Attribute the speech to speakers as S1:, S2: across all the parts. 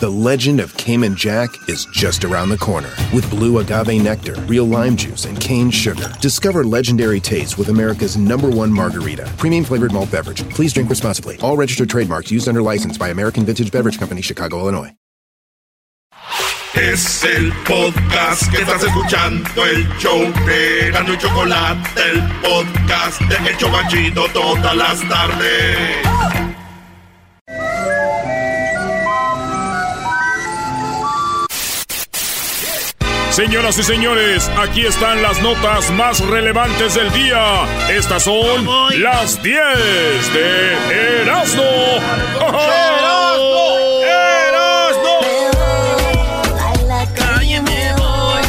S1: The legend of Cayman Jack is just around the corner. With blue agave nectar, real lime juice, and cane sugar. Discover legendary taste with America's number one margarita. Premium flavored malt beverage. Please drink responsibly. All registered trademarks used under license by American Vintage Beverage Company, Chicago, Illinois.
S2: Es el podcast que estás escuchando, el show de Gano y Chocolate, el podcast de Hecho Machito todas las tardes.
S3: Señoras y señores, aquí están las notas más relevantes del día. Estas son las 10 de Erasmo. ¡Erasmo! ¡Erasmo!
S4: Cállame, voy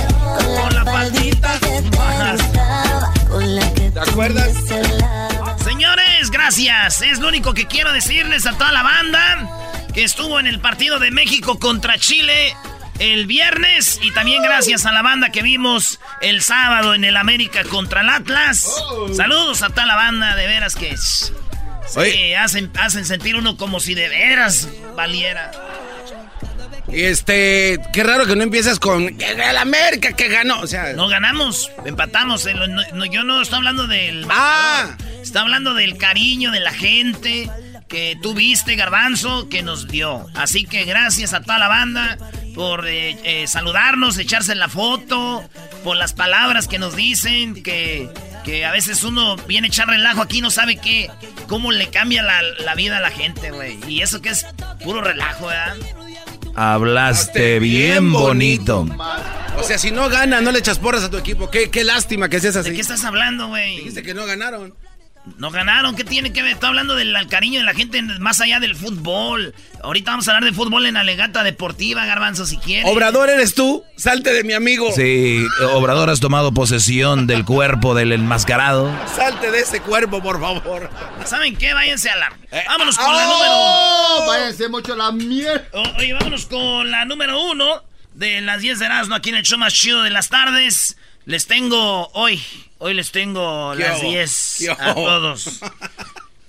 S4: con la faldita
S5: ¿Te acuerdas? Señores, gracias. Es lo único que quiero decirles a toda la banda que estuvo en el partido de México contra Chile el viernes y también gracias a la banda que vimos el sábado en el América contra el Atlas. Saludos a toda la banda, de veras que sí, hacen, hacen sentir uno como si de veras valiera.
S6: Este, qué raro que no empiezas con el América que ganó, o sea,
S5: no ganamos, empatamos. eh, no- yo no estoy hablando del.
S6: Ah.
S5: Está hablando del cariño de la gente que tú viste, Garbanzo, que nos dio. Así que gracias a toda la banda por eh, eh, saludarnos, echarse la foto, por las palabras que nos dicen, que, que a veces uno viene a echar relajo aquí y no sabe qué, cómo le cambia la, la vida a la gente, güey. Y eso que es puro relajo, ¿verdad?
S7: Hablaste bien bonito.
S6: o sea, si no gana, no le echas porras a tu equipo. Qué, qué lástima que seas así.
S5: ¿De qué estás hablando, güey?
S6: Dijiste que no ganaron.
S5: No ganaron, ¿qué tiene que ver? Estoy hablando del cariño de la gente más allá del fútbol. Ahorita vamos a hablar de fútbol en Alegata Deportiva, Garbanzo, si quieres.
S6: Obrador eres tú, salte de mi amigo.
S7: Sí, Obrador has tomado posesión del cuerpo del enmascarado.
S6: Salte de ese cuerpo, por favor.
S5: ¿Saben qué? Váyanse a la...
S6: Eh,
S5: Vámonos con
S6: ah,
S5: la número
S8: Oh,
S5: uno.
S8: váyanse mucho la mierda.
S5: O- Oye, vámonos con la número uno de las 10 de Erasmo aquí en el show más chido de las tardes. Les tengo hoy, hoy les tengo
S6: ¿Qué
S5: las
S6: hubo?
S5: 10
S6: ¿Qué
S5: a todos.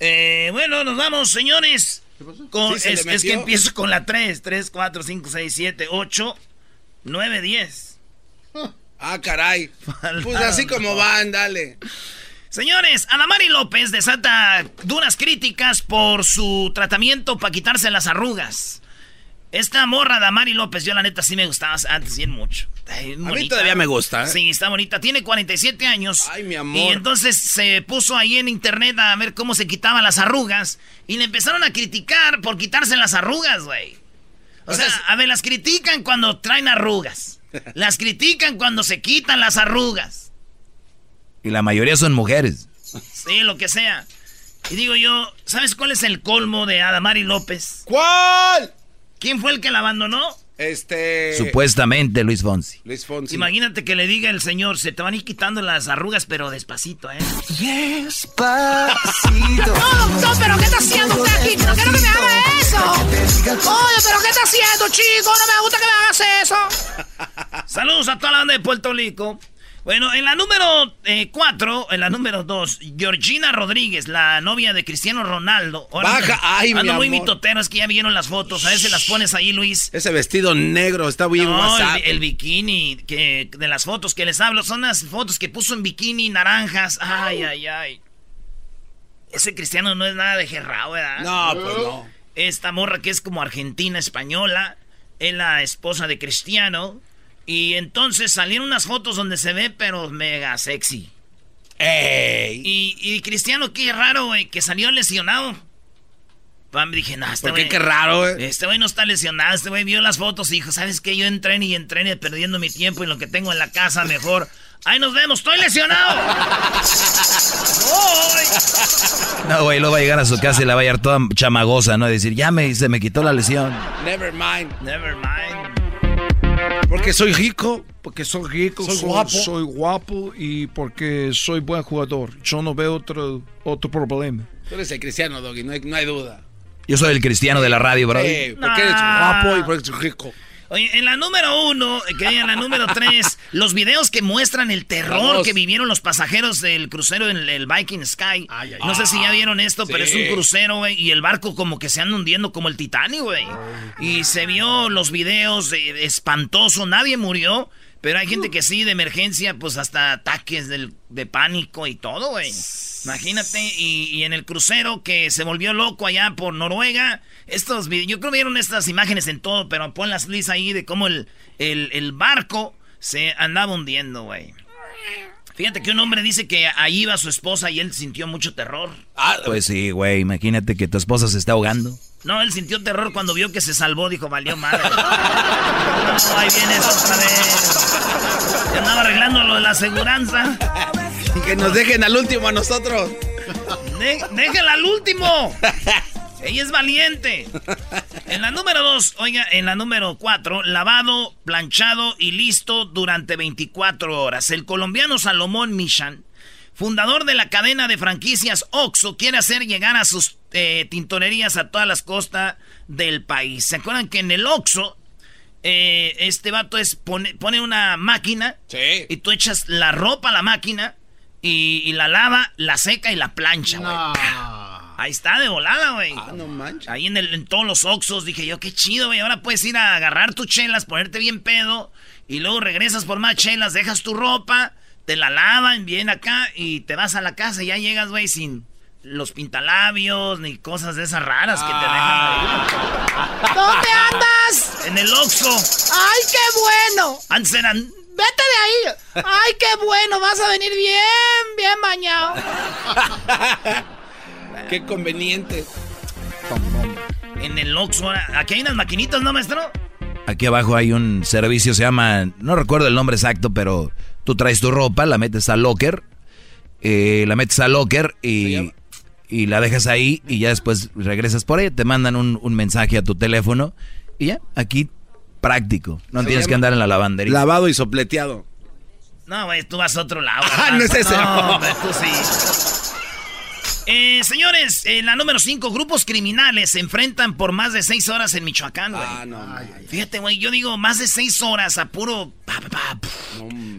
S5: Eh, bueno, nos vamos, señores. Con-
S6: Sí, se le
S5: es, es que empiezo con la 3, 3, 4, 5, 6, 7, 8, 9, 10.
S6: Ah, caray. Pues así como van, dale.
S5: Señores, Adamari López desata duras críticas por su tratamiento para quitarse las arrugas. Esta morra Adamari López, yo la neta sí me gustaba antes bien mucho. Ay,
S6: A mí todavía me gusta. ¿eh?
S5: Sí, está bonita. Tiene 47 años.
S6: Ay, mi amor.
S5: Y entonces se puso ahí en internet a ver cómo se quitaban las arrugas. Y le empezaron a criticar por quitarse las arrugas, güey. O,
S6: O
S5: sea,
S6: sea,
S5: a ver, las critican cuando traen arrugas. Las critican cuando se quitan las arrugas.
S7: Y la mayoría son mujeres.
S5: Sí, lo que sea. Y digo yo, ¿sabes cuál es el colmo de Adamari López?
S6: ¿Cuál?
S5: ¿Quién fue el que la abandonó?
S6: Este.
S7: Supuestamente Luis Fonsi.
S6: Luis Fonsi.
S5: Imagínate que le diga el señor, se te van a ir quitando las arrugas, pero despacito, ¿eh?
S4: Despacito.
S9: No, no, pero ¿qué está haciendo usted aquí? No quiero que me haga eso. Oye, pero ¿qué está haciendo, chico? No me gusta que me hagas eso.
S5: Saludos a toda la banda de Puerto Rico. Bueno, en la número 4, en la número 2, Georgina Rodríguez, la novia de Cristiano Ronaldo. Ahora
S6: Baja,
S5: ando-
S6: ay, mi
S5: ando muy
S6: amor.
S5: mitotero, es que ya vieron las fotos. A ver si las pones ahí, Luis.
S6: Ese vestido negro está bien
S5: No,
S6: WhatsApp.
S5: el, el bikini que, de las fotos que les hablo son las fotos que puso en bikini naranjas. Ay, ay, ay. Ese cristiano no es nada de gerrao, ¿verdad?
S6: No, pues no.
S5: Esta morra que es como argentina española, es la esposa de Cristiano. Y entonces salieron unas fotos donde se ve, pero mega sexy.
S6: ¡Ey!
S5: Y, y Cristiano, qué raro, güey, que salió lesionado. Pam, dije, no, este
S6: ¿Por qué?
S5: güey-
S6: Qué raro, eh.
S5: Este güey no está lesionado, este güey vio las fotos y dijo, ¿sabes qué? Yo entrené y entrené perdiendo mi tiempo y lo que tengo en la casa, mejor Ahí nos vemos, estoy lesionado.
S7: No, güey, luego va a llegar a su casa y la va a llevar toda chamagosa, ¿no? Y decir, ya me, se me quitó la lesión.
S6: Never mind.
S5: Never mind.
S6: Porque soy rico, porque soy rico,
S8: soy, guapo. Soy guapo y porque soy buen jugador. Yo no veo otro, otro problema.
S6: Tú eres el cristiano, Doggy, no hay, no hay duda.
S7: Yo soy el cristiano de la radio, bro.
S6: Sí, porque eres guapo y porque eres rico.
S5: Oye, en la número uno, que en la número tres, los videos que muestran el terror que vivieron los pasajeros del crucero en el Viking Sky. no sé si ya vieron esto, pero es un crucero, güey, y el barco como que se anda hundiendo como el Titanic, güey. Y se vio los videos eh, espantoso, nadie murió, pero hay gente que sí, de emergencia, pues hasta ataques de pánico y todo, güey. Imagínate, y, en el crucero que se volvió loco allá por Noruega, estos yo creo que vieron estas imágenes en todo, pero pon las listas ahí de cómo el, el, barco se andaba hundiendo, güey. Fíjate que un hombre dice que ahí iba su esposa y él sintió mucho terror.
S7: Ah, pues sí, güey, imagínate que tu esposa se está ahogando.
S5: No, él sintió terror cuando vio que se salvó, dijo, valió madre. no, ahí viene otra vez. Se andaba arreglando lo de la aseguranza.
S6: Y que nos dejen al último a nosotros.
S5: déjenla al último. Ella es valiente. En la número dos, oiga, en la número cuatro, lavado, planchado y listo durante 24 horas. El colombiano Salomón Michan, fundador de la cadena de franquicias Oxo, quiere hacer llegar a sus eh, tintorerías a todas las costas del país. ¿Se acuerdan que en el Oxo eh, este vato es pone, pone una máquina y tú echas la ropa a la máquina y, la lava, la seca y la plancha, güey. Ahí está, de volada, güey.
S6: Ah, no manches.
S5: Ahí en, el, en todos los oxos dije yo, qué chido, güey. Ahora puedes ir a agarrar tus chelas, ponerte bien pedo. Y luego regresas por más chelas, dejas tu ropa, te la lavan bien acá y te vas a la casa y ya llegas, güey, sin los pintalabios ni cosas de esas raras que te dejan ahí.
S9: ¿Dónde andas?
S5: En el oxo.
S9: ¡Ay, qué bueno!
S5: Antes eran
S9: Vete de ahí. Ay, qué bueno, vas a venir bien, bien bañado.
S6: qué conveniente.
S5: En el Oxxo, aquí hay unas maquinitas, ¿no, maestro?
S7: Aquí abajo hay un servicio, se llama, no recuerdo el nombre exacto, pero tú traes tu ropa, la metes al locker, eh, la metes al locker y, y, la dejas ahí y ya después regresas por ella, te mandan un, un mensaje a tu teléfono y ya, aquí práctico. No tienes que andar en la lavandería.
S6: Lavado y sopleteado.
S5: No, güey, tú vas a otro lado.
S6: Ah, no es ese.
S5: No, tú sí. Eh, señores, en la número 5, grupos criminales se enfrentan por más de 6 horas en Michoacán, güey. Ah, no, Fíjate, güey, yo digo más de 6 horas a puro...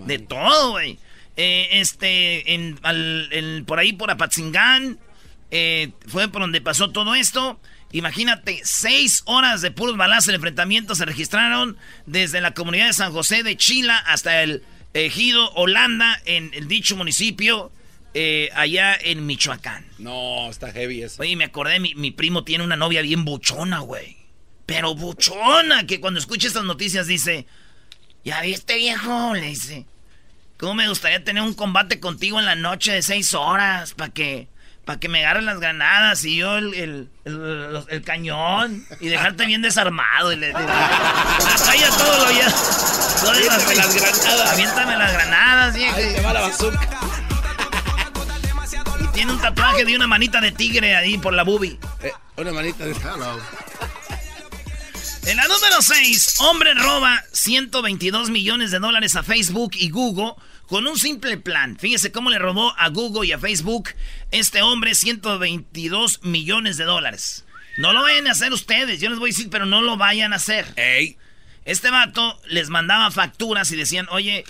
S5: de todo, güey. Eh, este, en, por ahí, por Apatzingán, eh, fue por donde pasó todo esto. Imagínate, seis horas de puros balazos en enfrentamiento se registraron desde la comunidad de San José de Chila hasta el ejido Holanda en el dicho municipio. Eh, allá en Michoacán.
S6: No, está heavy eso.
S5: Oye, me acordé, mi, mi primo tiene una novia bien buchona, güey. Pero buchona, que cuando escucha estas noticias dice, ¿ya viste, viejo? Le dice, ¿cómo me gustaría tener un combate contigo en la noche de seis horas para que para que me agarren las granadas y yo el, el, el, cañón y dejarte bien desarmado. Y le, todo lo ya.
S6: Aviéntame las granadas.
S5: Aviéntame las granadas, viejo.
S6: Ahí te va la bazooka.
S5: Y tiene un tatuaje de una manita de tigre ahí por la boobie.
S6: Eh, una manita de... Hello.
S5: En la número 6, hombre roba 122 millones de dólares a Facebook y Google con un simple plan. Fíjese cómo le robó a Google y a Facebook este hombre 122 millones de dólares. No lo vayan a hacer ustedes, yo les voy a decir, pero no lo vayan a hacer.
S6: Ey.
S5: Este vato les mandaba facturas y decían, oye,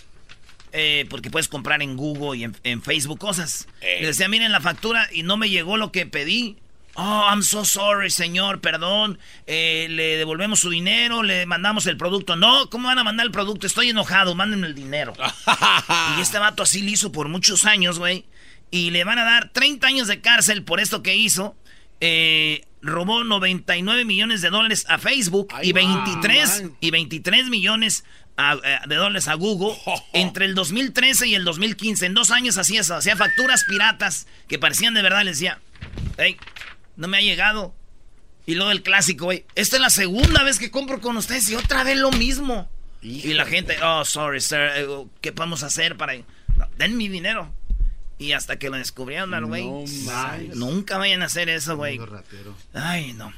S5: eh, porque puedes comprar en Google y en, Facebook cosas. Les decía, miren la factura y no me llegó lo que pedí. Oh, I'm so sorry, señor, perdón. Eh, le devolvemos su dinero, le mandamos el producto. No, ¿cómo van a mandar el producto? Estoy enojado, mándenme el dinero. y este vato así lo hizo por muchos años, güey. Y le van a dar 30 años de cárcel por esto que hizo. Eh, robó 99 millones de dólares a Facebook y 23, y 23 millones eh, de dólares a Google entre el 2013 y el 2015. En dos años hacía eso, hacía facturas piratas que parecían de verdad. Le decía, hey, no me ha llegado. Y luego el clásico, güey. Esta es la segunda vez que compro con ustedes y otra vez lo mismo. Y la gente, oh, sorry, sir. Eh, ¿Qué podemos hacer para.? den mi dinero. Y hasta que lo descubrieron al güey. nunca vayan a hacer eso, güey. Ay, no.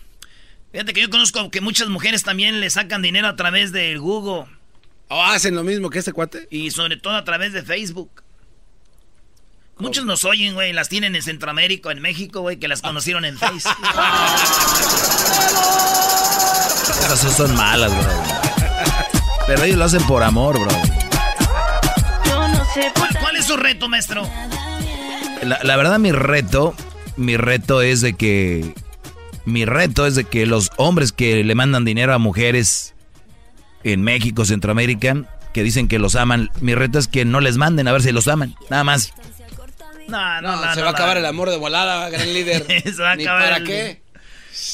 S5: Fíjate que yo conozco que muchas mujeres también le sacan dinero a través de Google.
S6: ¿O hacen lo mismo que este cuate?
S5: Y sobre todo a través de Facebook. Muchos nos oyen, güey, las tienen en Centroamérica, en México, güey, que las conocieron en Facebook.
S7: Esas son malas, bro. Pero ellos lo hacen por amor, bro.
S5: ¿Cuál, es su reto, maestro?
S7: La, verdad, mi reto, mi reto es de que, mi reto es de que los hombres que le mandan dinero a mujeres en México, Centroamérica, que dicen que los aman, mi reto es que no les manden a ver si los aman, nada más.
S5: No, no, no.
S6: se va a acabar el amor de volada, gran líder. se va a acabar para qué?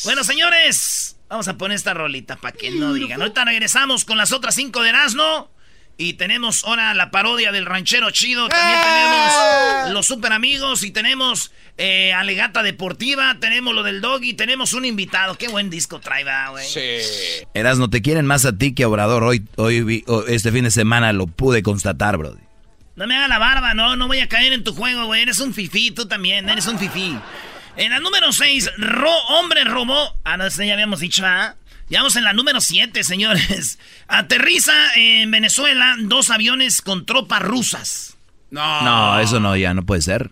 S5: Bueno, señores, vamos a poner esta rolita para que no digan. Ahorita regresamos con las otras cinco de Erasmo. Y tenemos ahora la parodia del ranchero chido. También ¡Eh! tenemos los super amigos. Y tenemos eh, Alegata Deportiva. Tenemos lo del doggy. Tenemos un invitado. Qué buen disco trae, güey. Sí.
S7: Eras, no te quieren más a ti que a Obrador. Hoy, hoy este fin de semana lo pude constatar, bro.
S5: No me haga la barba, no, no voy a caer en tu juego, güey. Eres un fifí, tú también, eres un fifí. En la número 6, ro, hombre robó. Ah, no, ya habíamos dicho, ¿ah? Ya vamos en la número 7, señores. Aterriza en Venezuela dos aviones con tropas rusas.
S7: No. No, eso no, ya no puede ser.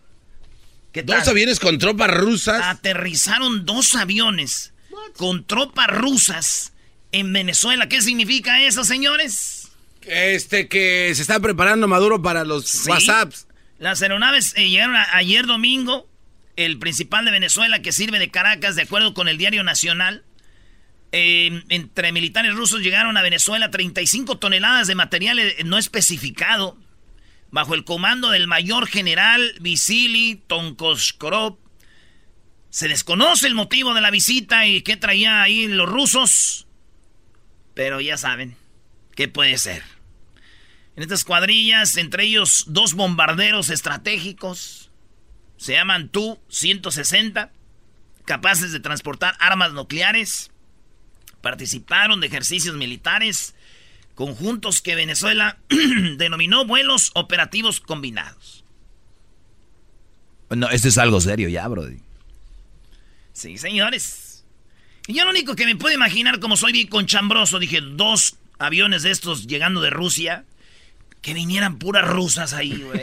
S6: ¿Dos aviones con tropas rusas?
S5: Aterrizaron dos aviones con tropas rusas en Venezuela. ¿Qué significa eso, señores?
S6: Este, que se está preparando Maduro para los WhatsApps.
S5: Las aeronaves eh, llegaron ayer domingo. El principal de Venezuela que sirve de Caracas, de acuerdo con el diario Nacional, entre militares rusos llegaron a Venezuela 35 toneladas de material eh, no especificado bajo el comando del mayor general Visili Tonkoshkorov. Se desconoce el motivo de la visita y qué traía ahí los rusos, pero ya saben qué puede ser. En estas cuadrillas, entre ellos dos bombarderos estratégicos, se llaman Tu-160, capaces de transportar armas nucleares participaron de ejercicios militares conjuntos que Venezuela denominó vuelos operativos combinados.
S7: No, esto es algo serio ya, Brody.
S5: Sí, señores. Y yo lo único que me puedo imaginar, como soy bien conchambroso, dije, dos aviones de estos llegando de Rusia que vinieran puras rusas ahí, güey.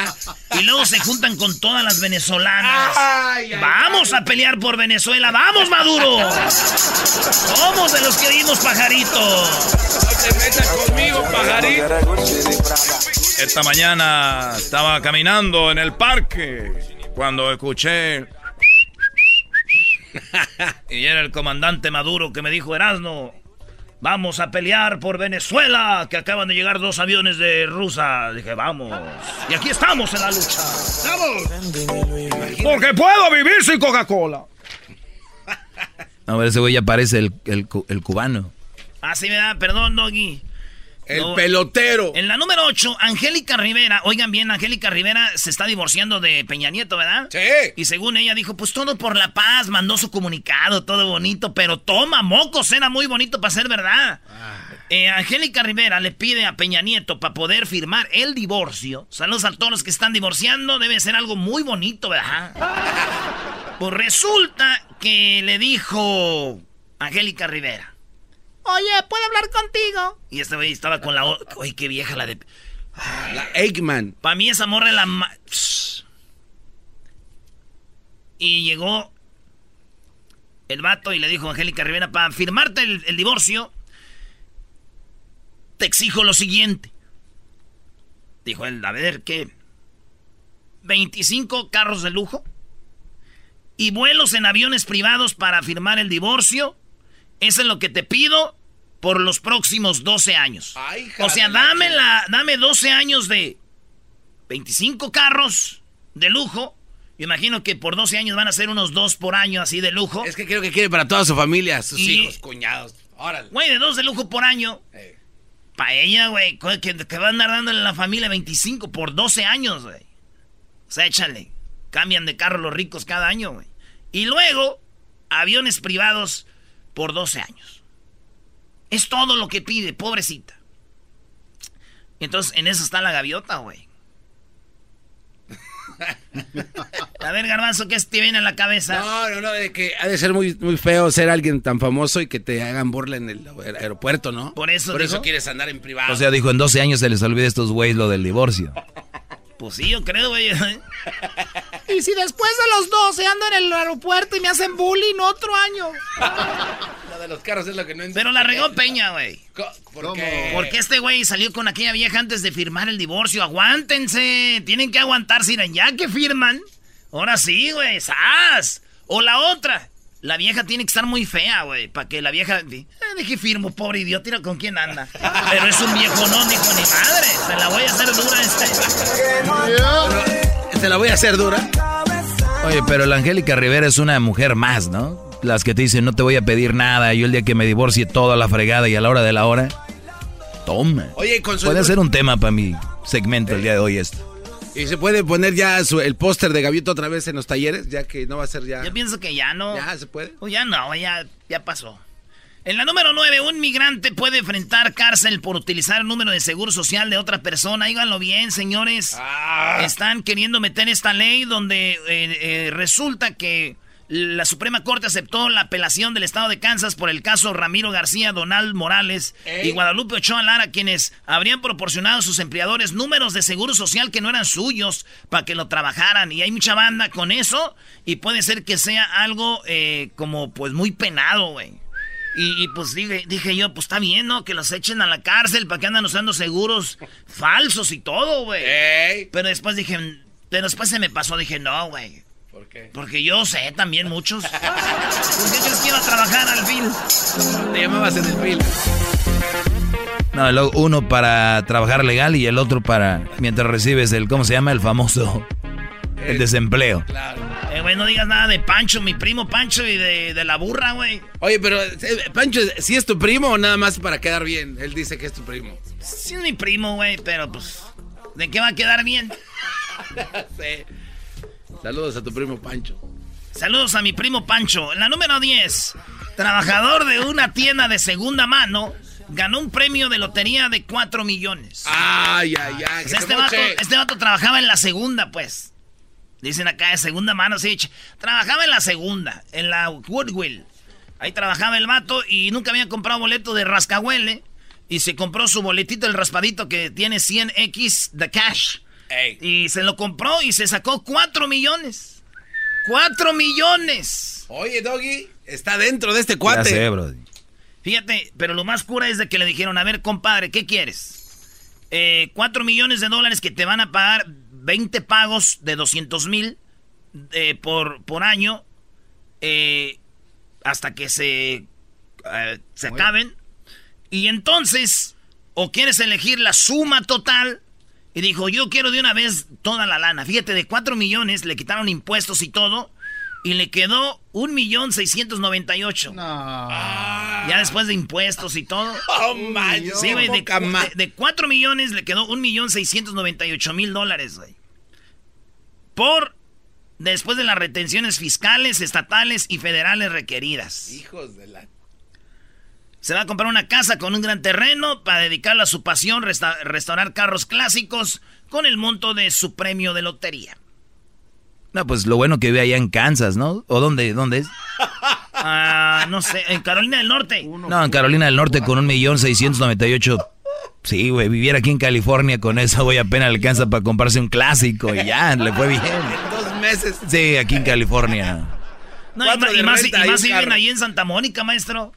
S5: y luego se juntan con todas las venezolanas. vamos a pelear por Venezuela, vamos Maduro. Somos de los que vimos pajarito.
S6: No te metas conmigo, pajarito.
S8: Esta mañana estaba caminando en el parque cuando escuché
S5: y era el comandante Maduro que me dijo, Erasno, Vamos a pelear por Venezuela, que acaban de llegar dos aviones de Rusia. Dije, vamos. Y aquí estamos en la lucha. ¡Vamos!
S8: Porque puedo vivir sin Coca-Cola.
S7: A ver, ese güey ya parece el, el, el cubano.
S5: Ah, sí, me da, perdón, Doggy.
S6: El pelotero.
S5: En la número 8, Angélica Rivera. Oigan bien, Angélica Rivera se está divorciando de Peña Nieto, ¿verdad?
S6: Sí.
S5: Y según ella dijo, pues todo por la paz, mandó su comunicado, todo bonito, pero toma, mocos, era muy bonito para ser verdad. Ah. Eh, Angélica Rivera le pide a Peña Nieto para poder firmar el divorcio. Saludos a todos los que están divorciando, debe ser algo muy bonito, ¿verdad? pues resulta que le dijo Angélica Rivera. Oye, ¿puedo hablar contigo? Y este güey estaba con la... Oye, qué vieja la de...
S6: La Eggman.
S5: Para mí esa morra es la... Y llegó el vato y le dijo a Angélica Rivera, para firmarte el, divorcio, te exijo lo siguiente. Dijo él, a ver, ¿qué? 25 carros de lujo y vuelos en aviones privados para firmar el divorcio. Eso es lo que te pido por los próximos 12 años. o sea, dame, la, dame 12 años de 25 carros de lujo. imagino que por 12 años van a ser unos dos por año así de lujo.
S6: Es que creo que quiere para toda su familia, sus hijos, cuñados. Órale.
S5: Güey, de dos de lujo por año. Para ella, güey, que, que, va a andar dándole a la familia 25 por 12 años, güey. O sea, échale. Cambian de carro los ricos cada año, güey. Y luego, aviones privados por 12 años. Es todo lo que pide, pobrecita. Entonces, en eso está la gaviota, güey. A ver, Garbanzo, ¿qué te viene a la cabeza?
S6: No, no, no, de que ha de ser muy, muy feo ser alguien tan famoso y que te hagan burla en el aeropuerto, ¿no?
S5: Por eso,
S6: Por eso quieres andar en privado.
S7: O sea, dijo, en 12 años se les olvida a estos güeyes lo del divorcio.
S5: Pues sí, yo creo, güey.
S9: Y si después de los 12 ando en el aeropuerto y me hacen bullying otro año.
S6: Lo de los carros es lo que no entiendo.
S5: Pero la regó Peña, güey.
S6: ¿Por qué?
S5: Porque este güey salió con aquella vieja antes de firmar el divorcio. Aguántense. Tienen que aguantarse. Irán, ya que firman. Ahora sí, güey. ¡Sas! O la otra. La vieja tiene que estar muy fea, güey. Para que la vieja. Eh, deje firmo, pobre idiota. Con quién anda. Pero es un viejo no, ni con ni madre. Se la voy a hacer dura este.
S6: ¿Te la voy a hacer dura?
S7: Oye, pero la Angélica Rivera es una mujer más, ¿no? Las que te dicen, no te voy a pedir nada, yo el día que me divorcie toda la fregada y a la hora de la hora, toma.
S6: Oye, con su
S7: Puede ser un tema para mi segmento el día de hoy esto.
S6: ¿Y se puede poner ya su- el póster de Gaviota otra vez en los talleres? Ya que no va a ser ya...
S5: Yo pienso que ya no.
S6: ¿Ya se puede?
S5: Pues ya no, ya, ya pasó. En la número 9, un migrante puede enfrentar cárcel por utilizar el número de seguro social de otra persona. Díganlo bien, señores. Están queriendo meter esta ley donde eh, eh, resulta que la Suprema Corte aceptó la apelación del estado de Kansas por el caso Ramiro García, Donald Morales y Guadalupe Ochoa Lara, quienes habrían proporcionado a sus empleadores números de seguro social que no eran suyos para que lo trabajaran. Y hay mucha banda con eso y puede ser que sea algo eh, como pues muy penado, güey. Y, y, pues dije, dije yo, pues está bien, ¿no? Que los echen a la cárcel para que andan usando seguros falsos y todo, güey. Pero después dije, pero después se me pasó, dije, no, güey.
S6: ¿Por qué?
S5: Porque yo sé también muchos. ¿Por qué crees que iba a trabajar al fin?
S6: Te llamabas en el film.
S7: No, el- uno para trabajar legal y el otro para mientras recibes el, ¿cómo se llama? El famoso, el desempleo.
S5: Eh, güey, no digas nada de Pancho, mi primo Pancho y de, de la burra, güey.
S6: Oye, pero, eh, Pancho, ¿sí es tu primo o nada más para quedar bien? Él dice que es tu primo.
S5: Sí es mi primo, güey, pero pues, ¿de qué va a quedar bien?
S6: Sí. Saludos a tu primo Pancho.
S5: Saludos a mi primo Pancho. En la número 10, trabajador de una tienda de segunda mano, ganó un premio de lotería de 4 millones.
S6: Ay, ay, ay.
S5: Pues este, vato, este vato trabajaba en la segunda, pues. Dicen acá de segunda mano, sí. Trabajaba en la segunda, en la Woodwill. Ahí trabajaba el vato y nunca había comprado boleto de rascahuele. Y se compró su boletito, el raspadito que tiene 100X de cash. Y se lo compró y se sacó 4 millones. ¡4 millones!
S6: Oye, Doggy, está dentro de este cuate.
S7: Ya sé, bro.
S5: Fíjate, pero lo más cura es de que le dijeron, a ver, compadre, ¿qué quieres? Eh, 4 millones de dólares que te van a pagar 20 pagos de 200 mil eh, por, por año eh, hasta que se, eh, se acaben. Y entonces, o quieres elegir la suma total. Y dijo, yo quiero de una vez toda la lana. Fíjate, de 4 millones le quitaron impuestos y todo. Y le quedó un millón seiscientos noventa y ocho. Ya después de impuestos y todo.
S6: Oh, man.
S5: Sí, güey, de, de, de 4 millones le quedó un millón seiscientos noventa y ocho mil dólares, güey. Por después de las retenciones fiscales, estatales y federales requeridas.
S6: Hijos de la...
S5: Se va a comprar una casa con un gran terreno para dedicarlo a su pasión, resta- restaurar carros clásicos con el monto de su premio de lotería.
S7: No, pues lo bueno que vive allá en Kansas, ¿no? ¿O dónde, dónde es?
S5: Ah, no sé, en Carolina del Norte.
S7: No, en Carolina del Norte con un millón seiscientos noventa y ocho. Sí, güey, viviera aquí en California con eso, güey, apenas alcanza para comprarse un clásico y ya, le fue bien.
S6: Dos meses.
S7: Sí, aquí en California.
S5: No, y, y más, y más viven ahí en Santa Mónica, maestro.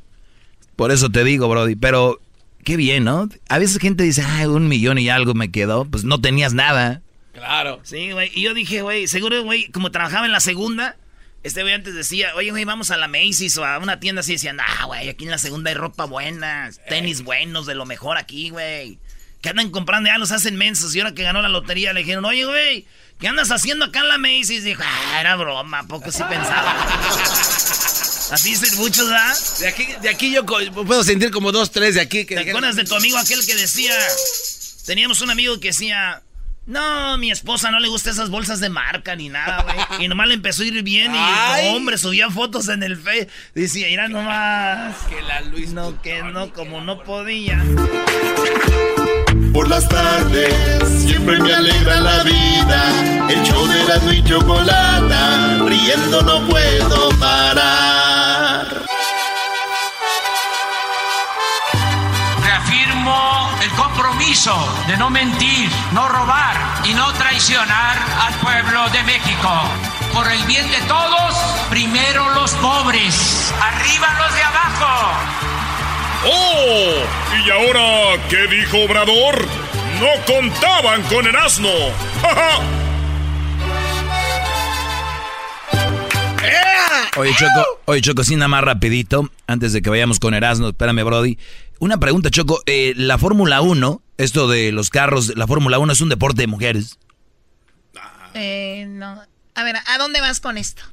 S7: Por eso te digo, Brody, pero qué bien, ¿no? A veces gente dice, ay, un millón y algo me quedó, pues no tenías nada.
S6: Claro.
S5: Sí, güey. Y yo dije, güey, seguro, güey, como trabajaba en la segunda, este güey antes decía, oye, güey, vamos a la Macy's o a una tienda así. Decían, ah, güey, aquí en la segunda hay ropa buena, tenis buenos, de lo mejor aquí, güey. Que andan comprando, ya los hacen mensos. Y ahora que ganó la lotería le dijeron, oye, güey, ¿qué andas haciendo acá en la Macy's? Dijo, ah, era broma, ¿a poco sí pensaba. Así dicen muchos, ¿verdad?
S6: De aquí, de aquí yo puedo sentir como dos, tres de aquí. Que
S5: ¿Te acuerdas de tu amigo aquel que decía? Teníamos un amigo que decía. No, mi esposa no le gusta esas bolsas de marca ni nada, güey. Y nomás le empezó a ir bien y,
S6: Ay.
S5: hombre, subía fotos en el Face. Decía, mira nomás.
S6: Que la Luis
S5: No, que no, como no podía.
S2: Por las tardes siempre me alegra la vida. El show de la y chocolata, riendo no puedo parar.
S10: Reafirmo el compromiso de no mentir, no robar y no traicionar al pueblo de México. Por el bien de todos, primero los pobres, arriba los de abajo.
S3: ¡Oh! ¿Y ahora qué dijo Obrador? No contaban con el asno.
S7: Oye, Choco, oye, Choco, sí, nada más rapidito, antes de que vayamos con Erasmo, espérame, Brody. Una pregunta, Choco, eh, la Fórmula 1, esto de los carros, la Fórmula 1 es un deporte de mujeres.
S9: Eh, no. A ver, ¿a dónde vas con esto?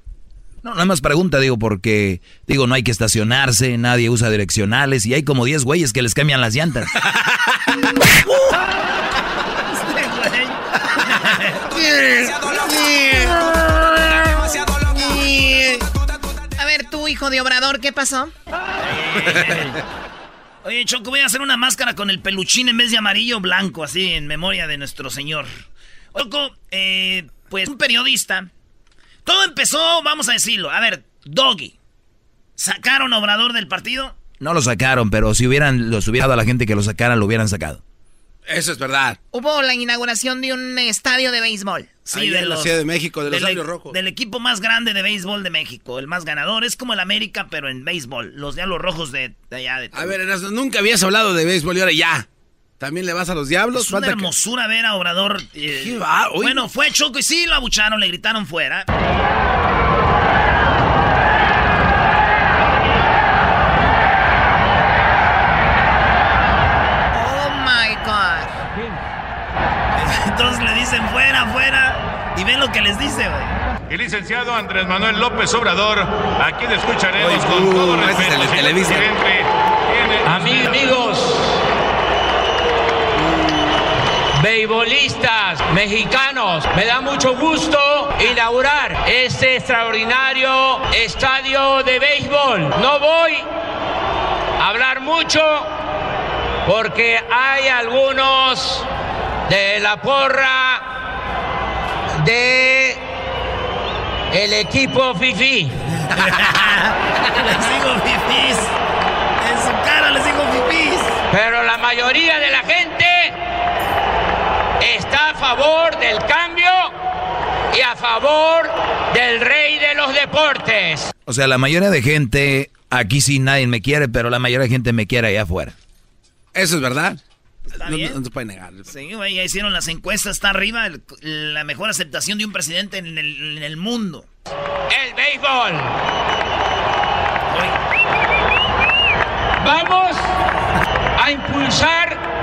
S7: No, nada más pregunta, digo, porque, digo, no hay que estacionarse, nadie usa direccionales y hay como 10 güeyes que les cambian las llantas.
S9: A ver, tú, hijo de Obrador, ¿qué pasó?
S5: Oye, Choco, voy a hacer una máscara con el peluchín en vez de amarillo blanco, así, en memoria de nuestro señor. Choco, eh, pues un periodista. Todo empezó, vamos a decirlo. A ver, Doggy. ¿Sacaron a Obrador del partido?
S7: No lo sacaron, pero si hubieran los hubiera dado a la gente que lo sacaran, lo hubieran sacado.
S6: Eso es verdad.
S9: Hubo la inauguración de un estadio de béisbol.
S6: Sí, de la Ciudad de México, de los
S5: del,
S6: Diablos Rojos.
S5: Del equipo más grande de béisbol de México, el más ganador. Es como el América, pero en béisbol. Los Diablos Rojos de, de allá. De
S6: a ver, nunca habías hablado de béisbol y ahora ya. ¿También le vas a los Diablos?
S5: Es una
S6: Falta que-
S5: hermosura ver a Obrador. eh,
S6: ¿Qué va? Oye.
S5: Bueno, fue Choco y sí lo abucharon, le gritaron fuera.
S9: Oh my God.
S5: Entonces le dicen fuera, fuera. Y ven lo que les dice, güey.
S11: El licenciado Andrés Manuel López Obrador, a quien escucharemos
S6: Oye,
S11: con
S6: uh,
S11: todo respeto.
S6: es el de
S11: señor presidente.
S10: Amigos, beisbolistas mexicanos, me da mucho gusto inaugurar este extraordinario estadio de béisbol. No voy a hablar mucho porque hay algunos de la porra de el equipo FIFI.
S5: les digo fifís. En su cara les digo fifís.
S10: Pero la mayoría de la gente está a favor del cambio y a favor del rey de los deportes.
S7: O sea, la mayoría de gente, aquí sí nadie me quiere, pero la mayoría de gente me quiere allá afuera.
S6: Eso es verdad.
S5: ¿Está
S6: No, no se puede negar.
S5: Sí, güey, ya hicieron las encuestas, está arriba el- la mejor aceptación de un presidente en el, en el mundo.
S10: El béisbol. Vamos a impulsar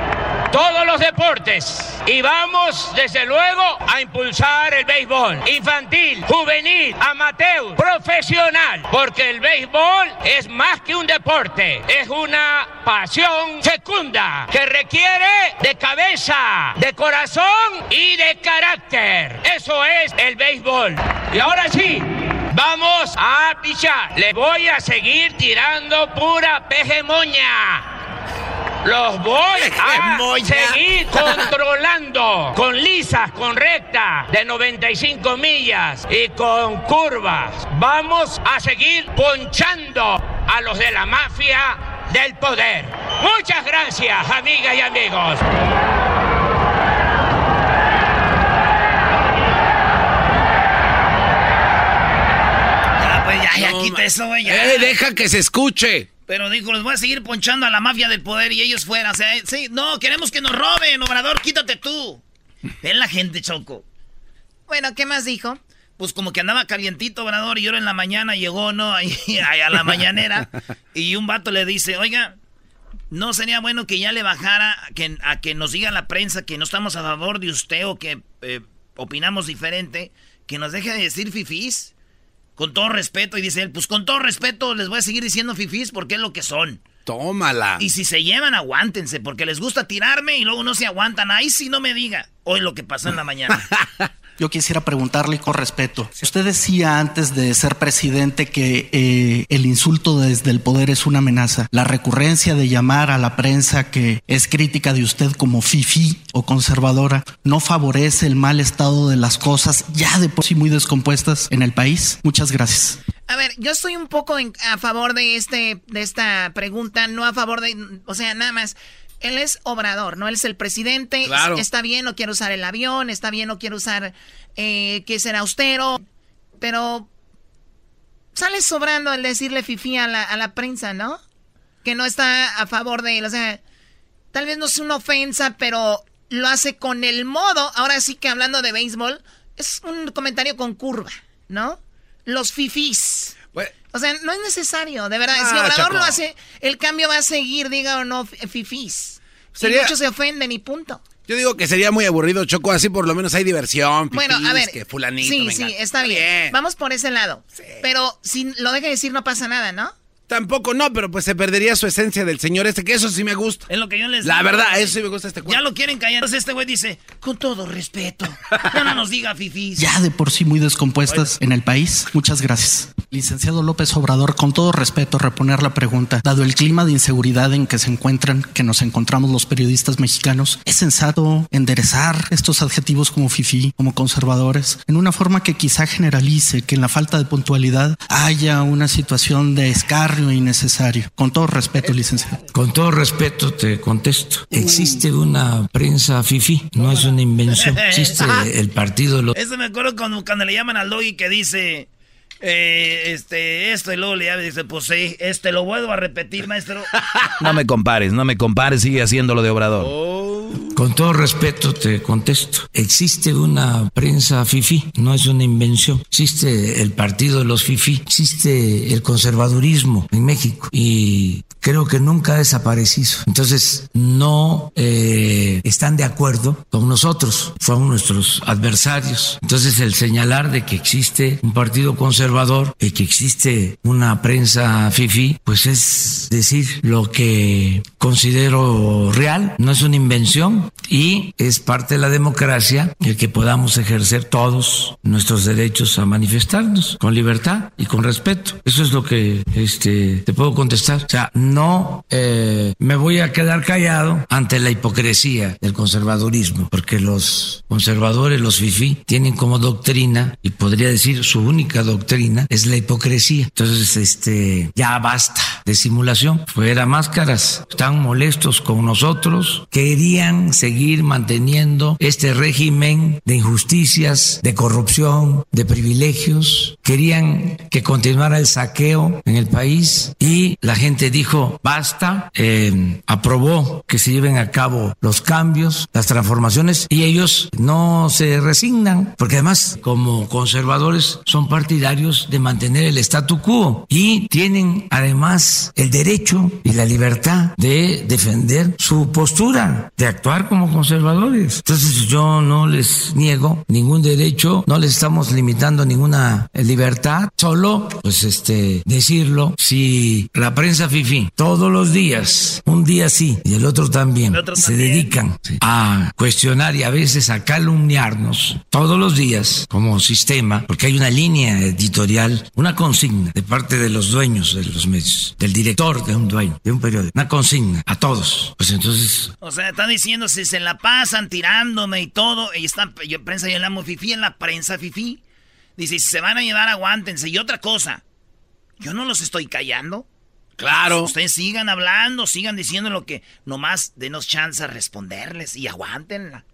S10: todos los deportes y vamos desde luego a impulsar el béisbol infantil, juvenil, amateur, profesional, porque el béisbol es más que un deporte, es una pasión fecunda que requiere de cabeza, de corazón y de carácter. Eso es el béisbol. Y ahora sí, Vamos a pichar. Le voy a seguir tirando pura pejemoña. Los voy a seguir controlando con lisas, con rectas de 95 millas y con curvas. Vamos a seguir ponchando a los de la mafia del poder. Muchas gracias, amigas y amigos.
S5: Ya, pues ya, ya
S6: No,
S5: quita eso, güey. ya.
S6: Eh, deja que se escuche.
S5: Pero dijo, los voy a seguir ponchando a la mafia del poder y ellos fuera. O sea, eh, sí, no, queremos que nos roben, Obrador, quítate tú. Ven la gente, Choco.
S9: Bueno, ¿qué más dijo?
S5: Pues como que andaba calientito, Obrador, y ahora en la mañana llegó, ¿no? Ahí, ahí a la mañanera. Y un vato le dice, oiga, ¿no sería bueno que ya le bajara a que, a que nos diga la prensa que no estamos a favor de usted o que eh, opinamos diferente? Que nos deje de decir fifís. Con todo respeto. Y dice él, pues con todo respeto les voy a seguir diciendo fifís porque es lo que son.
S6: Tómala.
S5: Y si se llevan, aguántense, porque les gusta tirarme y luego no se aguantan. Ahí sí no me diga. Hoy lo que pasó en la mañana.
S12: Yo quisiera preguntarle con respeto. Usted decía antes de ser presidente que eh, el insulto desde el poder es una amenaza. La recurrencia de llamar a la prensa que es crítica de usted como fifi o conservadora no favorece el mal estado de las cosas ya de por sí muy descompuestas en el país. Muchas gracias.
S9: A ver, yo estoy un poco a favor de este de esta pregunta, no a favor de, o sea, nada más él es obrador, ¿no? Él es el presidente. Está bien, no quiere usar el avión, está bien, no quiere usar eh, que ser austero, pero sale sobrando el decirle fifi a la, a la prensa, ¿no? Que no está a favor de él. O sea, tal vez no es una ofensa, pero lo hace con el modo. Ahora sí que hablando de béisbol, es un comentario con curva, ¿no? Los fifís. O sea, no es necesario, de verdad. si ah, Obrador lo hace, el cambio va a seguir, diga o no, fifís. Sería... muchos se ofenden y punto.
S6: Yo digo que sería muy aburrido, Choco, así por lo menos hay diversión.
S9: bueno, a ver.
S6: Que fulanito,
S9: sí, sí, está bien. Vamos por ese lado. Pero si lo deja decir no pasa nada, ¿no?
S6: Tampoco no, pero pues se perdería su esencia del señor este, que eso sí me gusta.
S5: Es lo que yo les
S6: La verdad, eso sí me gusta este
S5: cuento. Ya lo quieren callar. Entonces este güey dice, con todo respeto, ya no nos diga fifís.
S12: Ya de por sí muy descompuestas en el país. Muchas gracias. Licenciado López Obrador, con todo respeto, reponer la pregunta. Dado el clima de inseguridad en que se encuentran, que nos encontramos los periodistas mexicanos, ¿es sensato enderezar estos adjetivos como fifí, como conservadores, en una forma que quizá generalice que en la falta de puntualidad haya una situación de escar innecesario. Con todo respeto, licenciado.
S13: Con todo respeto te contesto. Existe una prensa fifi, no es una invención. Existe el partido. Lo...
S5: Eso me acuerdo cuando, cuando le llaman al doggy que dice... Eh, este, esto y luego le dice, pues sí, este lo vuelvo a repetir, maestro.
S7: No me compares, no me compares, sigue haciéndolo de obrador.
S13: Oh. Con todo respeto te contesto. Existe una prensa fifi, no es una invención. Existe el partido de los fifi, existe el conservadurismo en México y creo que nunca ha desaparecido. Entonces, no eh, están de acuerdo con nosotros, son nuestros adversarios. Entonces, el señalar de que existe un partido conservador y que existe una prensa fifi, pues es decir lo que considero real, no es una invención y es parte de la democracia el que podamos ejercer todos nuestros derechos a manifestarnos con libertad y con respeto. Eso es lo que este, te puedo contestar. O sea, no eh, me voy a quedar callado ante la hipocresía del conservadurismo, porque los conservadores, los FIFI, tienen como doctrina, y podría decir su única doctrina, es la hipocresía. Entonces, este, ya basta de simulación, fuera máscaras, están molestos con nosotros, querían seguir manteniendo este régimen de injusticias, de corrupción, de privilegios, querían que continuara el saqueo en el país. Y la gente dijo, basta, eh, aprobó que se lleven a cabo los cambios, las transformaciones y ellos no se resignan, porque además como conservadores son partidarios de mantener el statu quo y tienen además el derecho y la libertad de defender su postura, de actuar como conservadores. Entonces yo no les niego ningún derecho, no les estamos limitando ninguna libertad, solo pues este decirlo, si la prensa fifi todos los días, un día sí y el otro también, se dedican a cuestionar y a veces a calumniarnos todos los días como sistema, porque hay una línea editorial, una consigna de parte de los dueños de los medios, del director de un dueño, de un periódico, una consigna a todos. Pues entonces...
S5: O sea, está diciendo si se la pasan tirándome y todo, y está, yo prensa, yo la amo fifi en la prensa fifi. Dice, si se van a llevar, aguántense. Y otra cosa, yo no los estoy callando.
S6: Claro.
S5: Ustedes sigan hablando, sigan diciendo lo que nomás denos chance a responderles y aguántenla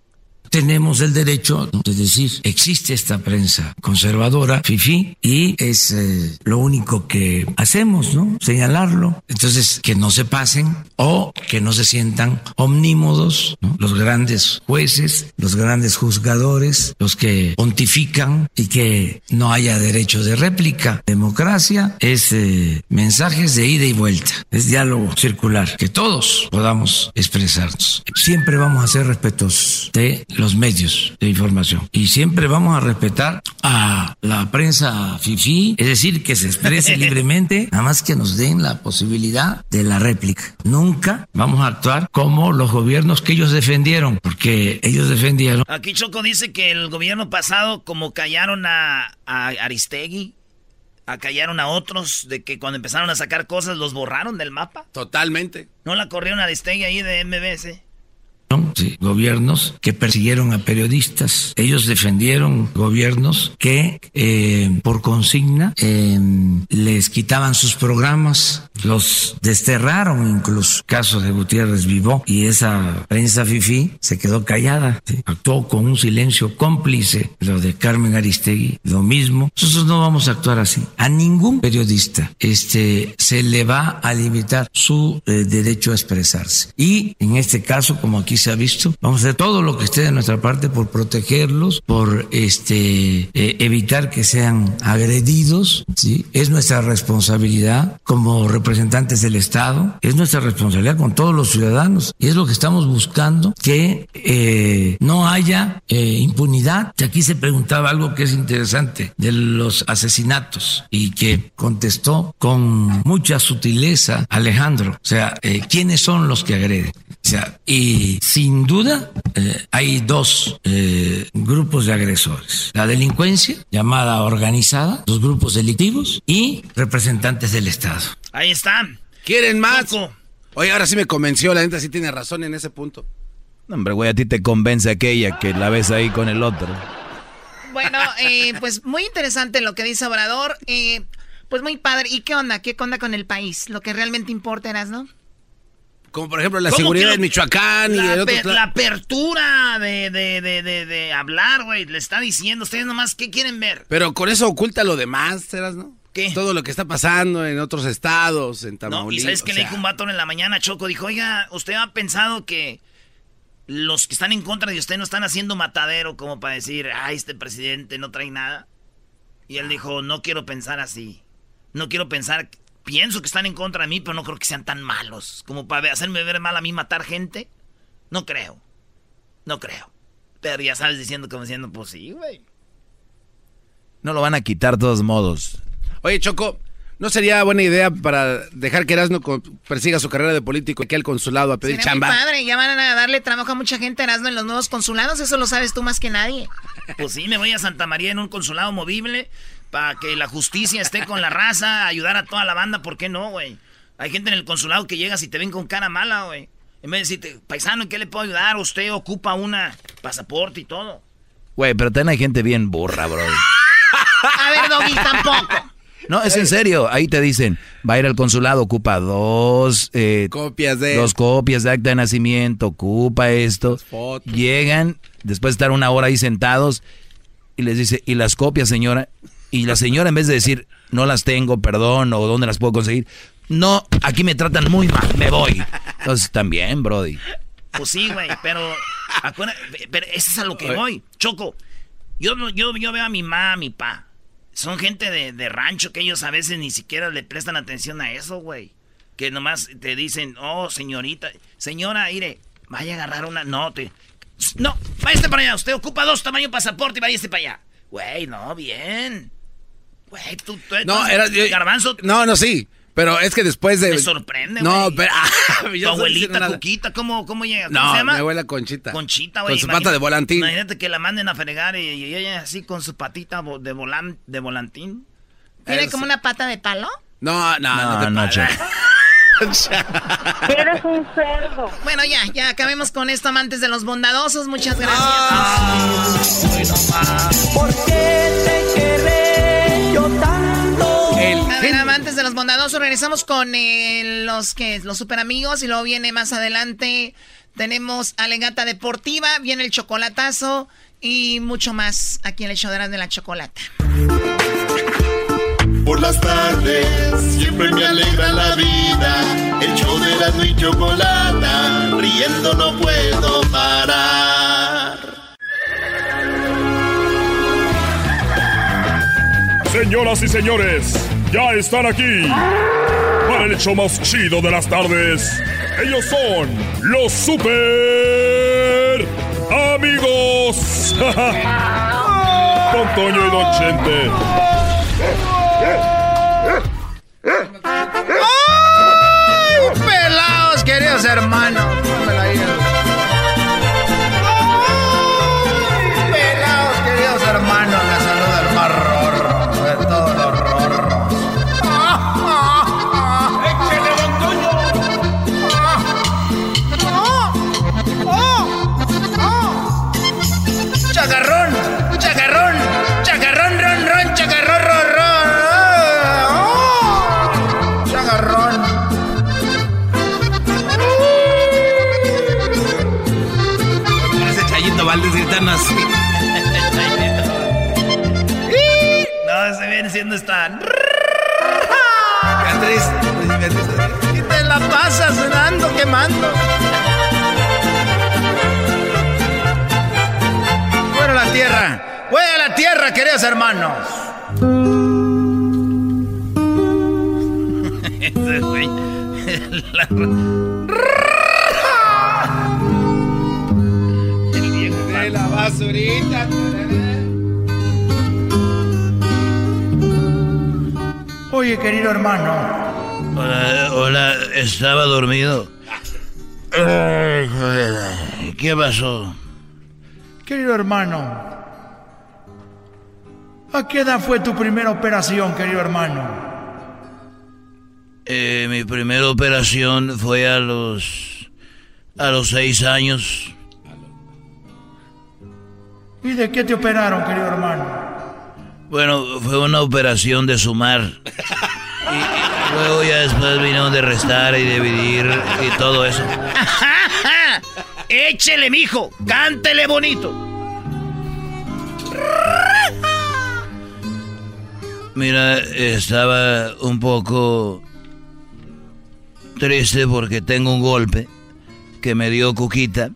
S13: tenemos el derecho de decir, existe esta prensa conservadora, FIFI, y es eh, lo único que hacemos, ¿no? Señalarlo. Entonces, que no se pasen o que no se sientan omnímodos. Los grandes jueces, los grandes juzgadores, los que pontifican y que no haya derecho de réplica. Democracia es eh, mensajes de ida y vuelta, es diálogo circular, que todos podamos expresarnos. Siempre vamos a ser respetuosos de los medios de información. Y siempre vamos a respetar a la prensa FIFI, es decir, que se exprese libremente, nada más que nos den la posibilidad de la réplica. Nunca vamos a actuar como los gobiernos que ellos defendieron, porque ellos defendieron.
S5: Aquí Choco dice que el gobierno pasado, como callaron a, a Aristegui, callaron a otros, de que cuando empezaron a sacar cosas los borraron del mapa.
S6: Totalmente.
S5: ¿No la corrieron a Aristegui ahí de MBS?
S13: Sí, gobiernos que persiguieron a periodistas. Ellos defendieron gobiernos que eh, por consigna eh, les quitaban sus programas, los desterraron incluso. Caso de Gutiérrez Vivó y esa prensa fifi se quedó callada. Actuó con un silencio cómplice. Lo de Carmen Aristegui, lo mismo. Nosotros no vamos a actuar así. A ningún periodista este, se le va a limitar su eh, derecho a expresarse. Y en este caso, como aquí se ha visto. Vamos a hacer todo lo que esté de nuestra parte por protegerlos, por este eh, evitar que sean agredidos. ¿sí? Es nuestra responsabilidad como representantes del Estado, es nuestra responsabilidad con todos los ciudadanos y es lo que estamos buscando que eh, no haya eh, impunidad. Aquí se preguntaba algo que es interesante de los asesinatos y que contestó con mucha sutileza Alejandro. O sea, ¿quiénes son los que agreden? O sea, y sin duda eh, hay dos eh, grupos de agresores. La delincuencia, llamada organizada, los grupos delictivos y representantes del Estado.
S5: Ahí están.
S6: ¿Quieren más? Oye, ahora sí me convenció, la gente sí tiene razón en ese punto.
S7: hombre, güey, a ti te convence aquella que la ves ahí con el otro.
S9: Bueno, eh, pues muy interesante lo que dice Obrador. pues muy padre. ¿Y qué onda? ¿Qué onda con el país? Lo que realmente importa, ¿no?
S6: Como por ejemplo la seguridad de Michoacán y el otro...
S5: La apertura de, de, de, de, hablar, güey. Le está diciendo, ustedes nomás, ¿qué quieren ver?
S6: Pero con eso oculta lo demás, ¿serás, no?
S5: ¿Qué?
S6: Todo lo que está pasando en otros estados, en Tamaulipas. No,
S5: y ¿sabes qué le dijo un vato en la mañana, Choco? Dijo, oiga, ¿usted ha pensado que los que están en contra de usted no están haciendo matadero como para decir, ay, este presidente no trae nada? Y él dijo, no quiero pensar así. No quiero pensar pienso que están en contra de mí, pero no creo que sean tan malos como para hacerme ver mal a mí matar gente. No creo. No creo. Pero ya sabes diciendo como diciendo, pues sí, güey.
S7: No lo van a quitar de todos modos.
S6: Oye, Choco, ¿no sería buena idea para dejar que Erasmo persiga su carrera de político aquí al consulado a pedir chamba?
S9: Muy padre, ya van a darle trabajo a mucha gente Erasmo en los nuevos consulados, eso lo sabes tú más que nadie.
S5: Pues sí, me voy a Santa María en un consulado movible para que la justicia esté con la raza, ayudar a toda la banda, ¿por qué no, güey? Hay gente en el consulado que llegas y te ven con cara mala, güey. En vez de decirte, paisano, ¿en qué le puedo ayudar? Usted ocupa una pasaporte y todo.
S7: Güey, pero también hay gente bien burra, bro.
S9: a ver, Doggy, tampoco.
S7: No, es en serio. Ahí te dicen, va a ir al consulado, ocupa dos eh,
S6: copias de
S7: dos copias de acta de nacimiento, ocupa esto. Llegan, después de estar una hora ahí sentados, y les dice, ¿y las copias, señora? Y la señora, en vez de decir, no las tengo, perdón, o dónde las puedo conseguir, no, aquí me tratan muy mal, me voy. Entonces, también, Brody.
S5: Pues sí, güey, pero, pero eso es a lo que voy. Choco, yo, yo, yo veo a mi mamá, a mi pa. Son gente de, de rancho que ellos a veces ni siquiera le prestan atención a eso, güey. Que nomás te dicen, oh, señorita, señora, mire, vaya a agarrar una. No, te. No, váyase para allá. Usted ocupa dos tamaños pasaporte y váyase para allá. Güey, no, bien. Güey, tú, tú
S6: no, era,
S5: garbanzo.
S6: No, no, sí. Pero es que después de.
S5: Me sorprende,
S6: No, pero.
S5: Ah, tu abuelita Cuquita, ¿cómo, ¿cómo llega? ¿Cómo
S6: no,
S5: se llama?
S6: mi abuela Conchita.
S5: Conchita, güey.
S6: Con su pata de volantín.
S5: Imagínate que la manden a fregar y, ella así con su patita de, volan, de volantín.
S9: ¿Tiene como una pata de palo?
S6: No, no, no, no, no
S9: Eres un cerdo. Bueno, ya, ya acabemos con esto, amantes de los bondadosos. Muchas gracias. Ah, ¿Por qué te de los bondadosos, regresamos con eh, los que los super amigos y luego viene más adelante. Tenemos Alegata Deportiva, viene el chocolatazo y mucho más aquí en el show de la chocolata.
S2: Por las tardes siempre me alegra la vida. El show de la y chocolata, riendo no puedo parar.
S3: Señoras y señores, ya están aquí para el hecho más chido de las tardes. Ellos son los super amigos. Don Toño y Don Chente.
S5: ¡Ay! Pelados, queridos hermanos.
S6: Siendo esta.
S5: Beatriz, y te la pasas dando, quemando. Fuera a la tierra, fuera la tierra, queridos hermanos.
S6: Güey. La-
S5: De la basurita. Oye, querido hermano.
S7: Hola, hola, estaba dormido. Joder, ¿Qué pasó?
S5: Querido hermano. ¿A qué edad fue tu primera operación, querido hermano?
S7: Eh, mi primera operación fue a los a los seis años.
S5: ¿Y de qué te operaron, querido hermano?
S7: Bueno, fue una operación de sumar. Y, luego ya después vinieron de restar y dividir y todo eso.
S6: Échele, mijo. Cántele bonito.
S7: Mira, estaba un poco triste porque tengo un golpe que me dio Cuquita.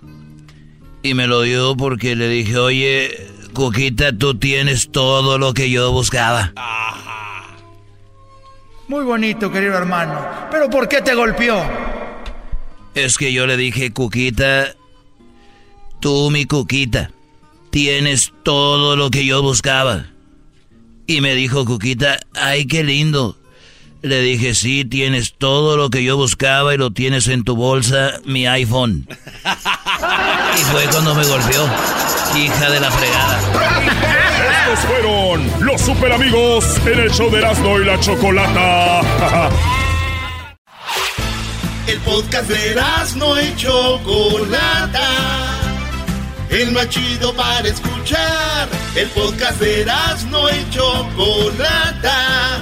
S7: Y me lo dio porque le dije, oye, Cuquita, tú tienes todo lo que yo buscaba.
S5: Muy bonito, querido hermano. ¿Pero por qué te golpeó?
S7: Es que yo le dije, Cuquita, tú mi Cuquita, tienes todo lo que yo buscaba. Y me dijo Cuquita, ay, qué lindo. Le dije, sí, tienes todo lo que yo buscaba y lo tienes en tu bolsa, mi iPhone. Y fue cuando me golpeó, hija de la fregada.
S3: Estos fueron los super amigos en el show de Erasmo y la Chocolata.
S2: El podcast de no y Chocolata. El más chido para escuchar. El podcast de no y Chocolata.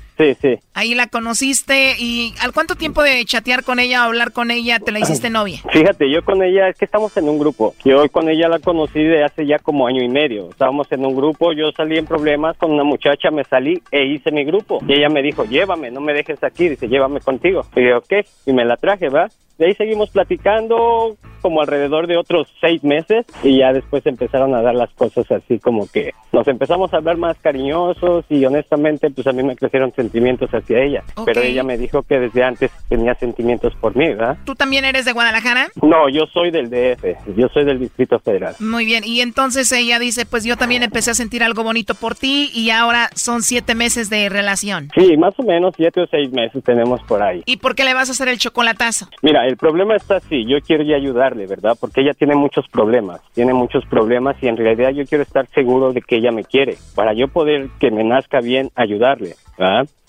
S14: Sí, sí.
S9: Ahí la conociste y ¿al cuánto tiempo de chatear con ella o hablar con ella te la hiciste novia?
S14: Fíjate, yo con ella, es que estamos en un grupo. Yo con ella la conocí de hace ya como año y medio. Estábamos en un grupo, yo salí en problemas con una muchacha, me salí e hice mi grupo. Y ella me dijo, llévame, no me dejes aquí, dice, llévame contigo. Y yo, ok, y me la traje, ¿va? De ahí seguimos platicando como alrededor de otros seis meses y ya después empezaron a dar las cosas así como que nos empezamos a hablar más cariñosos y honestamente pues a mí me crecieron sentimientos hacia ella. Pero ella me dijo que desde antes tenía sentimientos por mí, ¿verdad?
S9: ¿Tú también eres de Guadalajara?
S14: No, yo soy del DF, yo soy del Distrito Federal.
S9: Muy bien, y entonces ella dice, pues yo también empecé a sentir algo bonito por ti y ahora son siete meses de relación.
S14: Sí, más o menos siete o seis meses tenemos por ahí.
S9: ¿Y por qué le vas a hacer el chocolatazo?
S14: Mira, el problema está así, yo quiero ya ayudarle, ¿verdad? Porque ella tiene muchos problemas, tiene muchos problemas y en realidad yo quiero estar seguro de que ella me quiere, para yo poder que me nazca bien ayudarle, ¿verdad?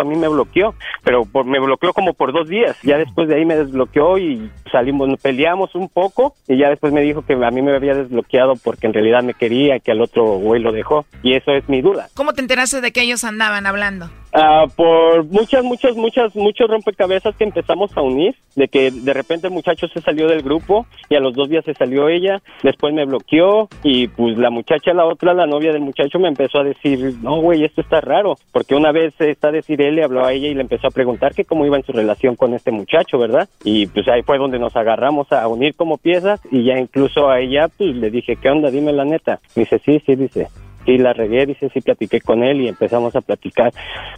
S14: a mí me bloqueó, pero por, me bloqueó como por dos días. Ya después de ahí me desbloqueó y salimos, peleamos un poco y ya después me dijo que a mí me había desbloqueado porque en realidad me quería que al otro güey lo dejó. Y eso es mi duda.
S9: ¿Cómo te enteraste de que ellos andaban hablando?
S14: Ah, por muchas, muchas, muchas, muchos rompecabezas que empezamos a unir, de que de repente el muchacho se salió del grupo y a los dos días se salió ella, después me bloqueó y pues la muchacha, la otra, la novia del muchacho me empezó a decir, no güey, esto está raro, porque una vez está decir él le habló a ella y le empezó a preguntar que cómo iba en su relación con este muchacho, ¿verdad? Y pues ahí fue donde nos agarramos a unir como piezas y ya incluso a ella pues le dije, ¿qué onda? Dime la neta. Dice, sí, sí, dice, sí la regué, dice, sí platiqué con él y empezamos a platicar,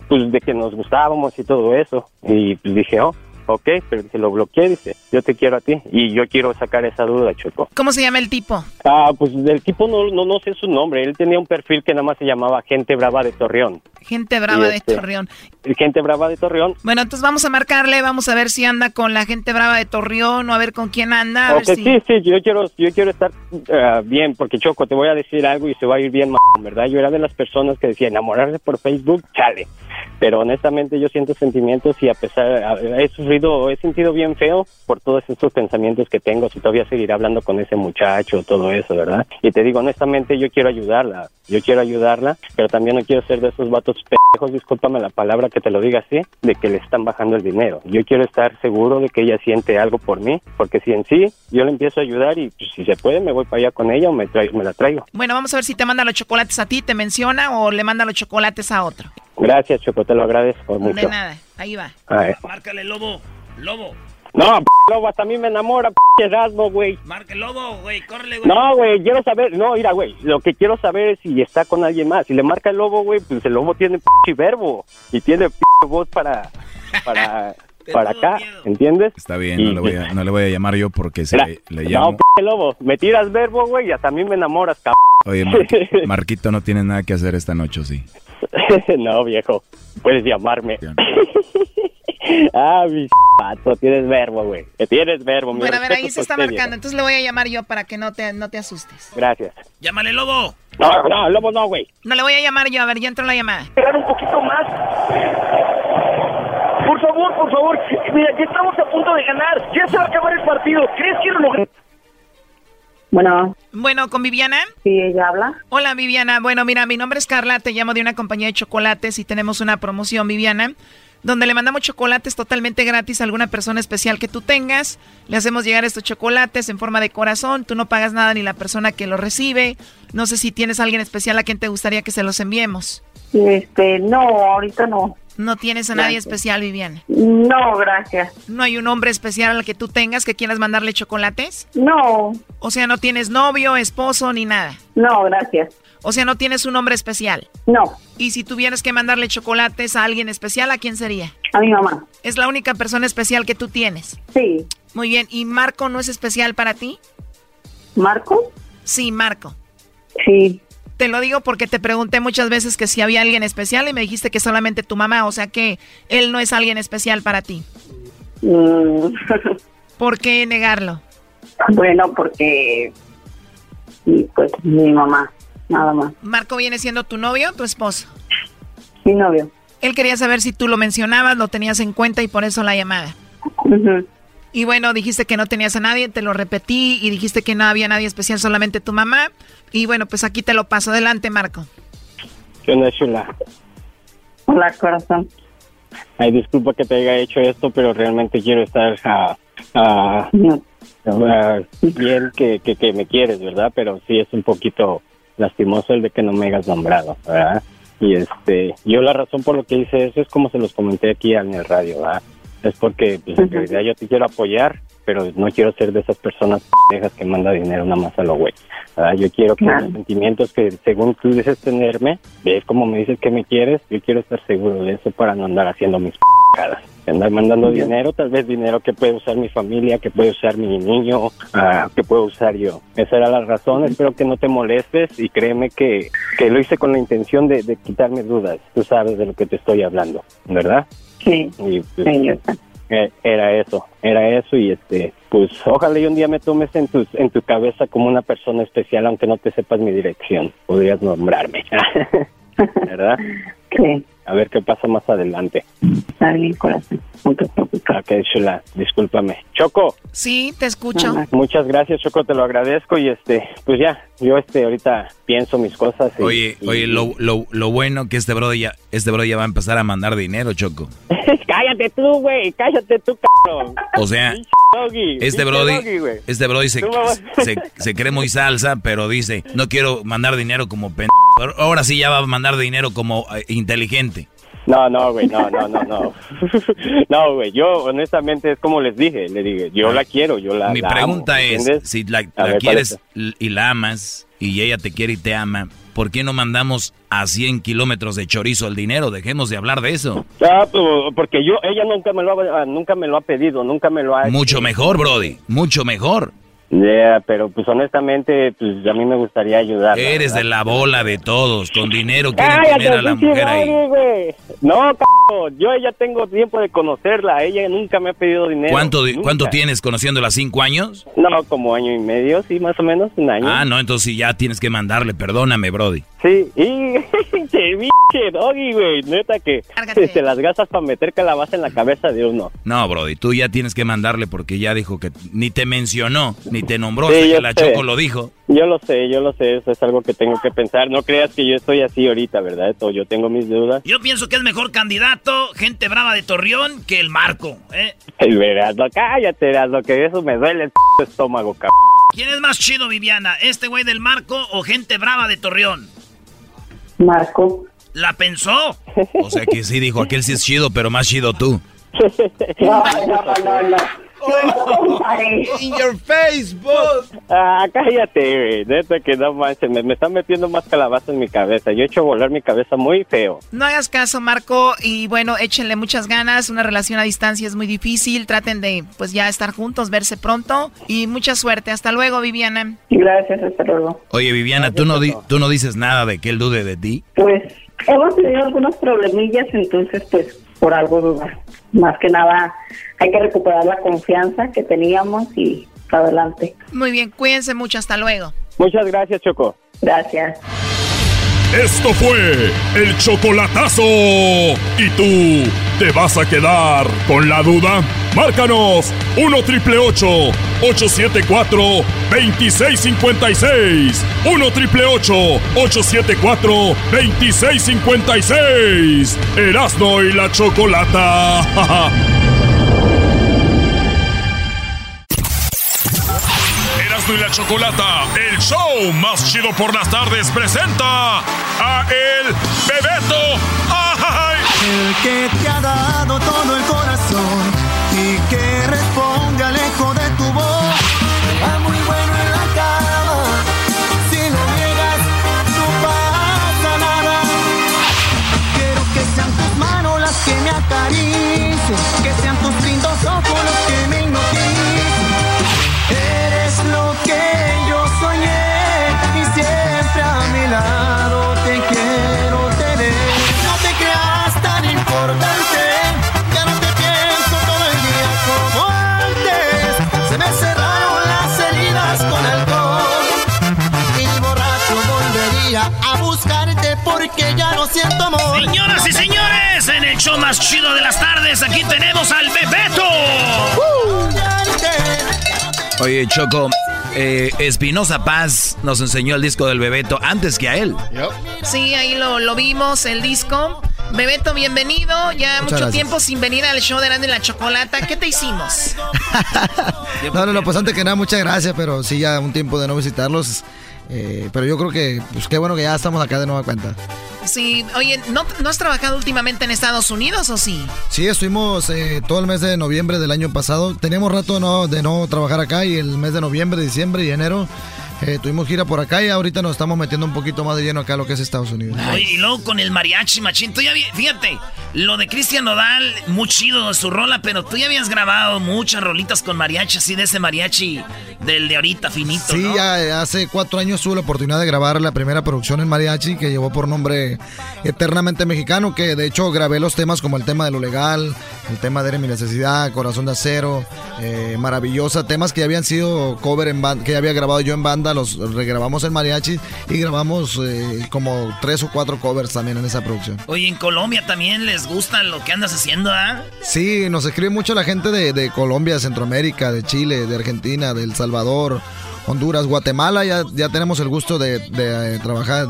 S14: pues de que nos gustábamos y todo eso. Y pues dije, oh, ok, pero se lo bloqueé, dice, yo te quiero a ti y yo quiero sacar esa duda, Choco.
S9: ¿Cómo se llama el tipo?
S14: Ah, pues del tipo no, no, no sé su nombre, él tenía un perfil que nada más se llamaba Gente Brava de Torreón.
S9: Gente brava
S14: Y
S9: de
S14: este-
S9: Torreón.
S14: Gente Brava de Torreón.
S9: Bueno, entonces vamos a marcarle, vamos a ver si anda con la gente brava de Torreón o a ver con quién anda. A
S14: Ok,
S9: ver si...
S14: sí, sí, yo quiero, yo quiero estar ah, bien, porque Choco, te voy a decir algo y se va a ir bien, ¿verdad? Yo era de las personas que decía, enamorarse por Facebook, chale. Pero honestamente yo siento sentimientos y a pesar, he sufrido, he sentido bien feo por todos estos pensamientos que tengo, si todavía seguiré hablando con ese muchacho, todo eso, ¿verdad? Y te digo, honestamente yo quiero ayudarla, yo quiero ayudarla, pero también no quiero ser de esos vatos pendejos, discúlpame la palabra que te lo diga así, de que le están bajando el dinero. Yo quiero estar seguro de que ella siente algo por mí, porque si en sí yo le empiezo a ayudar y pues, si se puede me voy para allá con ella o me, me la traigo.
S9: Bueno, vamos a ver si te manda los chocolates a ti, te menciona o le manda los chocolates a otro.
S14: Gracias, Choco, te lo agradezco mucho.
S9: De nada, ahí va.
S5: Márcale, lobo. Lobo.
S14: No, p lobo, hasta a mí me enamora, p Erasmo, güey.
S5: Marca el lobo, güey. Córrele, güey.
S14: No, güey, quiero saber, no, mira, güey, lo que quiero saber es si está con alguien más. Si le marca el lobo, güey, pues el lobo tiene p verbo y tiene p voz para, para, para acá, ¿entiendes?
S15: Está bien,
S14: Y-
S15: no le, voy a, no le voy a llamar yo porque se le, le
S14: No,
S15: llamo.
S14: p lobo, me tiras verbo, güey, y hasta a mí me enamoras, cabrón.
S15: Oye, Mar- Marquito no tiene nada que hacer esta noche, ¿o sí?
S14: no, viejo, puedes llamarme. ah, mi pato, tienes verbo, güey. Que Tienes verbo, mi
S9: Bueno, a ver, ahí se está
S14: usted,
S9: marcando. Entonces le voy a llamar yo para que no te, no te asustes.
S14: Gracias.
S5: Llámale, lobo.
S14: No, no, lobo no, güey.
S9: No le voy a llamar yo, a ver, ya entró la llamada.
S16: Esperar un poquito más. Por favor, por favor. Mira, ya estamos a punto de ganar. Ya se va a acabar el partido. ¿Crees que lo logré?
S9: Bueno. Bueno, ¿con Viviana?
S17: Sí, ella habla.
S9: Hola, Viviana. Bueno, mira, mi nombre es Carla, te llamo de una compañía de chocolates y tenemos una promoción, Viviana, donde le mandamos chocolates totalmente gratis a alguna persona especial que tú tengas. Le hacemos llegar estos chocolates en forma de corazón, tú no pagas nada ni la persona que los recibe. No sé si tienes a alguien especial a quien te gustaría que se los enviemos.
S17: Este, no, ahorita no.
S9: No tienes a nadie
S17: Gracias.
S9: especial, Viviana.
S17: No, gracias.
S9: ¿No hay un hombre especial al que tú tengas que quieras mandarle chocolates?
S17: No.
S9: O sea, no tienes novio, esposo ni nada.
S17: No, gracias.
S9: O sea, no tienes un hombre especial.
S17: No.
S9: Y si tuvieras que mandarle chocolates a alguien especial, ¿a quién sería?
S17: A mi mamá.
S9: Es la única persona especial que tú tienes.
S17: Sí.
S9: Muy bien. ¿Y Marco no es especial para ti?
S17: ¿Marco?
S9: Sí, Marco.
S17: Sí.
S9: Te lo digo porque te pregunté muchas veces que si había alguien especial y me dijiste que solamente tu mamá, o sea que él no es alguien especial para ti.
S17: Mm,
S9: ¿Por qué negarlo?
S17: bueno, porque... Pues mi mamá, nada más.
S9: Marco viene siendo tu novio o tu esposo.
S17: Mi novio.
S9: Él quería saber si tú lo mencionabas, lo tenías en cuenta y por eso la llamada. Y bueno, dijiste que no tenías a nadie, te lo repetí y dijiste que no había nadie especial, solamente tu mamá. Y bueno, pues aquí te lo paso. Adelante, Marco.
S14: ¿Qué onda, chula?
S17: Hola, corazón.
S14: Ay, disculpa que te haya hecho esto, pero realmente quiero estar ah, ah, ah, bien que, que, que me quieres, ¿verdad? Pero sí es un poquito lastimoso el de que no me hayas nombrado, ¿verdad? Y este, yo la razón por lo que hice eso es como se los comenté aquí en el radio, ¿verdad? Es porque pues, en realidad yo te quiero apoyar pero no quiero ser de esas personas pendejas que manda dinero nada más a lo güey. ¿verdad? Yo quiero que
S17: Claro.
S14: los sentimientos que según tú dices tenerme, ves como me dices que me quieres, yo quiero estar seguro de eso para no andar haciendo mis pendejadas. Andar mandando dinero, tal vez dinero que puede usar mi familia, que puede usar mi niño, ah, que puedo usar yo. Esa era la razón, espero que no te molestes y créeme que, que lo hice con la intención de, de quitarme dudas. Tú sabes de lo que te estoy hablando, ¿verdad?
S17: Sí,
S14: Y, pues, eh, era eso, era eso y este, pues ojalá y un día me tomes en tu, en tu cabeza como una persona especial, aunque no te sepas mi dirección, podrías nombrarme, ¿verdad?
S17: Sí.
S14: A ver qué pasa más adelante.
S17: Está bien, corazón. No te preocupes.
S14: Ok, Chula, discúlpame. Choco,
S9: Sí, te escucho.
S14: muchas gracias, Choco, te lo agradezco y este, pues ya, yo este ahorita pienso mis cosas. y-
S7: Oye,
S14: y-
S7: oye, lo, lo, lo bueno que este bro ya, este bro ya va a empezar a mandar dinero, Choco.
S14: cállate tú, güey, cállate tú, cabrón.
S7: O sea, este brody, este brody se, se, se cree muy salsa, pero dice, no quiero mandar dinero como pen... Pero Ahora sí ya va a mandar dinero como eh, inteligente.
S14: No, no, güey, no, no, no, no. No, güey, yo honestamente es como les dije, le dije, yo la quiero, yo la
S7: Mi
S14: la
S7: pregunta
S14: amo,
S7: es, si la,
S14: A
S7: la
S14: ver, ¿cuál
S7: quieres y la amas y ella te quiere y te ama, ¿por qué no mandamos a 100 kilómetros de chorizo el dinero? Dejemos de hablar de eso.
S14: Ah, porque yo, ella nunca me lo ha, nunca me lo ha pedido, nunca me lo ha
S7: Mucho mejor, Brody, mucho mejor.
S14: Yeah, pero pues honestamente, pues a mí me gustaría ayudar.
S7: Eres de la bola de todos, con dinero quieren
S14: Cállate,
S7: tener a la mujer ahí.
S14: madre. No, c yo ya tengo tiempo de conocerla, ella nunca me ha pedido dinero.
S7: ¿Cuánto,
S14: nunca.
S7: ¿Cuánto tienes conociéndola? ¿Cinco años?
S14: No, como año y medio, sí, más o menos, un año.
S7: Ah, no, entonces sí, ya tienes que mandarle, perdóname, Brody.
S14: Sí, y che, pinche doggy, güey, neta que te las gastas para meter calabaza en la cabeza de uno.
S7: No, Brody, tú ya tienes que mandarle porque ya dijo que ni te mencionó, ni te nombró,
S14: Sí,
S7: hasta
S14: yo
S7: que la
S14: sé.
S7: Choco lo dijo.
S14: Yo lo sé, yo lo sé, eso es algo que tengo que pensar. No creas que yo estoy así ahorita, ¿verdad? Yo tengo mis dudas.
S5: Yo pienso que es mejor candidato, gente brava de Torreón, que el Marco, ¿eh?
S14: Ay, verás, no, cállate, verás, lo que eso me duele el estómago, cabrón.
S5: ¿Quién es más chido, Viviana? ¿Este güey del Marco o gente brava de Torreón?
S17: Marco.
S5: ¿La pensó?
S7: O sea que sí dijo, aquel sí es chido, pero más chido tú.
S17: No, no, no, no.
S14: In your Facebook. Ah, cállate, güey. Neta que no manches, me, me están metiendo más calabaza en mi cabeza. Yo he hecho volar mi cabeza muy feo.
S9: No hagas caso, Marco, y bueno, échenle muchas ganas. Una relación a distancia es muy difícil. Traten de, pues ya estar juntos, verse pronto y mucha suerte. Hasta luego, Viviana.
S17: Gracias, hasta luego.
S7: Oye, Viviana, ¿tú no, di- ¿tú no dices nada de que él dude de ti?
S17: Pues hemos tenido algunos problemillas, entonces pues por algo dudar. Más que nada hay que recuperar la confianza que teníamos y adelante.
S9: Muy bien, cuídense mucho. Hasta luego.
S14: Muchas gracias, Choco.
S17: Gracias.
S3: Esto fue el chocolatazo. ¿Y tú te vas a quedar con la duda? Márcanos 1 triple 874 2656. 1 triple 874 2656. Erasno y la chocolata. Erasmo y la Chocolata, el show más chido por las tardes, presenta a El Bebeto.
S4: El que te ha dado todo el corazón y que responde al eco de tu voz. Muy bueno en la cama, si lo niegas, no pasa nada. Quiero que sean tus manos las que me acaricien,
S5: más chido de las tardes, aquí tenemos al Bebeto.
S7: Oye, Choco, eh, Espinosa Paz nos enseñó el disco del Bebeto antes que a él.
S9: Sí, ahí lo, lo vimos, el disco. Bebeto, bienvenido. Ya
S18: Muchas
S9: mucho
S18: gracias.
S9: tiempo sin venir al show de Grande la Chocolata. ¿Qué te hicimos?
S18: No, no, no, pues antes que nada, muchas gracias, pero sí, ya un tiempo de no visitarlos.
S19: Eh, pero yo creo que, pues qué bueno que ya estamos acá de nueva cuenta.
S9: Sí, oye, ¿no, ¿no has trabajado últimamente en Estados Unidos o sí?
S19: Sí, estuvimos eh, todo el mes de noviembre del año pasado. Teníamos rato no, de no trabajar acá y el mes de noviembre, diciembre y enero eh, tuvimos gira por acá y ahorita nos estamos metiendo un poquito más de lleno acá a lo que es Estados Unidos.
S5: y luego con el mariachi, machín. Tú ya fíjate, lo de Cristian Nodal, muy chido su rola, pero tú ya habías grabado muchas rolitas con mariachi, así de ese mariachi del de ahorita finito.
S19: Sí, ya hace cuatro años tuve la oportunidad de grabar la primera producción en mariachi que llevó por nombre Eternamente Mexicano, que de hecho grabé los temas como el tema de lo legal, el tema de Mi Necesidad, Corazón de Acero, eh, Maravillosa, temas que habían sido cover en banda, que había grabado yo en banda los regrabamos en mariachi y grabamos eh, como tres o cuatro covers también en esa producción.
S5: Oye, en Colombia también les gusta lo que andas haciendo, ¿ah?
S19: Sí, nos escribe mucho la gente de, Colombia, de Centroamérica, de Chile, de Argentina, de El Salvador. Honduras, Guatemala, ya, ya tenemos el gusto de, de eh, trabajar,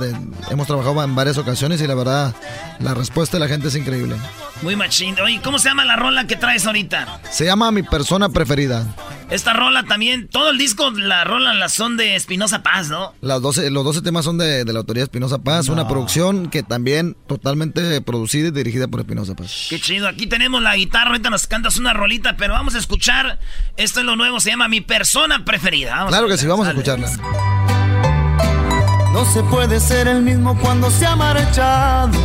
S19: hemos trabajado en varias ocasiones y la verdad, la respuesta de la gente es increíble.
S5: Muy machín. Oye, ¿cómo se llama la rola que traes ahorita?
S19: Se llama Mi Persona Preferida.
S5: Esta rola también, todo el disco, la rola las son de Espinosa Paz, ¿no?
S19: Las 12, los 12 temas son de, la autoría de Espinosa Paz, una producción que también totalmente producida y dirigida por Espinosa Paz.
S5: Qué chido, aquí tenemos la guitarra, ahorita nos cantas una rolita, pero vamos a escuchar, esto es lo nuevo, se llama Mi Persona Preferida.
S19: claro que sí, vamos a escucharla.
S18: No se puede ser el mismo cuando se ha marchado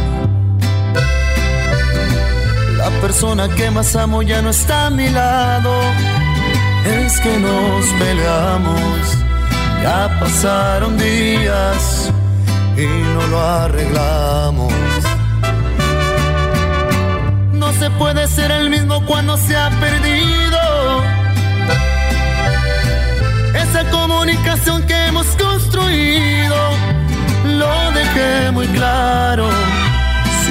S18: la persona que más amo ya no está a mi lado. Es que nos peleamos, ya pasaron días y no lo arreglamos. No se puede ser el mismo cuando se ha perdido esa comunicación que hemos construido. Lo dejé muy claro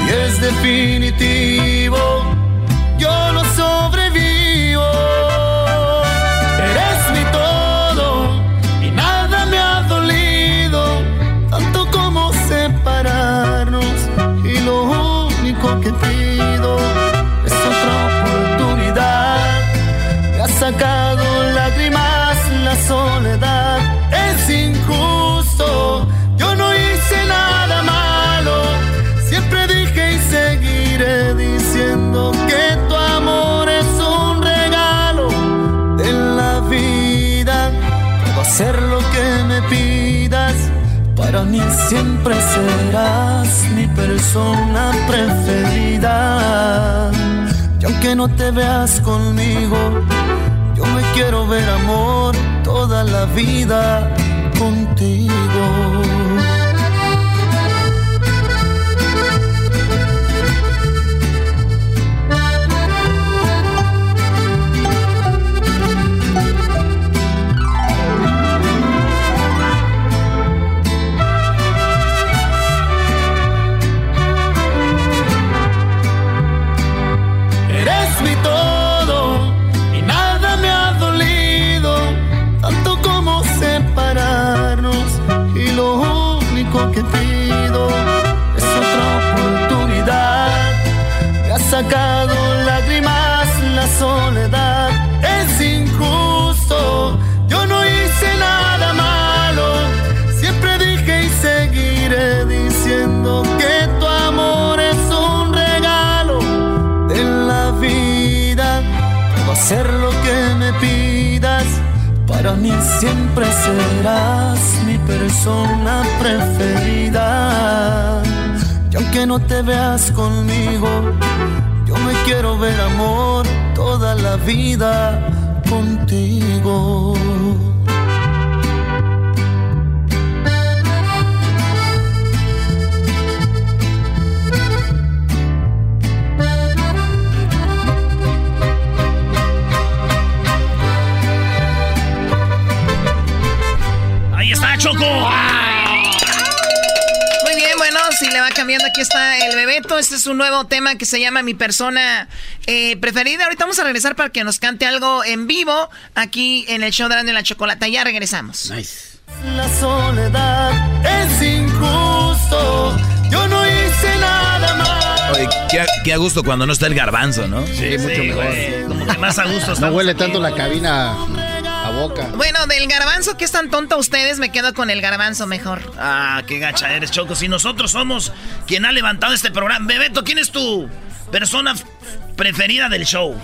S18: es definitivo, yo lo sobrevivo. Siempre serás mi persona preferida. Y aunque no te veas conmigo, yo me quiero ver amor toda la vida contigo. Mí siempre serás mi persona preferida. Y aunque no te veas conmigo, yo me quiero ver amor toda la vida contigo.
S9: Aquí está el Bebeto. Este es un nuevo tema que se llama Mi persona eh, preferida. Ahorita vamos a regresar para que nos cante algo en vivo aquí en el show de la Chocolata. Ya regresamos.
S18: Nice. La soledad es injusto. Yo no hice nada más.
S7: Oye, qué, a gusto cuando no está el garbanzo, ¿no?
S20: Sí, mucho mejor.
S5: como que más a gusto.
S20: No huele tanto la cabina
S18: boca.
S9: Bueno, del garbanzo, que es tan tonto ustedes, me quedo con el garbanzo mejor.
S5: Ah, qué gacha eres, Choco. Si nosotros somos quien ha levantado este programa. Bebeto, ¿quién es tu persona preferida del show?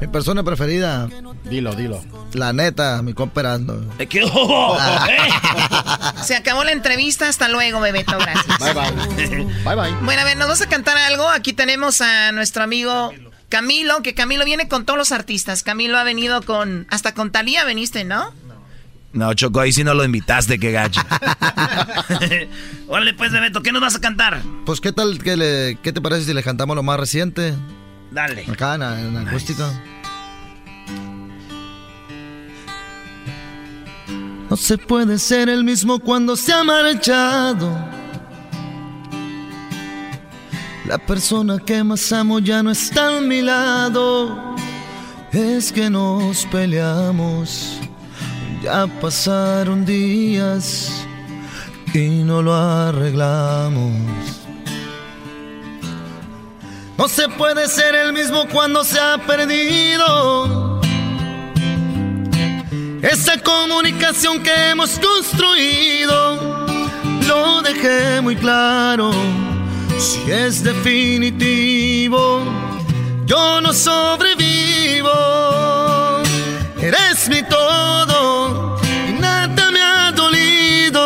S18: Mi persona preferida.
S20: Dilo, dilo.
S18: La neta, mi comperando.
S5: ¿Qué? Oh,
S9: Se acabó la entrevista. Hasta luego, Bebeto. Gracias.
S20: Bye, bye. bye, bye.
S9: Bueno, a ver, nos vamos a cantar algo. Aquí tenemos a nuestro amigo Camilo, que Camilo viene con todos los artistas. Camilo ha venido con. Hasta con Talía veniste, ¿no?
S7: No, Choco, ahí sí no lo invitaste, qué gacho.
S5: Órale, pues, Bebeto, ¿qué nos vas a cantar?
S18: Pues, ¿qué tal? ¿Qué, le, qué te parece si le cantamos lo más reciente?
S5: Dale.
S18: Acá en, en acústica. No se puede ser el mismo cuando se ha marchado. La persona que más amo ya no está a mi lado. Es que nos peleamos. Ya pasaron días y no lo arreglamos. No se puede ser el mismo cuando se ha perdido esa comunicación que hemos construido. Lo dejé muy claro, si es definitivo, yo no sobrevivo. Eres mi todo y nada me ha dolido,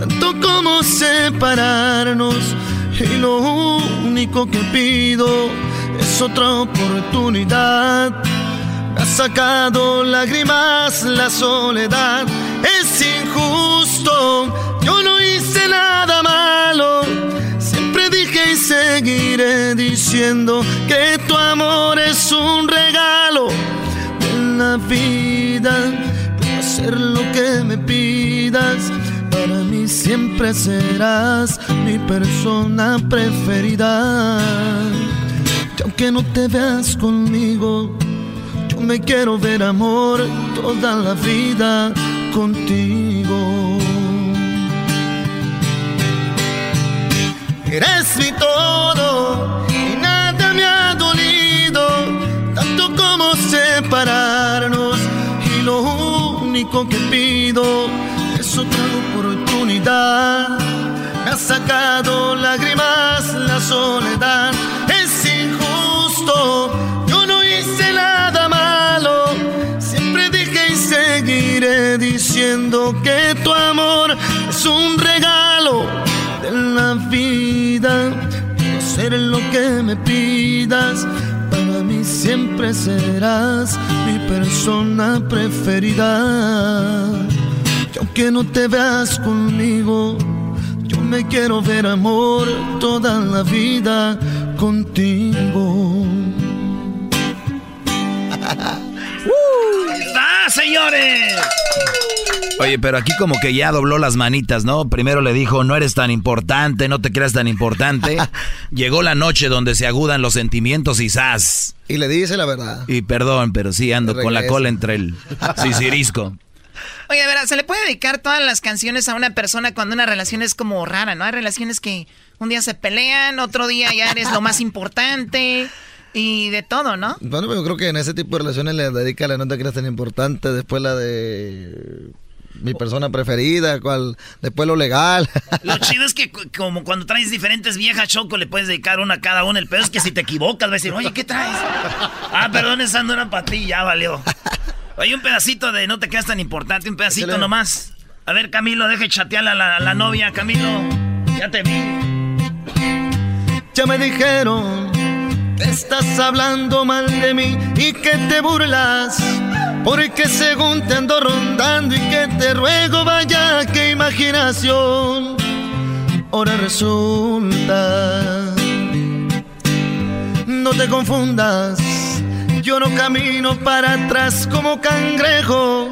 S18: tanto como separarnos. Y lo único que pido es otra oportunidad. Me ha sacado lágrimas la soledad. Es injusto, yo no hice nada malo. Y seguiré diciendo que tu amor es un regalo en la vida. Puedo hacer lo que me pidas. Para mí siempre serás mi persona preferida. Y aunque no te veas conmigo, yo me quiero ver amor toda la vida contigo. Eres mi todo y nada me ha dolido, tanto como separarnos. Y lo único que pido es otra oportunidad. Me ha sacado lágrimas la soledad. Es injusto, yo no hice nada malo. Siempre dije y seguiré diciendo que tu amor es un regalo de la vida. Puedo hacer lo que me pidas. Para mí siempre serás mi persona preferida. Y aunque no te veas conmigo, yo me quiero ver amor toda la vida contigo.
S5: ¡Ahí está, señores!
S7: Oye, pero aquí como que ya dobló las manitas, ¿no? Primero le dijo, no eres tan importante, no te creas tan importante. Llegó la noche donde se agudan los sentimientos y ¡zas!
S18: Y le dice la verdad.
S7: Y perdón, pero sí ando con la cola entre el sisirisco.
S9: Oye, a ver, se le puede dedicar todas las canciones a una persona cuando una relación es como rara, ¿no? Hay relaciones que un día se pelean, otro día ya eres lo más importante y de todo, ¿no?
S18: Bueno, yo creo que en ese tipo de relaciones le dedica la nota que era tan importante, después la de mi persona preferida, cual, después lo legal.
S5: Lo chido es que como cuando traes diferentes viejas choco, le puedes dedicar una a cada una. El peor es que si te equivocas, vas a decir, oye, ¿qué traes? Ah, perdón, esa no era para ti, ya valió. Oye, un pedacito de no te quedas tan importante, un pedacito
S18: Échale.
S5: nomás. A ver, Camilo, deje chatear a la, a la novia, Camilo. Ya te vi.
S18: Ya me dijeron que estás hablando mal de mí y que te burlas. Porque según te ando rondando y que te ruego vaya qué imaginación. Ahora resulta. No te confundas, yo no camino para atrás como cangrejo.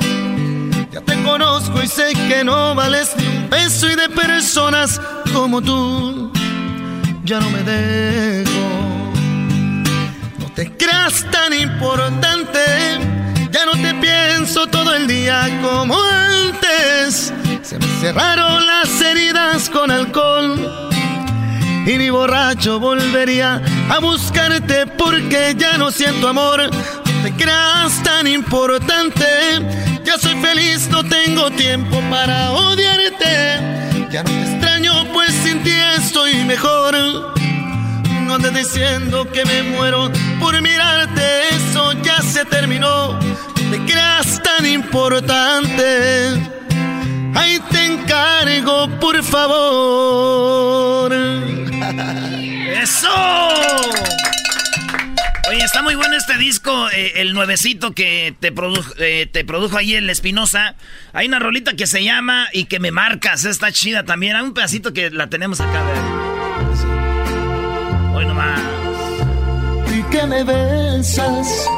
S18: Ya te conozco y sé que no vales ni un peso y de personas como tú ya no me dejo. No te creas tan importante, ya no te pienso todo el día como antes. Se me cerraron las heridas con alcohol y ni borracho volvería a buscarte porque ya no siento amor. No te creas tan importante,
S2: Ya soy feliz, no tengo tiempo para odiarte. Ya no te extraño, pues sin ti estoy mejor. No andes diciendo que me muero por mirarte, eso ya se terminó. Te creas tan importante. Ahí te encargo, por favor.
S5: ¡Eso! Oye, está muy bueno este disco, eh, el nuevecito que te, produjo, eh, te produjo ahí el Espinosa. Hay una rolita que se llama Y que me marcas, está chida también. Hay un pedacito que la tenemos acá, Hoy nomás.
S2: Y que me besas,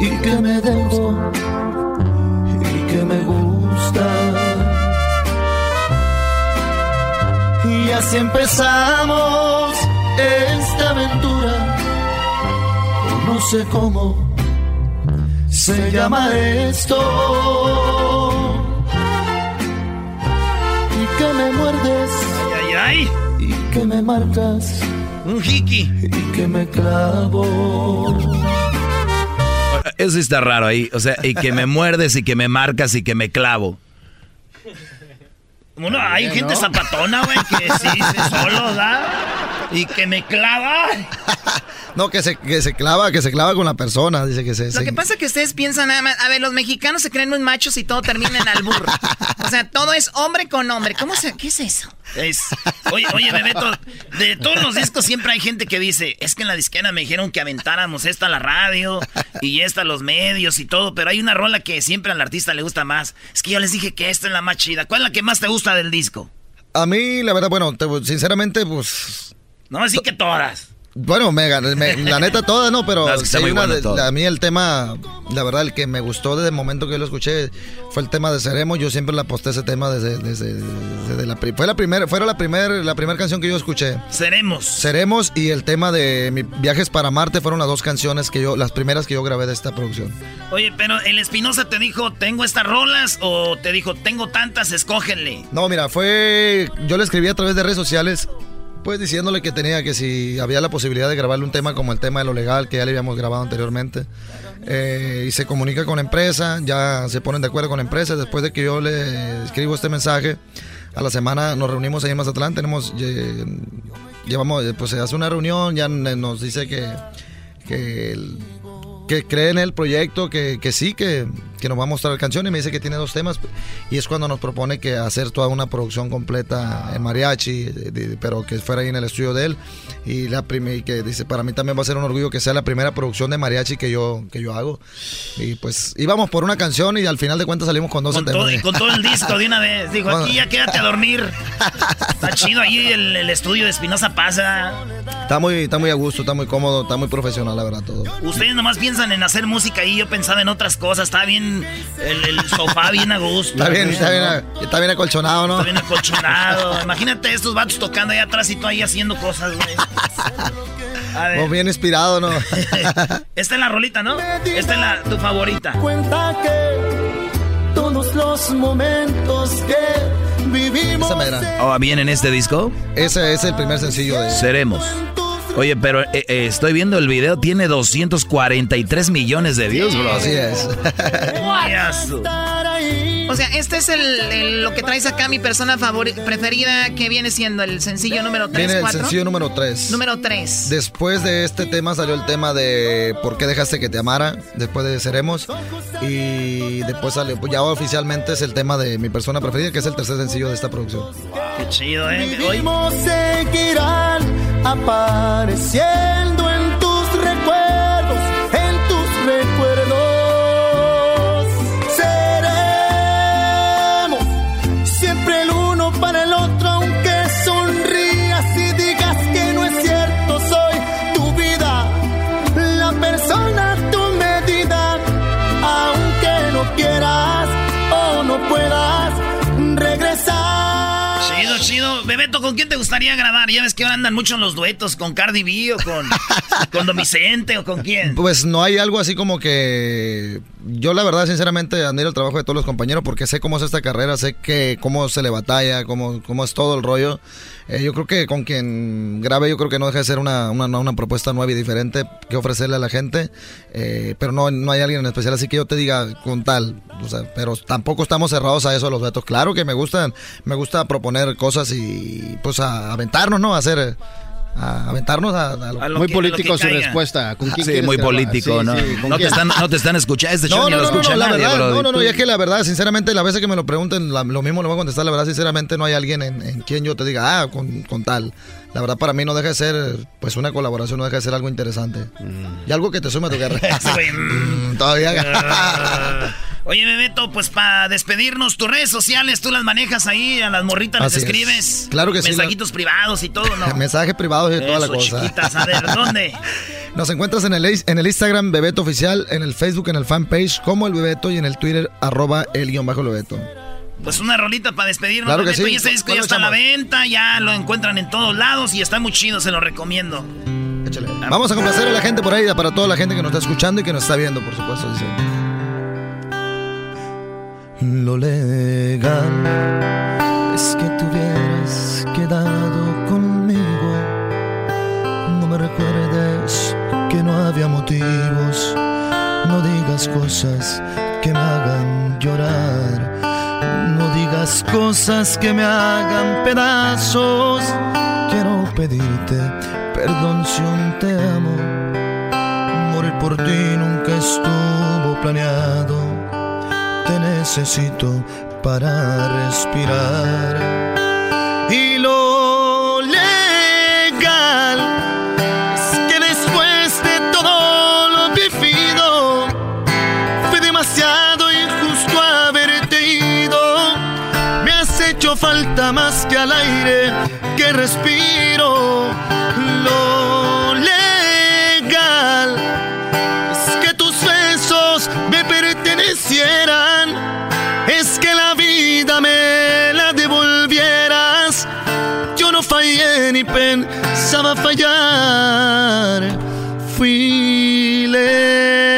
S2: y que me dejo, y que me gusta. Y así empezamos esta aventura no sé cómo se llama esto. Y que me muerdes.
S5: Ay, ay, ay.
S2: Y que me marcas.
S5: Un hiki.
S2: Y que me clavo.
S7: Eso está raro ahí. O sea, y que me muerdes y que me marcas y que me clavo.
S5: Bueno, hay gente zapatona, güey, que sí, solo da. Y que me clava.
S18: No, que se, que se clava, que se clava con la persona, dice que se...
S9: Lo que pasa es que ustedes piensan nada más, a ver, los mexicanos se creen muy machos y todo termina en albur. o sea, todo es hombre con hombre. ¿Cómo se, qué es eso?
S5: Es, oye, oye, Bebeto, de todos los discos siempre hay gente que dice, es que en la disquera me dijeron que aventáramos esta a la radio y esta a los medios y todo, pero hay una rola que siempre al artista le gusta más. Es que yo les dije que esta es la más chida. ¿Cuál es la que más te gusta del disco?
S18: A mí, la verdad, bueno, sinceramente, pues...
S5: No, así que todas.
S18: Bueno, me, la neta toda, ¿no? Pero a mí el tema, la verdad, el que me gustó desde el momento que yo lo escuché fue el tema de Seremos. Yo siempre la aposté ese tema desde, desde, la fue la primera, fue la primera la primera canción que yo escuché.
S5: Seremos.
S18: Seremos y el tema de mi Viajes para Marte fueron las dos canciones que yo, las primeras que yo grabé de esta producción.
S5: Oye, pero el Espinosa te dijo, tengo estas rolas o te dijo, tengo tantas, escógenle.
S18: No, mira, fue, yo le escribí a través de redes sociales pues diciéndole que tenía que si había la posibilidad de grabarle un tema como el tema de lo legal que ya le habíamos grabado anteriormente. Eh, y se comunica con la empresa, ya se ponen de acuerdo con la empresa. Después de que yo le escribo este mensaje, a la semana nos reunimos ahí en Mazatlán, tenemos, llevamos, pues se hace una reunión, ya nos dice que, que que cree en el proyecto, que, que sí, que, que, nos va a mostrar canciones. Y me dice que tiene dos temas. Y es cuando nos propone que hacer toda una producción completa en mariachi, pero que fuera ahí en el estudio de él. Y la y que dice, para mí también va a ser un orgullo que sea la primera producción de mariachi que yo, que yo hago. Y pues íbamos por una canción y al final de cuentas salimos con dos
S5: con todo, y con todo el disco de una vez. Digo, aquí ya quédate a dormir. Está chido ahí el, el estudio de Espinosa Pasa.
S18: Está muy, está muy a gusto, está muy cómodo, está muy profesional, la verdad, todo.
S5: Ustedes nomás piensan en hacer música y yo pensaba en otras cosas. Está bien el, sofá bien a gusto.
S18: Está bien, está bien, está bien acolchonado, ¿no?
S5: Está bien acolchonado. Imagínate estos vatos tocando ahí atrás y tú ahí haciendo cosas, güey.
S18: A ver. bien inspirado, ¿no?
S5: Esta es la rolita, ¿no? Esta es la, tu favorita.
S2: Cuenta que todos los momentos que vivimos.
S7: ¿O oh, bien en este disco?
S18: Ese es el primer sencillo de.
S7: Seremos. Oye, pero eh, eh, estoy viendo el video, tiene 243 millones de views, bro.
S18: Así es.
S9: o sea, este es el, lo que traes acá, mi persona favorita, preferida, que viene siendo el sencillo número 3.
S18: Viene el sencillo número 3.
S9: Número 3.
S18: Después de este tema salió el tema de ¿Por qué dejaste que te amara? Después de Seremos. Y después salió, pues ya oficialmente es el tema de mi persona preferida, que es el tercer sencillo de esta producción.
S5: Qué chido, ¿eh?
S2: Hoy apareciendo
S5: ¿con quién te gustaría grabar? Ya ves que andan mucho en los duetos, con Cardi B o con, con Don Vicente o con quién.
S18: Pues no hay algo así como que. Yo, la verdad, sinceramente, admiro el trabajo de todos los compañeros porque sé cómo es esta carrera, sé que cómo se le batalla, cómo, cómo es todo el rollo. Eh, yo creo que con quien grabe, yo creo que no deja de ser una, una, una propuesta nueva y diferente que ofrecerle a la gente. Eh, pero no, no hay alguien en especial, así que yo te diga con tal, o sea, pero tampoco estamos cerrados a eso los vetos. Claro que me gustan, me gusta proponer cosas y pues a aventarnos, ¿no? A hacer a aventarnos a,
S20: muy político su respuesta.
S7: sí, muy político, ¿no? no, te están, no te están escuchando. Este show no, no, no, la
S18: verdad, no, no, no, ya que la verdad, sinceramente, la veces que me lo pregunten, lo mismo lo voy a contestar. La verdad, sinceramente, no hay alguien en, quien yo te diga, ah, con, con, tal. La verdad, para mí no deja de ser, pues, una colaboración, no deja de ser algo interesante. Mm. Y algo que te sume a tu guerra. Mm, todavía.
S5: Oye, Bebeto, pues para despedirnos, tus redes sociales, tú las manejas ahí, a las morritas les escribes.
S18: Claro que
S5: sí. Mensajitos privados y todo, ¿no?
S18: Mensajes privados y toda la cosa.
S5: Chiquitas, a ver, ¿dónde?
S18: Nos encuentras en el, en el Instagram Bebeto Oficial, en el Facebook, en el fanpage como el Bebeto y en el Twitter arroba el guion bajo Bebeto.
S5: Pues una rolita para despedirnos.
S18: Claro que sí.
S5: Y ese disco ya está a la venta, ya lo encuentran en todos lados y está muy chido, se lo recomiendo.
S18: Échale. Vamos a complacer a la gente por ahí, para toda la gente que nos está escuchando y que nos está viendo, por supuesto. Dice. Lo legal es que te hubieras quedado conmigo. No me recuerdes que no había motivos. No digas cosas que me hagan llorar. Digas cosas que me hagan pedazos. Quiero pedirte perdón si un te amo. Morir por ti nunca estuvo planeado te necesito para respirar. Falta más que al aire que respiro. Lo legal es que tus besos me pertenecieran es que la vida me la devolvieras. Yo no fallé ni pensaba fallar. Fui legal.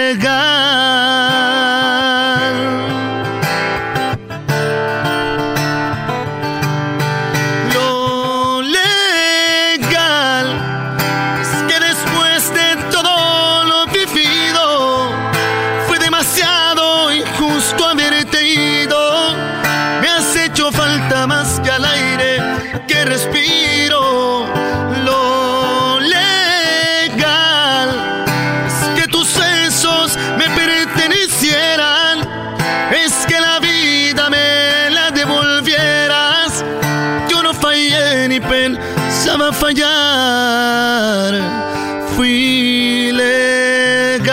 S18: Fui legal.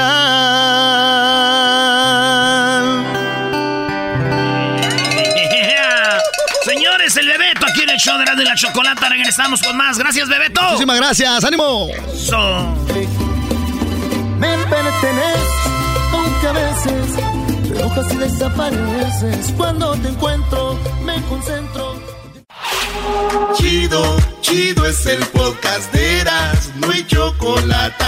S5: Señores, el Bebeto aquí en el show de la, de la chocolata. Regresamos con más. Gracias, Bebeto.
S18: Muchísimas gracias, ánimo.
S5: So-
S4: Me perteneces, aunque a veces te enojas y desapareces. Cuando te encuentro, me concentro.
S2: Chido, chido es el podcast de Eras, no hay chocolate.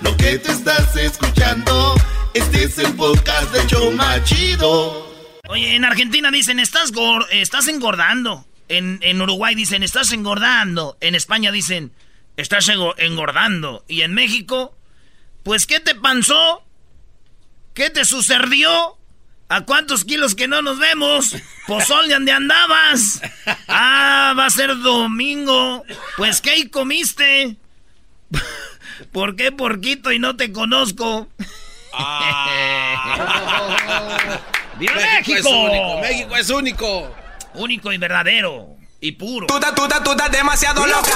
S2: Lo que te estás escuchando, este es el podcast de Choma Chido.
S5: Oye, en Argentina dicen, estás, gor- estás engordando. En, en Uruguay dicen, estás engordando. En España dicen, estás engo- engordando. Y en México, pues, ¿qué te pasó? ¿Qué te sucedió? ¿A cuántos kilos que no nos vemos? Pozol, ¿de dónde andabas? Ah, va a ser domingo. Pues, ¿qué comiste? ¿Por qué porquito y no te conozco? ¡Viva México!
S6: es único, México es único.
S5: Único y verdadero. Y puro.
S4: Estás, tú estás demasiado loca.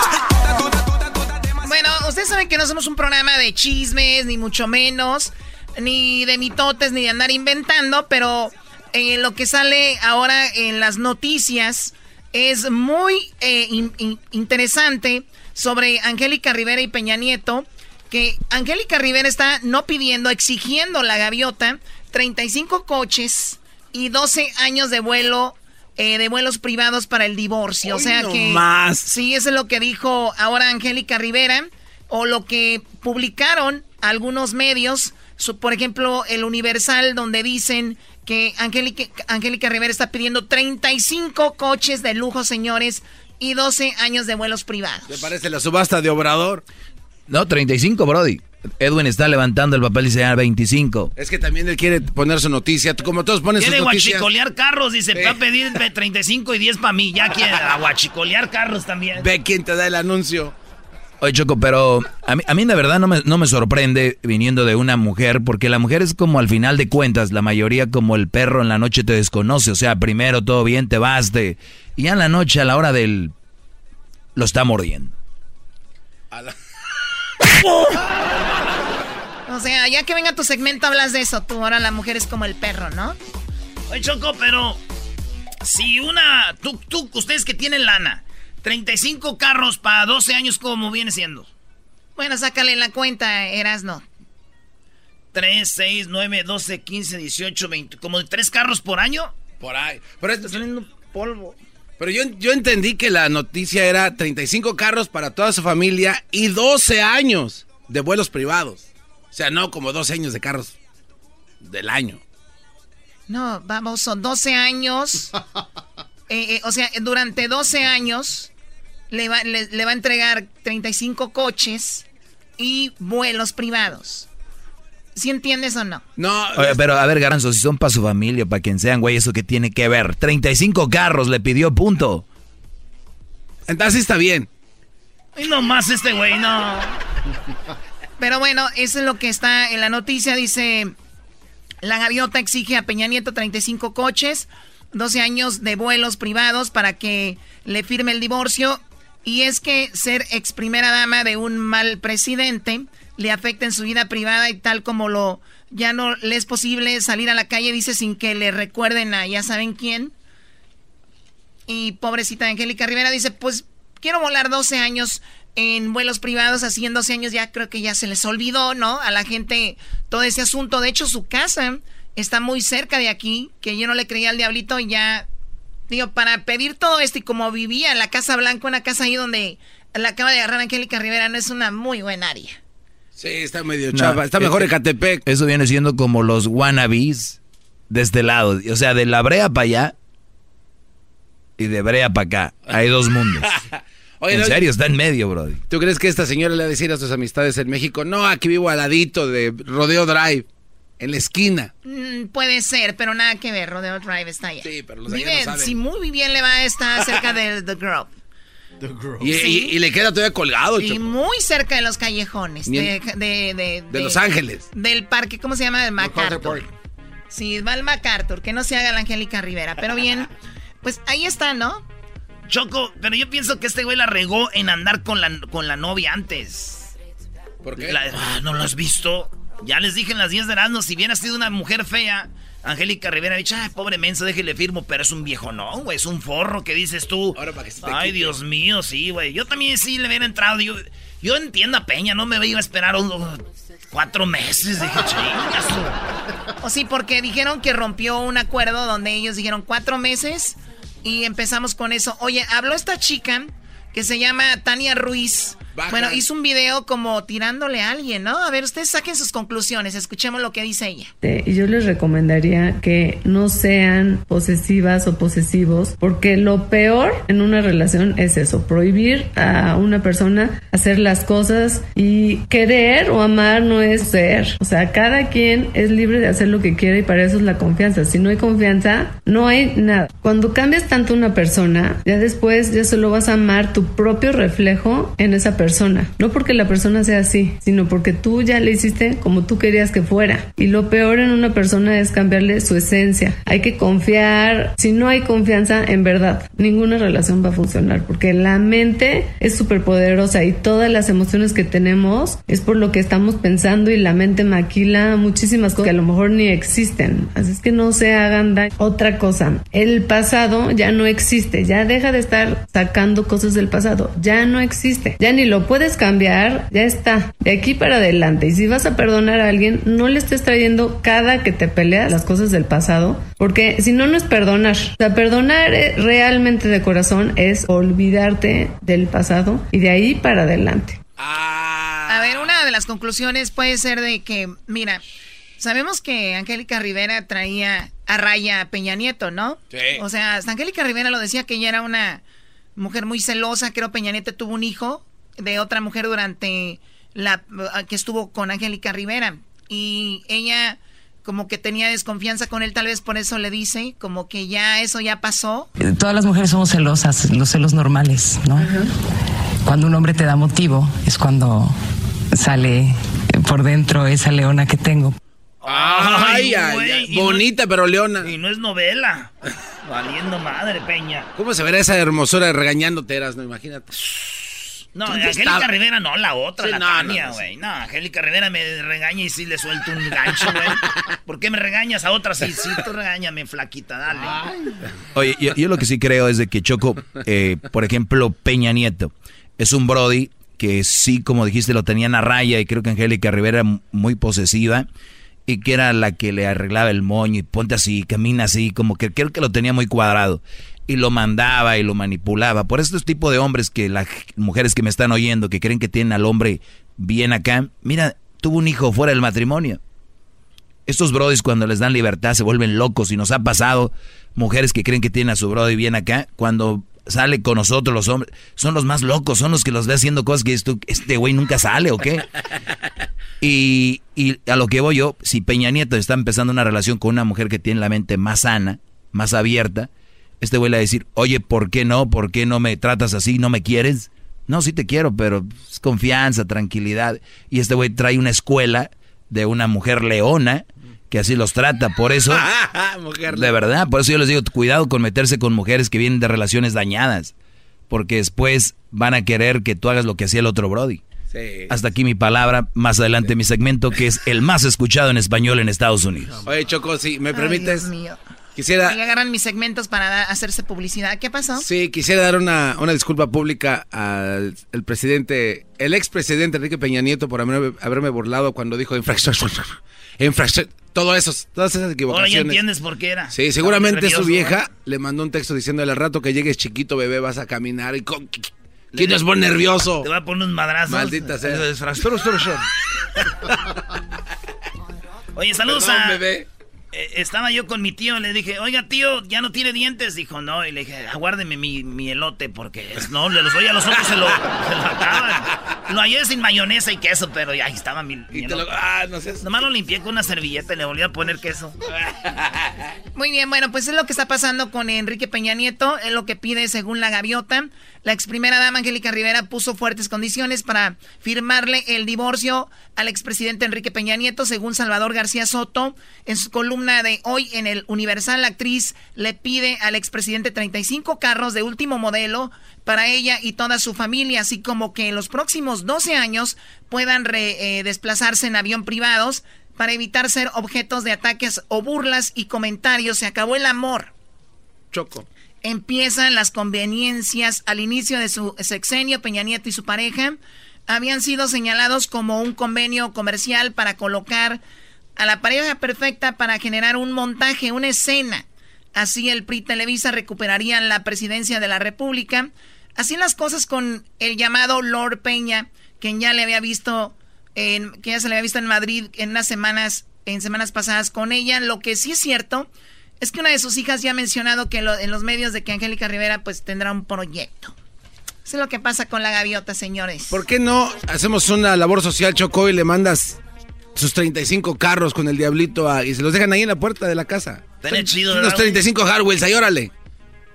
S9: Bueno, ustedes saben que no somos un programa de chismes, ni mucho menos, ni de mitotes, ni de andar inventando, pero eh, lo que sale ahora en las noticias es muy eh, in- in- interesante sobre Angélica Rivera y Peña Nieto, que Angélica Rivera está no pidiendo, exigiendo la gaviota 35 coches y 12 años de vuelo. eh, de vuelos privados para el divorcio. o sea
S6: no
S9: que.
S6: más.
S9: Sí, eso es lo que dijo ahora Angélica Rivera. O lo que publicaron algunos medios. Su- por ejemplo, el Universal, donde dicen que Angélica, Angélica Rivera está pidiendo 35 coches de lujo, señores, y 12 años de vuelos privados.
S6: Me parece la subasta de Obrador.
S7: No, 35, Brody. Edwin está levantando el papel y dice, ah, 25.
S6: Es que también él quiere poner su noticia. Como todos ponen
S5: quiere
S6: sus noticias.
S5: guachicolear carros, dice, va a pedir 35 y 10 para mí. Ya quiere guachicolear carros también.
S6: Ve quién te da el anuncio.
S7: Oye, Choco, pero a mí, a mí de verdad no me, no me sorprende viniendo de una mujer, porque la mujer es como al final de cuentas, la mayoría como el perro en la noche te desconoce. O sea, primero todo bien, te vas, de, y ya en la noche a la hora del... lo está mordiendo.
S9: O sea, ya que venga tu segmento hablas de eso. Tú ahora la mujer es como el perro, ¿no?
S5: Oye, Choco, pero si una... Tú, tú, ustedes que tienen lana, 35 carros para 12 años, ¿cómo viene siendo?
S9: Bueno, sácale la cuenta, eras no.
S5: 3, 6, 9, 12, 15, 18, 20. ¿Como de 3 carros por año?
S6: Por ahí. Pero
S5: está saliendo polvo.
S6: Pero yo, yo entendí que la noticia era 35 carros para toda su familia y 12 años de vuelos privados. O sea, no como 12 años de carros del año.
S9: No, vamos, son 12 años. Eh, eh, o sea, durante 12 años le va, le, va a entregar 35 coches y vuelos privados. ¿Sí entiendes o no?
S6: No.
S7: Oye, pero a ver, Garanzo, si son para su familia, para quien sean, güey, ¿eso qué tiene que ver? 35 carros le pidió, punto.
S6: Entonces está bien.
S5: Y nomás este güey, no.
S9: Pero bueno, eso es lo que está en la noticia. Dice, la gaviota exige a Peña Nieto 35 coches, 12 años de vuelos privados para que le firme el divorcio. Y es que ser ex primera dama de un mal presidente le afecta en su vida privada y tal como lo ya no le es posible salir a la calle, dice, sin que le recuerden a ya saben quién. Y pobrecita Angélica Rivera dice, pues quiero volar 12 años en vuelos privados, así en 12 años ya creo que ya se les olvidó, ¿no? A la gente todo ese asunto. De hecho, su casa está muy cerca de aquí, que yo no le creía al diablito y ya, digo, para pedir todo esto y como vivía en la Casa Blanca, una casa ahí donde la acaba de agarrar Angélica Rivera, no es una muy buena área.
S6: Sí, está medio chava. Está mejor en Catepec.
S7: Eso viene siendo como los wannabes de este lado. O sea, de la brea para allá y de brea para acá. Hay dos mundos. en serio, está en medio, bro.
S6: ¿Tú crees que esta señora le va a decir a sus amistades en México, no, aquí vivo al ladito de Rodeo Drive, en la esquina?
S9: Mm, puede ser, pero nada que ver, Rodeo Drive está allá.
S6: Sí, pero los
S9: Vive, Si muy bien le va a estar cerca de The Grove.
S6: Y, le queda todavía colgado,
S9: Y muy cerca de los callejones. De, de,
S6: de, Los Ángeles.
S9: Del parque, ¿cómo se llama? Del MacArthur. Sí, va al MacArthur, que no se haga la Angélica Rivera. Pero bien, pues ahí está, ¿no?
S5: Choco, pero yo pienso que este güey la regó en andar con la, con la novia antes.
S6: ¿Por qué?
S5: Ah, ¿No lo has visto? Ya les dije en las 10 de Erasmo, si hubiera sido una mujer fea, Angélica Rivera ha dicho, ay, pobre menso, déjele firmo, pero es un viejo, no, güey, es un forro que dices tú. ay, Dios mío, sí, güey. Yo también sí le hubiera entrado. Yo, yo entiendo a Peña, no me iba a esperar cuatro meses. Dije,
S9: O sí, porque dijeron que rompió un acuerdo donde ellos dijeron cuatro meses y empezamos con eso. Oye, habló esta chica que se llama Tania Ruiz. Bueno, hizo un video como tirándole a alguien, ¿no? A ver, ustedes saquen sus conclusiones, escuchemos lo que dice ella.
S21: Y yo les recomendaría que no sean posesivas o posesivos, porque lo peor en una relación es eso, prohibir a una persona hacer las cosas y querer o amar no es ser. O sea, cada quien es libre de hacer lo que quiere y para eso es la confianza. Si no hay confianza, no hay nada. Cuando cambias tanto una persona, ya después ya solo vas a amar tu propio reflejo en esa persona persona. No porque la persona sea así, sino porque tú ya le hiciste como tú querías que fuera. Y lo peor en una persona es cambiarle su esencia. Hay que confiar. Si no hay confianza, en verdad, ninguna relación va a funcionar porque la mente es súper poderosa y todas las emociones que tenemos es por lo que estamos pensando y la mente maquila muchísimas cosas que a lo mejor ni existen. Así es que no se hagan daño. Otra cosa, el pasado ya no existe. Ya deja de estar sacando cosas del pasado. Ya no existe. Ya ni lo lo puedes cambiar, ya está, de aquí para adelante. Y si vas a perdonar a alguien, no le estés trayendo cada que te peleas las cosas del pasado, porque si no, no es perdonar. O sea, perdonar eh, realmente de corazón es olvidarte del pasado y de ahí para adelante.
S9: A ver, una de las conclusiones puede ser de que, mira, sabemos que Angélica Rivera traía a raya a Peña Nieto, ¿no?
S6: Sí.
S9: O sea, Angélica Rivera lo decía que ella era una mujer muy celosa, creo Peña Nieto tuvo un hijo de otra mujer durante la que estuvo con Angélica Rivera. Y ella como que tenía desconfianza con él, tal vez por eso le dice, como que ya eso ya pasó.
S22: Todas las mujeres somos celosas, los celos normales, ¿no? Cuando un hombre te da motivo es cuando sale por dentro esa leona que tengo.
S6: Ay, ay, bonita pero leona.
S5: Y no es novela. Valiendo madre, Peña.
S6: ¿Cómo se verá esa hermosura regañándote, eras, no? Imagínate.
S5: No, Angélica Rivera no, la otra, la Tania, güey. No, Angélica Rivera me regaña y sí le suelto un gancho, güey. ¿Por qué me regañas a otra? Sí, sí, tú regáñame, flaquita, dale.
S7: Oye, yo, lo que sí creo es de que Choco, eh, por ejemplo, Peña Nieto, es un Brody que sí, como dijiste, lo tenían a raya y creo que Angélica Rivera era muy posesiva y que era la que le arreglaba el moño y ponte así, camina así, como que creo que lo tenía muy cuadrado y lo mandaba y lo manipulaba. Por estos tipo de hombres que las mujeres que me están oyendo, que creen que tienen al hombre bien acá, mira, tuvo un hijo fuera del matrimonio. Estos brodis cuando les dan libertad se vuelven locos y nos ha pasado mujeres que creen que tienen a su brody bien acá, cuando sale con nosotros los hombres, son los más locos, son los que los ve haciendo cosas que dices tú, este güey nunca sale o qué. Y, y a lo que voy yo, si Peña Nieto está empezando una relación con una mujer que tiene la mente más sana, más abierta, este güey le va a decir, oye, ¿por qué no? ¿Por qué no me tratas así? ¿No me quieres? No, sí te quiero, pero es confianza, tranquilidad. Y este güey trae una escuela de una mujer leona que así los trata. Por eso, de verdad, por eso yo les digo, cuidado con meterse con mujeres que vienen de relaciones dañadas. Porque después van a querer que tú hagas lo que hacía el otro Brody. Hasta aquí mi palabra, más adelante mi segmento que es el más escuchado en español en Estados Unidos.
S6: Oye, Choco, si me permites.
S9: Quisiera. agarran mis segmentos para hacerse publicidad. ¿Qué pasó?
S6: Sí, quisiera dar una, disculpa pública al presidente, el expresidente Enrique Peña Nieto por haberme, burlado cuando dijo infracción. Infracción todo eso, todas esas equivocaciones.
S5: Ahora ya entiendes por qué era.
S6: Sí, seguramente su vieja le mandó un texto diciéndole al rato que llegues chiquito, bebé, vas a caminar y con... ¿Quién es buen nervioso?
S5: Te va a poner un madrazo.
S6: Maldita sea.
S5: Oye, saludos a... Bebé. Eh, estaba yo con mi tío, le dije, oiga tío, ya no tiene dientes. Dijo, no, y le dije, aguárdeme mi, elote porque no, le los doy a los otros, se lo, se lo acaban. Lo hallé sin mayonesa y queso, pero ya ahí estaba mi, mi ah, no sé. Nomás lo limpié con una servilleta y le volví a poner queso.
S9: Muy bien, bueno, pues es lo que está pasando con Enrique Peña Nieto, es lo que pide según la gaviota. La ex primera dama Angélica Rivera puso fuertes condiciones para firmarle el divorcio al expresidente Enrique Peña Nieto, según Salvador García Soto. En su columna de hoy en el Universal, la actriz le pide al expresidente 35 carros de último modelo para ella y toda su familia, así como que en los próximos 12 años puedan eh, desplazarse en avión privados para evitar ser objetos de ataques o burlas y comentarios. Se acabó el amor.
S6: Choco
S9: empiezan las conveniencias al inicio de su sexenio, Peña Nieto y su pareja habían sido señalados como un convenio comercial para colocar a la pareja perfecta para generar un montaje, una escena. Así el PRI Televisa recuperarían la presidencia de la República. Así las cosas con el llamado Lord Peña, quien ya le había visto en, que ya se le había visto en Madrid en unas semanas, en semanas pasadas con ella. Lo que sí es cierto es que una de sus hijas ya ha mencionado que en los medios de que Angélica Rivera pues tendrá un proyecto. Eso es lo que pasa con la gaviota, señores.
S6: ¿Por qué no hacemos una labor social, Choco, y le mandas sus 35 carros con el diablito y se los dejan ahí en la puerta de la casa?
S5: Tiene chido,
S6: Unos 35 Harwells, ahí órale.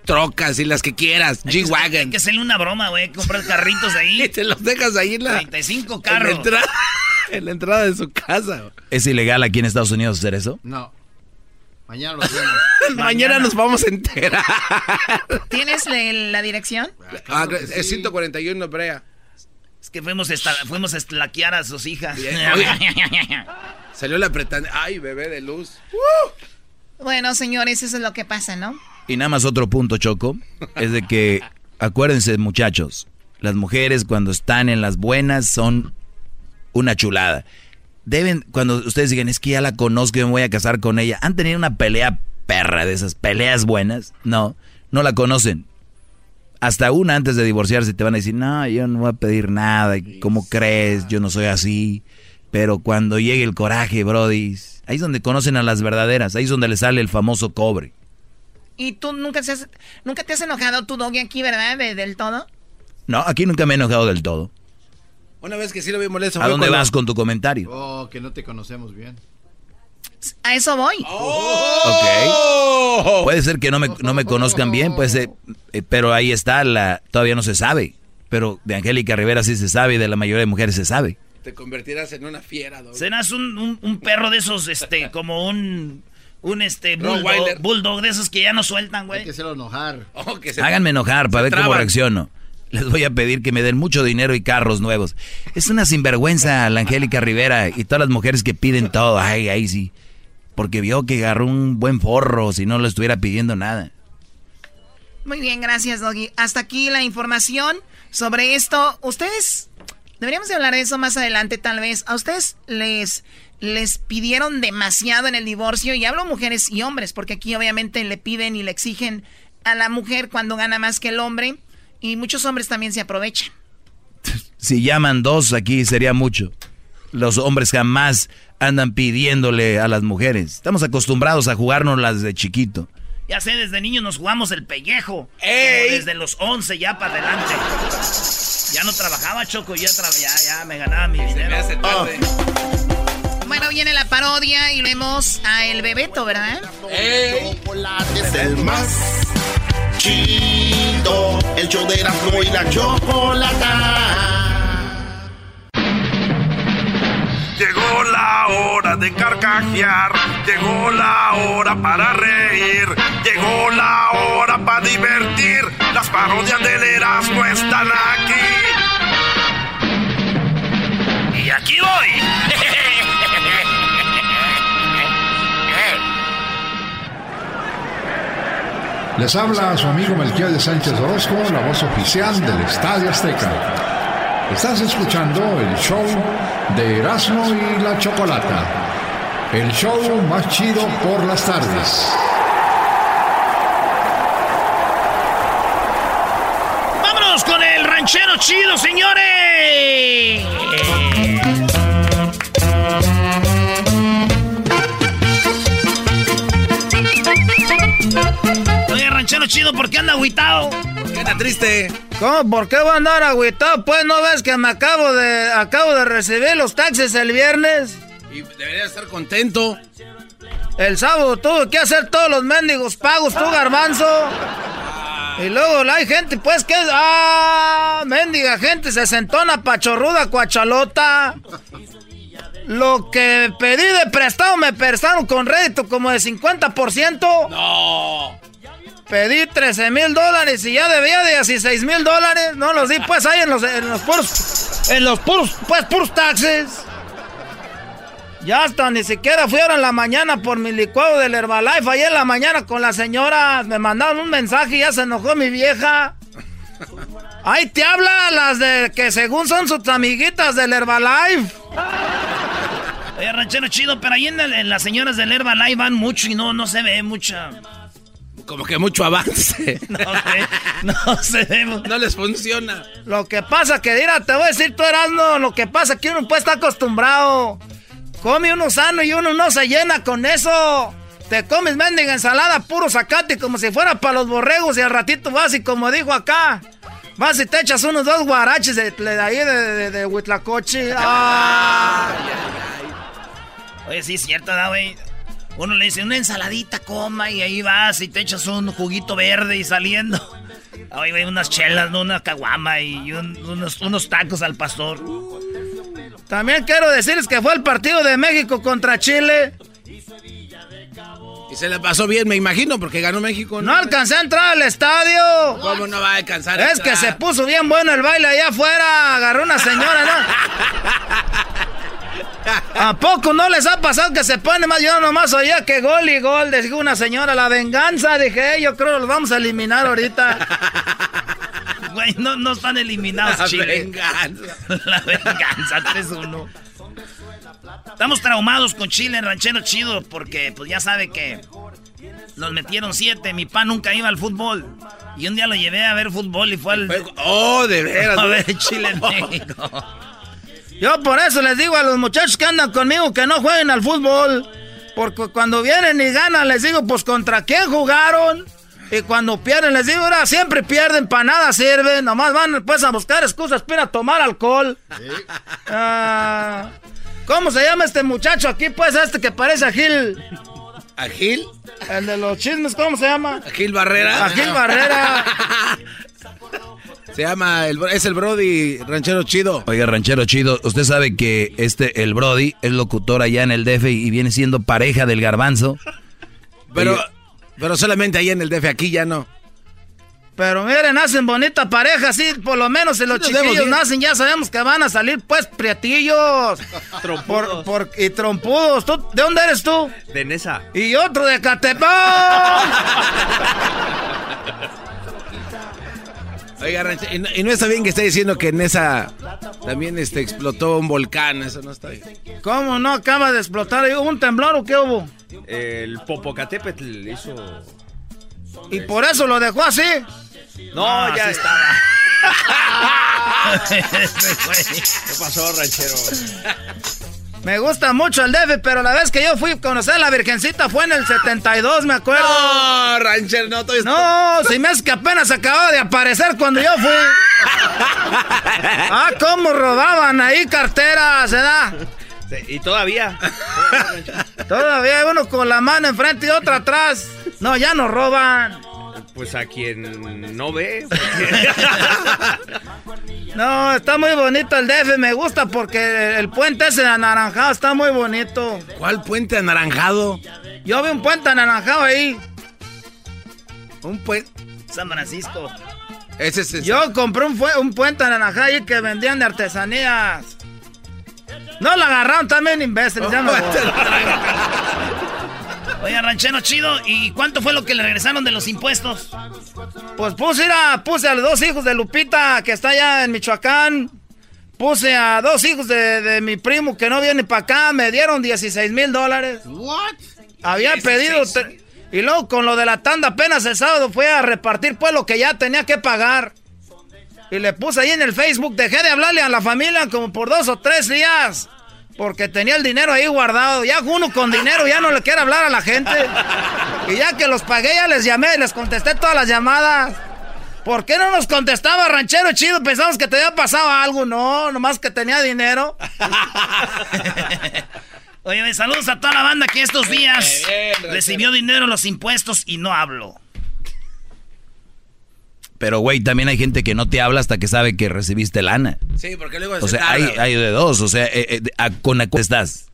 S6: Trocas y las que quieras, G-Wagon.
S5: Hay que hacerle una broma, güey, comprar carritos ahí.
S6: y te los dejas ahí en la...
S5: 35 carros.
S6: En la, entrada, de su casa.
S7: ¿Es ilegal aquí en Estados Unidos hacer eso?
S6: No. Mañana lo hacemos. Mañana. nos vamos a enterar.
S9: ¿Tienes la, dirección?
S6: Ah, es 141 Brea.
S5: Es que fuimos, fuimos a estlaquear a sus hijas.
S6: Salió la pretanda. Ay, bebé de luz.
S9: Bueno, señores, eso es lo que pasa, ¿no?
S7: Y nada más otro punto, Choco, es de que, acuérdense, muchachos, las mujeres cuando están en las buenas son una chulada deben, cuando ustedes digan, es que ya la conozco y me voy a casar con ella, ¿han tenido una pelea perra de esas peleas buenas? No, no la conocen. Hasta una antes de divorciarse te van a decir, no, yo no voy a pedir nada, ¿cómo crees? Yo no soy así. Pero cuando llegue el coraje, Brody, ahí es donde conocen a las verdaderas, ahí es donde le sale el famoso cobre.
S9: ¿Y tú nunca, te has, nunca te has enojado tu doggy aquí, verdad? del todo.
S7: No, aquí nunca me he enojado del todo.
S6: Una vez que sí lo vi molesto.
S7: ¿A dónde vas con tu comentario?
S20: Oh, que no te conocemos bien.
S9: A eso voy.
S7: Oh. Ok. Puede ser que no me, no me conozcan bien, puede ser, eh, pero ahí está, la, todavía no se sabe. Pero de Angélica Rivera sí se sabe y de la mayoría de mujeres se sabe.
S6: Te convertirás en una fiera,
S23: Serás un, un, perro de esos, este, como un... Un este bulldog, bulldog, de esos que ya no sueltan, güey.
S20: Hay que hacerlo enojar.
S7: Oh, Háganme enojar para ver cómo reacciono. Les voy a pedir que me den mucho dinero y carros nuevos. Es una sinvergüenza la Angélica Rivera y todas las mujeres que piden todo. Ay, ay, sí. Porque vio que agarró un buen forro si no le estuviera pidiendo nada.
S9: Muy bien, gracias, Doggy. Hasta aquí la información sobre esto. Ustedes Deberíamos de hablar de eso más adelante, tal vez. ¿A ustedes les, les pidieron demasiado en el divorcio? Y hablo mujeres y hombres, porque aquí obviamente le piden y le exigen a la mujer cuando gana más que el hombre. Y muchos hombres también se aprovechan.
S7: Si llaman dos, aquí sería mucho. Los hombres jamás andan pidiéndole a las mujeres. Estamos acostumbrados a jugarnos las de chiquito.
S23: Ya sé, desde niños nos jugamos el pellejo. Desde los 11 ya para adelante. Ya no trabajaba, Choco, ya, ya, ya me ganaba mi dinero. Oh.
S9: Bueno, viene la parodia y vemos a El Bebeto, ¿verdad?
S2: El chocolate es el más chido. El show de la y la chocolata.
S24: Llegó la hora de carcajear, llegó la hora para reír, llegó la hora para divertir. Las parodias del Erasmo están aquí.
S23: Y aquí voy.
S25: Les habla su amigo Melquiel de Sánchez Orozco, la voz oficial del Estadio Azteca. Estás escuchando el show de Erasmo y la Chocolata, el show más chido por las tardes.
S23: ¡Vámonos con el ranchero chido, señores! Ranchero chido, ¿por qué anda agüitado?
S6: ¿Por qué anda triste?
S5: ¿Cómo? ¿Por qué voy a andar agüitado? Pues no ves que me acabo de acabo de recibir los taxis el viernes.
S6: Y debería estar contento.
S5: El sábado tuve que hacer todos los mendigos pagos, tú garbanzo. Y luego hay gente, pues, que es. ¡Ah! Mendiga gente, se sentona pachorruda, cuachalota. Lo que pedí de prestado me prestaron con rédito como de 50%.
S6: No.
S5: Pedí 13 mil dólares y ya debía de 16 mil dólares. No los di pues ahí en los, en los puros, en los puros, pues puros taxes. Ya hasta ni siquiera fui ahora en la mañana por mi licuado del Herbalife. Ayer en la mañana con la señora me mandaron un mensaje y ya se enojó mi vieja. Ahí te habla las de que según son sus amiguitas del Herbalife.
S23: Oye, ranchero chido, pero ahí en, las señoras del Herbalife van mucho y no, no se ve mucha
S6: como que mucho avance.
S23: No no sé.
S6: No les funciona.
S5: Lo que pasa que, mira, te voy a decir tú, Erasmo, lo que pasa que uno puede estar acostumbrado. Come uno sano y uno no se llena con eso. Te comes mendiga ensalada puro zacate como si fuera para los borregos y al ratito vas y como dijo acá, vas y te echas unos dos guaraches de, ahí de, de, Huitlacoche.
S23: Oye, sí es cierto, ¿da, güey? Uno le dice una ensaladita, coma, y ahí vas y te echas un juguito verde y saliendo. Ahí hay unas chelas, ¿no? una caguama y unos, unos tacos al pastor.
S5: También quiero decirles que fue el partido de México contra Chile.
S6: Y se le pasó bien, me imagino, porque ganó México.
S5: No, alcancé a entrar al estadio.
S6: ¿Cómo no va a alcanzar?
S5: Es que se puso bien bueno el baile allá afuera. Agarró una señora, ¿no? ¿A poco no les ha pasado que se pone más? Yo nomás oía que gol y gol. Dijo una señora, la venganza. Dije, yo creo que los vamos a eliminar ahorita.
S23: Güey, no, no están eliminados,
S6: La venganza.
S23: La venganza, 3-1. Estamos traumados con Chile, ranchero chido, porque pues ya sabe que nos metieron siete. Mi pa nunca iba al fútbol. Y un día lo llevé a ver fútbol y fue al.
S6: Oh, de veras.
S23: A ver Chile México.
S5: Yo por eso les digo a los muchachos que andan conmigo que no jueguen al fútbol. Porque cuando vienen y ganan, les digo, pues contra quién jugaron. Y cuando pierden, les digo, ahora siempre pierden, para nada sirven. Nomás van pues a buscar excusas para tomar alcohol. Ah, ¿Cómo se llama este muchacho aquí, pues, este que parece a Gil?
S6: ¿A Gil?
S5: El de los chismes, ¿cómo se llama?
S6: ¿A Gil Barrera?
S5: A Gil Barrera.
S6: Se llama, el, es el Brody Ranchero Chido.
S7: Oiga, Ranchero Chido, usted sabe que este, el Brody, es locutor allá en el DF y viene siendo pareja del garbanzo.
S6: Pero, pero solamente ahí en el DF, aquí ya no.
S5: Pero miren, hacen bonita pareja, sí, por lo menos si los chiquillos nacen, ya sabemos que van a salir, pues, prietillos.
S26: Trompudos.
S5: Por, y trompudos. ¿Tú, ¿De dónde eres tú?
S26: De Nesa.
S5: Y otro de Catepón.
S6: Oiga, Ranchero, y no, y no está bien que esté diciendo que en esa también este, explotó un volcán, eso no está bien.
S5: ¿Cómo no acaba de explotar? ¿Hubo un temblor o qué hubo?
S26: El Popocatépetl hizo.
S5: ¿Y por eso lo dejó así?
S26: No,
S5: Ah,
S26: ya
S5: sí.
S26: estaba. ¿Qué pasó, ranchero?
S5: Me gusta mucho el DF, pero la vez que yo fui a conocer a la Virgencita fue en el 72, me acuerdo.
S6: No, ranchero, no, estoy...
S5: No, si me es que apenas acababa de aparecer cuando yo fui. Ah, cómo robaban ahí carteras, ¿verdad?
S26: Sí, y todavía.
S5: Todavía hay uno con la mano enfrente y otra atrás. No, ya no roban.
S26: Pues a quien no ve.
S5: No, está muy bonito el DF, me gusta porque el puente ese anaranjado está muy bonito.
S6: ¿Cuál puente anaranjado?
S5: Yo vi un puente anaranjado ahí.
S6: Un puente.
S27: San Francisco.
S6: Ese es ese.
S5: Yo compré un, puente anaranjado ahí que vendían de artesanías. No lo agarraron también, imbéciles. ya me voy.
S27: Oiga, ranchero chido, ¿y cuánto fue lo que le regresaron de los impuestos?
S5: Pues puse, mira, puse a los dos hijos de Lupita, que está allá en Michoacán. Puse a dos hijos de, de mi primo que no viene para acá. Me dieron 16 mil dólares.
S20: What?
S5: Había pedido... Y luego con lo de la tanda apenas el sábado fue a repartir pues lo que ya tenía que pagar. Y le puse ahí en el Facebook, dejé de hablarle a la familia como por dos o tres días. Porque tenía el dinero ahí guardado. Ya uno con dinero ya no le quiere hablar a la gente. Y ya que los pagué, ya les llamé, les contesté todas las llamadas. ¿Por qué no nos contestaba, ranchero chido? Pensamos que te había pasado algo. No, nomás que tenía dinero.
S27: Oye, saludos a toda la banda que estos días
S6: bien,
S27: recibió dinero en los impuestos y no hablo.
S7: Pero, güey, también hay gente que no te habla hasta que sabe que recibiste lana.
S6: Sí, porque luego
S7: O
S6: se
S7: sea, hay, de dos. O sea, eh, eh, a- ¿con a cuál estás?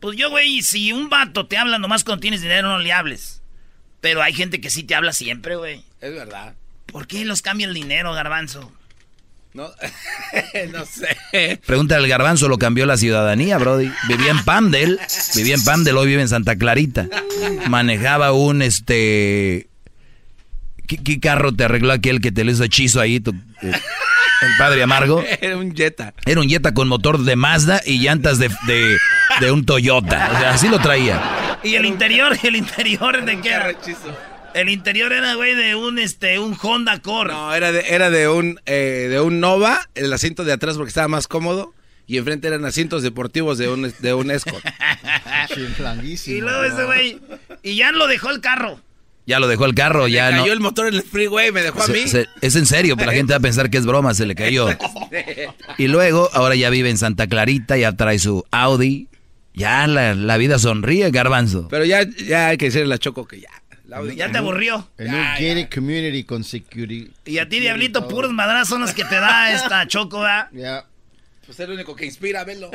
S27: Pues yo, güey, si un vato te habla nomás cuando tienes dinero, no le hables. Pero hay gente que sí te habla siempre, güey.
S6: Es verdad.
S27: ¿Por qué los cambia el dinero, garbanzo?
S6: No, no sé.
S7: Pregunta al garbanzo, lo cambió la ciudadanía, Brody. Vivía en Pamdel, vivía en Pamdel, hoy vive en Santa Clarita. Manejaba un, este... ¿Qué, qué carro te arregló aquel que te le hizo hechizo ahí, tu- eh, el padre amargo?
S6: Era un Jetta.
S7: Era un Jetta con motor de Mazda y llantas de, de, de un Toyota. O sea, así lo traía.
S27: ¿Y el interior? ¿El interior de qué era? El interior era, güey, de un, este, un Honda Accord.
S6: No, era de, era de un eh, de un Nova, el asiento de atrás porque estaba más cómodo. Y enfrente eran asientos deportivos de un, de un Escort.
S27: Y luego ese güey, y ya lo dejó el carro.
S7: Ya lo dejó el carro, ya no...
S6: cayó el motor en el freeway, me dejó a mí.
S7: se- es en serio, pero la gente va a pensar que es broma, se le cayó. Y luego, ahora ya vive en Santa Clarita, ya trae su Audi. Ya la, la vida sonríe, garbanzo.
S6: Pero ya, ya hay que decirle a la Choco que ya. la Audi-
S27: Ya te aburrió.
S20: En un gated community con security.
S27: Y a ti, Diablito, puros madrazos son los que te da esta choco, ¿verdad?
S20: Ya.
S6: Pues es el único que inspira, velo.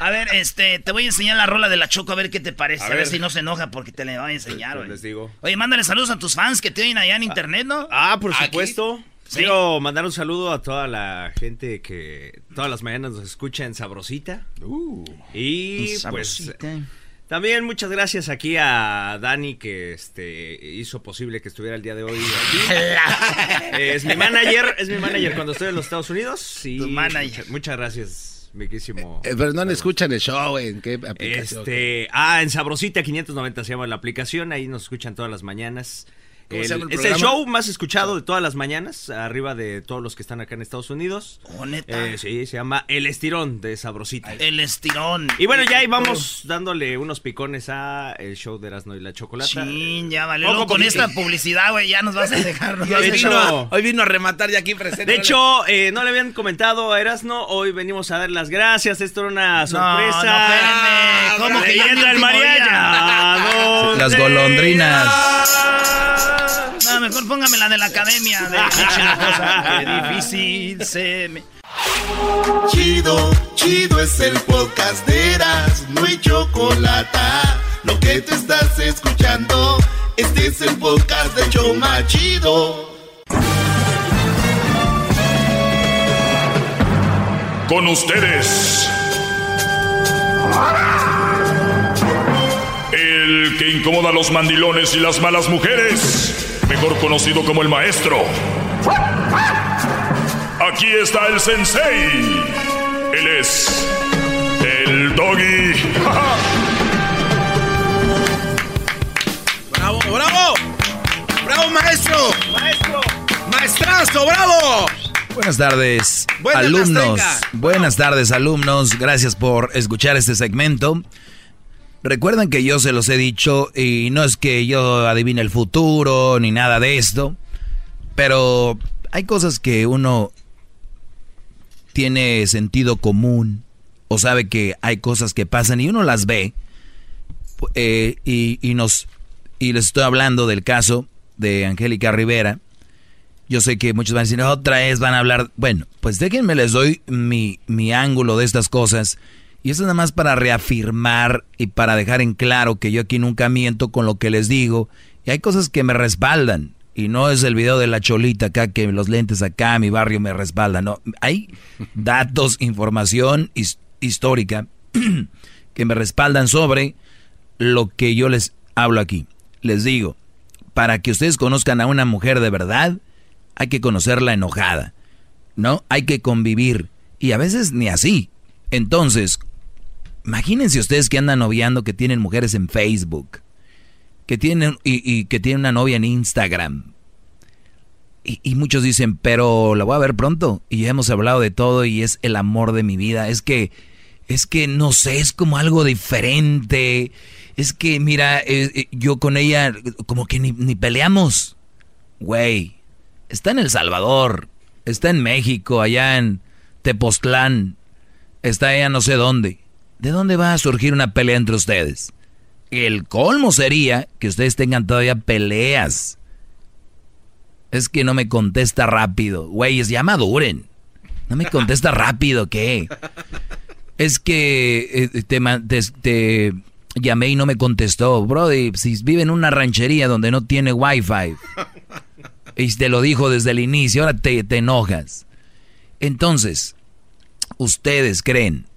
S27: A ver, este, te voy a enseñar la rola de la choco, a ver qué te parece.
S26: A
S27: A, ver.
S26: ver.
S27: si no se enoja porque te le voy a enseñar,
S26: Pues
S27: güey.
S26: les digo.
S27: Oye, mándale saludos a tus fans que te oyen allá en internet, ¿no?
S26: Ah, por
S27: Aquí.
S26: supuesto.
S27: Sí.
S26: Quiero mandar un saludo a toda la gente que todas las mañanas nos escucha en Sabrosita. y pues también muchas gracias aquí a Dani que este hizo posible que estuviera el día de hoy aquí. es mi manager, es mi manager cuando estoy en los Estados Unidos. Y
S27: Tu manager.
S26: Muchas, muchas gracias, miquísimo.
S6: Eh, pero no le escuchan el show. ¿En qué aplicación?
S26: Este, ah, en Sabrosita 590 se llama la aplicación, ahí nos escuchan todas las mañanas. El-
S6: se llama el
S26: es el show más escuchado de todas las mañanas, arriba de todos los que están acá en Estados Unidos.
S5: Oh, neta.
S26: Eh, sí, se llama El Estirón de Sabrosita.
S5: El estirón.
S26: Y bueno, ya ahí vamos dándole unos picones a el show de Erasmo y la Chocolata.
S5: Chin, ya vale.
S26: Ojo,
S5: Luego con esta publicidad, güey, ya nos vas a dejar. nos
S26: hoy vino a-
S6: Hoy vino a rematar ya aquí presente.
S26: De hecho, eh, no le habían comentado a Erasno, hoy venimos a dar las gracias, esto era una sorpresa.
S5: no, espérenme. ¿Cómo que ya el
S26: mariachi?
S7: Las golondrinas.
S5: No, mejor póngame la de la academia. De Qué difícil se me...
S2: Chido, chido es el podcast de Eras, no hay chocolate. Lo que te estás escuchando, este es el podcast de Choma Chido.
S3: Con ustedes. El que incomoda a los mandilones y las malas mujeres, mejor conocido como el maestro. Aquí está el sensei. Él es el doggy.
S6: ¡Bravo, bravo! ¡Bravo, maestro! ¡Maestro! ¡Maestrazo, bravo!
S7: Buenas tardes,
S6: Buenas,
S7: alumnos. Buenas tardes, alumnos. Gracias por escuchar este segmento. Recuerden que yo se los he dicho y no es que yo adivine el futuro ni nada de esto, pero hay cosas que uno tiene sentido común o sabe que hay cosas que pasan y uno las ve eh, y, y nos y les estoy hablando del caso de Angélica Rivera. Yo sé que muchos van a decir, otra vez van a hablar. Bueno, pues déjenme les doy mi, mi ángulo de estas cosas. Y eso es nada más para reafirmar y para dejar en claro que yo aquí nunca miento con lo que les digo. Y hay cosas que me respaldan. Y no es el video de la cholita acá, que los lentes acá, mi barrio me respaldan. No, hay datos, información his- histórica que me respaldan sobre lo que yo les hablo aquí. Les digo, para que ustedes conozcan a una mujer de verdad, hay que conocerla enojada, ¿no? Hay que convivir. Y a veces ni así. Entonces, imagínense ustedes que andan noviando, que tienen mujeres en Facebook, que tienen, y, que tienen una novia en Instagram. Y, y muchos dicen, pero la voy a ver pronto. Y ya hemos hablado de todo y es el amor de mi vida. Es que, es que no sé, es como algo diferente. Es que, mira, eh, eh, yo con ella como que ni, ni peleamos. Güey, está en El Salvador, está en México, allá en Tepoztlán, está allá no sé dónde. ¿De dónde va a surgir una pelea entre ustedes? El colmo sería que ustedes tengan todavía peleas. Es que no me contesta rápido. Güeyes, ya maduren. No me contesta rápido, ¿qué? Es que eh, te, llamé y no me contestó. Brody, si vive en una ranchería donde no tiene wifi y te lo dijo desde el inicio, ahora te enojas. Entonces, ¿ustedes creen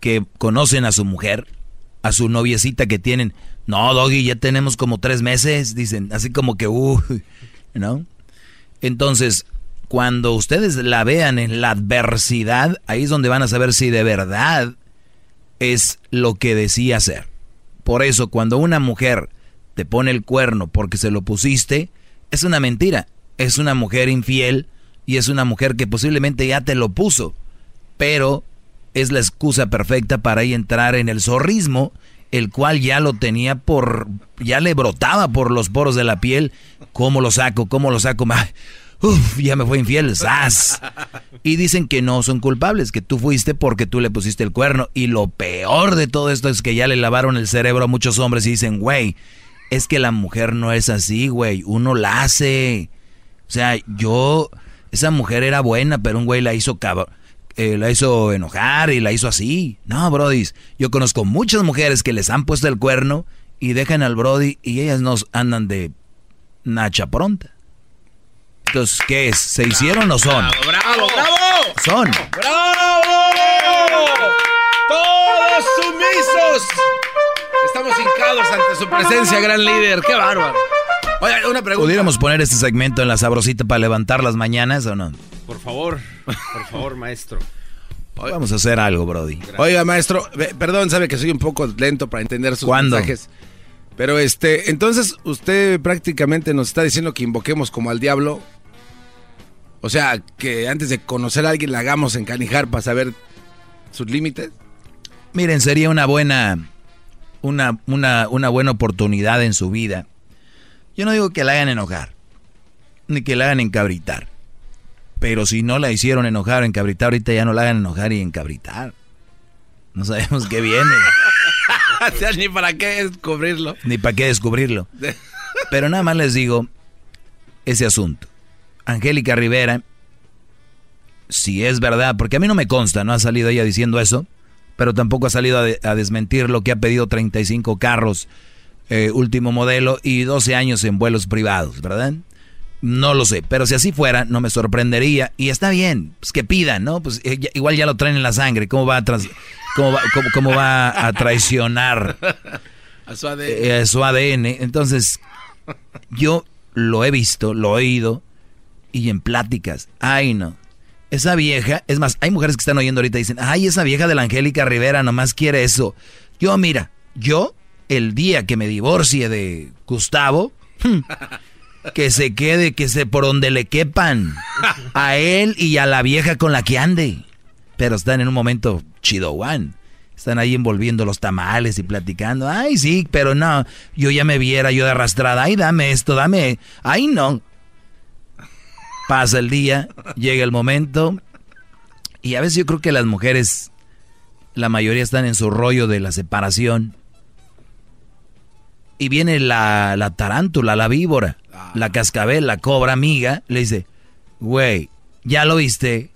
S7: que conocen a su mujer? A su noviecita que tienen. No, Doggy, ya tenemos como tres meses, dicen. Así como que, uh, ¿no? Entonces, cuando ustedes la vean en la adversidad, ahí es donde van a saber si de verdad es lo que decía ser. Por eso, cuando una mujer te pone el cuerno porque se lo pusiste, es una mentira. Es una mujer infiel y es una mujer que posiblemente ya te lo puso. Pero es la excusa perfecta para ahí entrar en el zorrismo, el cual ya lo tenía por, ya le brotaba por los poros de la piel. ¿Cómo lo saco? ¿Cómo lo saco? Uf, ya me fue infiel, ¡zas! Y dicen que no son culpables, que tú fuiste porque tú le pusiste el cuerno. Y lo peor de todo esto es que ya le lavaron el cerebro a muchos hombres y dicen, güey, es que la mujer no es así, güey, uno la hace. O sea, yo, esa mujer era buena, pero un güey la hizo cabrón. Eh, la hizo enojar y la hizo así. No, Brody, yo conozco muchas mujeres que les han puesto el cuerno y dejan al Brody y ellas nos andan de nacha pronta. Entonces, ¿qué es? ¿Se hicieron o son?
S6: ¡Bravo, bravo!
S7: Son.
S6: ¡Bravo! ¡Todos sumisos! Estamos hincados ante su presencia, gran líder. ¡Qué bárbaro! Oye, una pregunta.
S7: ¿Pudiéramos poner este segmento en la sabrosita para levantar las mañanas o no?
S26: Por favor, por favor, maestro.
S7: Vamos a hacer algo, Brody.
S6: Oiga, maestro, perdón, sabe que soy un poco lento para entender sus
S7: ¿Cuándo?
S6: mensajes. Pero este, entonces usted prácticamente nos está diciendo que invoquemos como al diablo. O sea, que antes de conocer a alguien la hagamos encanijar para saber sus límites.
S7: Miren, sería una buena, una, una, una buena oportunidad en su vida. Yo no digo que la hagan enojar, ni que la hagan encabritar. Pero si no la hicieron enojar o encabritar, ahorita ya no la hagan enojar y encabritar. No sabemos qué viene.
S6: ni para qué descubrirlo.
S7: Ni para qué descubrirlo. Pero nada más les digo ese asunto. Angélica Rivera, si es verdad, porque a mí no me consta, no ha salido ella diciendo eso, pero tampoco ha salido a, desmentir lo que ha pedido 35 carros eh, último modelo y 12 años en vuelos privados, ¿verdad? No lo sé, pero si así fuera, no me sorprendería. Y está bien, pues que pidan, ¿no? Pues eh, igual ya lo traen en la sangre. ¿Cómo va a, cómo cómo, va a traicionar
S6: a su, ADN.
S7: Eh, a su ADN? Entonces, yo lo he visto, lo he oído, y en pláticas. Ay, no. Esa vieja, es más, hay mujeres que están oyendo ahorita y dicen, ay, esa vieja de la Angélica Rivera nomás quiere eso. Yo, mira, yo, el día que me divorcie de Gustavo, que se quede, que se por donde le quepan a él y a la vieja con la que ande. Pero están en un momento chido, Juan. Están ahí envolviendo los tamales y platicando. Ay, sí, pero no. Yo ya me viera yo de arrastrada. Ay, dame esto, dame. Ay, no. Pasa el día, llega el momento. Y a veces yo creo que las mujeres, la mayoría están en su rollo de la separación. Y viene la, la tarántula, la víbora la cascabel, la cobra amiga, le dice, güey, ¿ya lo viste?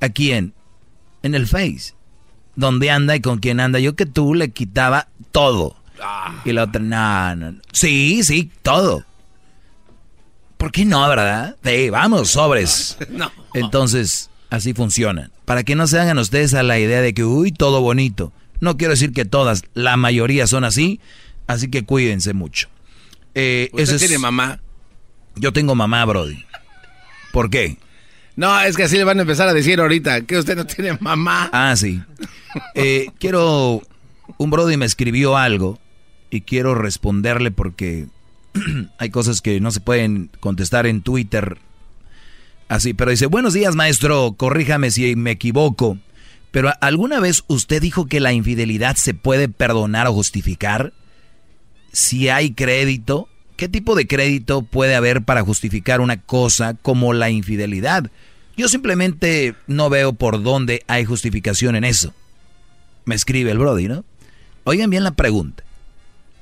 S7: ¿A quién? En el Face. ¿Dónde anda y con quién anda? Yo que tú le quitaba todo. Ah. Y la otra, no, no, Sí, sí, todo. ¿Por qué no, verdad? Sí, vamos, sobres. No. Entonces, así funciona. Para que no se hagan ustedes a la idea de que, uy, todo bonito. No quiero decir que todas, la mayoría son así, así que cuídense mucho.
S6: Eh, ¿Usted tiene mamá?
S7: Yo tengo mamá, Brody. ¿Por qué?
S6: No, es que así le van a empezar a decir ahorita que usted no tiene mamá.
S7: Ah, sí. Eh, quiero. Un Brody me escribió algo y quiero responderle porque hay cosas que no se pueden contestar en Twitter. Así, pero dice: Buenos días, maestro. Corríjame si me equivoco. Pero ¿alguna vez usted dijo que la infidelidad se puede perdonar o justificar? Si hay crédito, ¿Qué tipo de crédito puede haber para justificar una cosa como la infidelidad? Yo simplemente no veo por dónde hay justificación en eso. Me escribe el Brody, ¿no? Oigan bien la pregunta.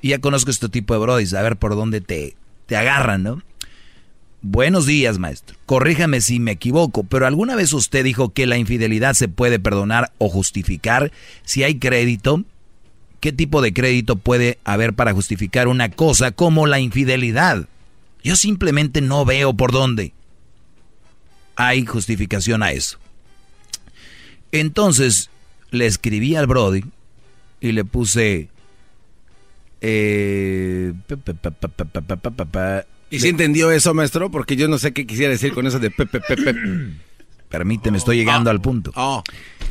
S7: Ya conozco este tipo de Brody, a ver por dónde te, te agarran, ¿no? Buenos días, maestro. Corríjame si me equivoco, pero ¿alguna vez usted dijo que la infidelidad se puede perdonar o justificar si hay crédito? ¿Qué tipo de crédito puede haber para justificar una cosa como la infidelidad? Yo simplemente no veo por dónde hay justificación a eso. Entonces le escribí al Brody y le puse... Eh,
S6: ¿Y si entendió eso, maestro? Porque yo no sé qué quisiera decir con eso de
S7: Permíteme, estoy llegando al punto.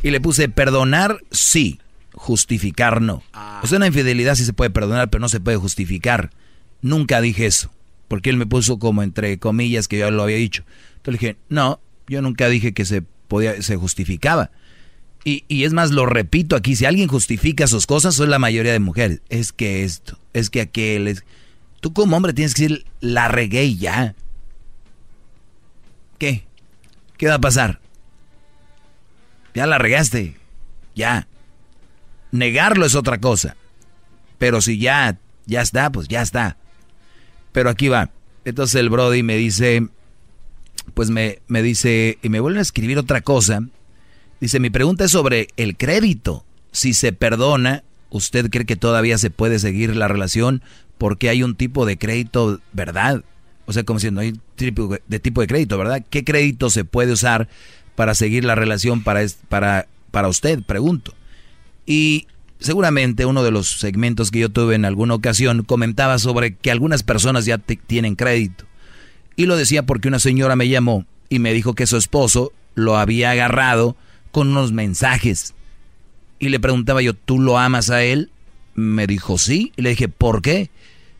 S7: Y le puse perdonar, sí justificar no. Ah. O sea, una infidelidad sí se puede perdonar, pero no se puede justificar. Nunca dije eso, porque él me puso como entre comillas que yo lo había dicho. Entonces le dije, no, yo nunca dije que se podía, se justificaba. Y, y, es más, lo repito aquí, si alguien justifica sus cosas, son la mayoría de mujeres. Es que esto, es que aquel, es... Tú como hombre tienes que decir, la regué y ya. ¿Qué? ¿Qué va a pasar? Ya la regaste. Ya. Negarlo es otra cosa. Pero si ya, ya está, pues ya está. Pero aquí va. Entonces el Brody me dice, pues me, me dice, y me vuelve a escribir otra cosa. Dice, mi pregunta es sobre el crédito. Si se perdona, ¿usted cree que todavía se puede seguir la relación porque hay un tipo de crédito, verdad? O sea, como si no hay tipo de tipo de crédito, ¿verdad? ¿Qué crédito se puede usar para seguir la relación para, para, para usted? Pregunto. Y seguramente uno de los segmentos que yo tuve en alguna ocasión comentaba sobre que algunas personas ya tienen crédito. Y lo decía porque una señora me llamó y me dijo que su esposo lo había agarrado con unos mensajes. Y le preguntaba yo, ¿tú lo amas a él? Me dijo sí. Y le dije, ¿por qué?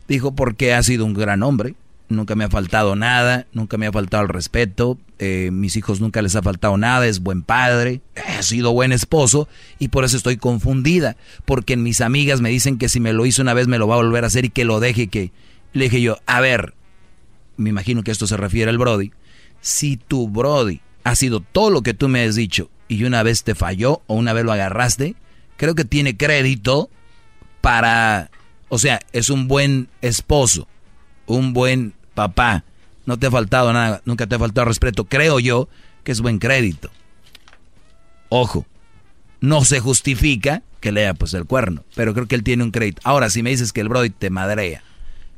S7: Dijo, porque ha sido un gran hombre, nunca me ha faltado nada, nunca me ha faltado el respeto, eh, mis hijos nunca les ha faltado nada, es buen padre, ha sido buen esposo y por eso estoy confundida, porque mis amigas me dicen que si me lo hizo una vez me lo va a volver a hacer y que lo deje que... Le dije yo, a ver, me imagino que esto se refiere al Brody, si tu Brody ha sido todo lo que tú me has dicho y una vez te falló o una vez lo agarraste, creo que tiene crédito para, o sea, es un buen esposo, un buen papá, no te ha faltado nada, nunca te ha faltado respeto, creo yo que es buen crédito. Ojo, no se justifica que lea pues el cuerno, pero creo que él tiene un crédito. Ahora, si me dices que el Brody te madrea,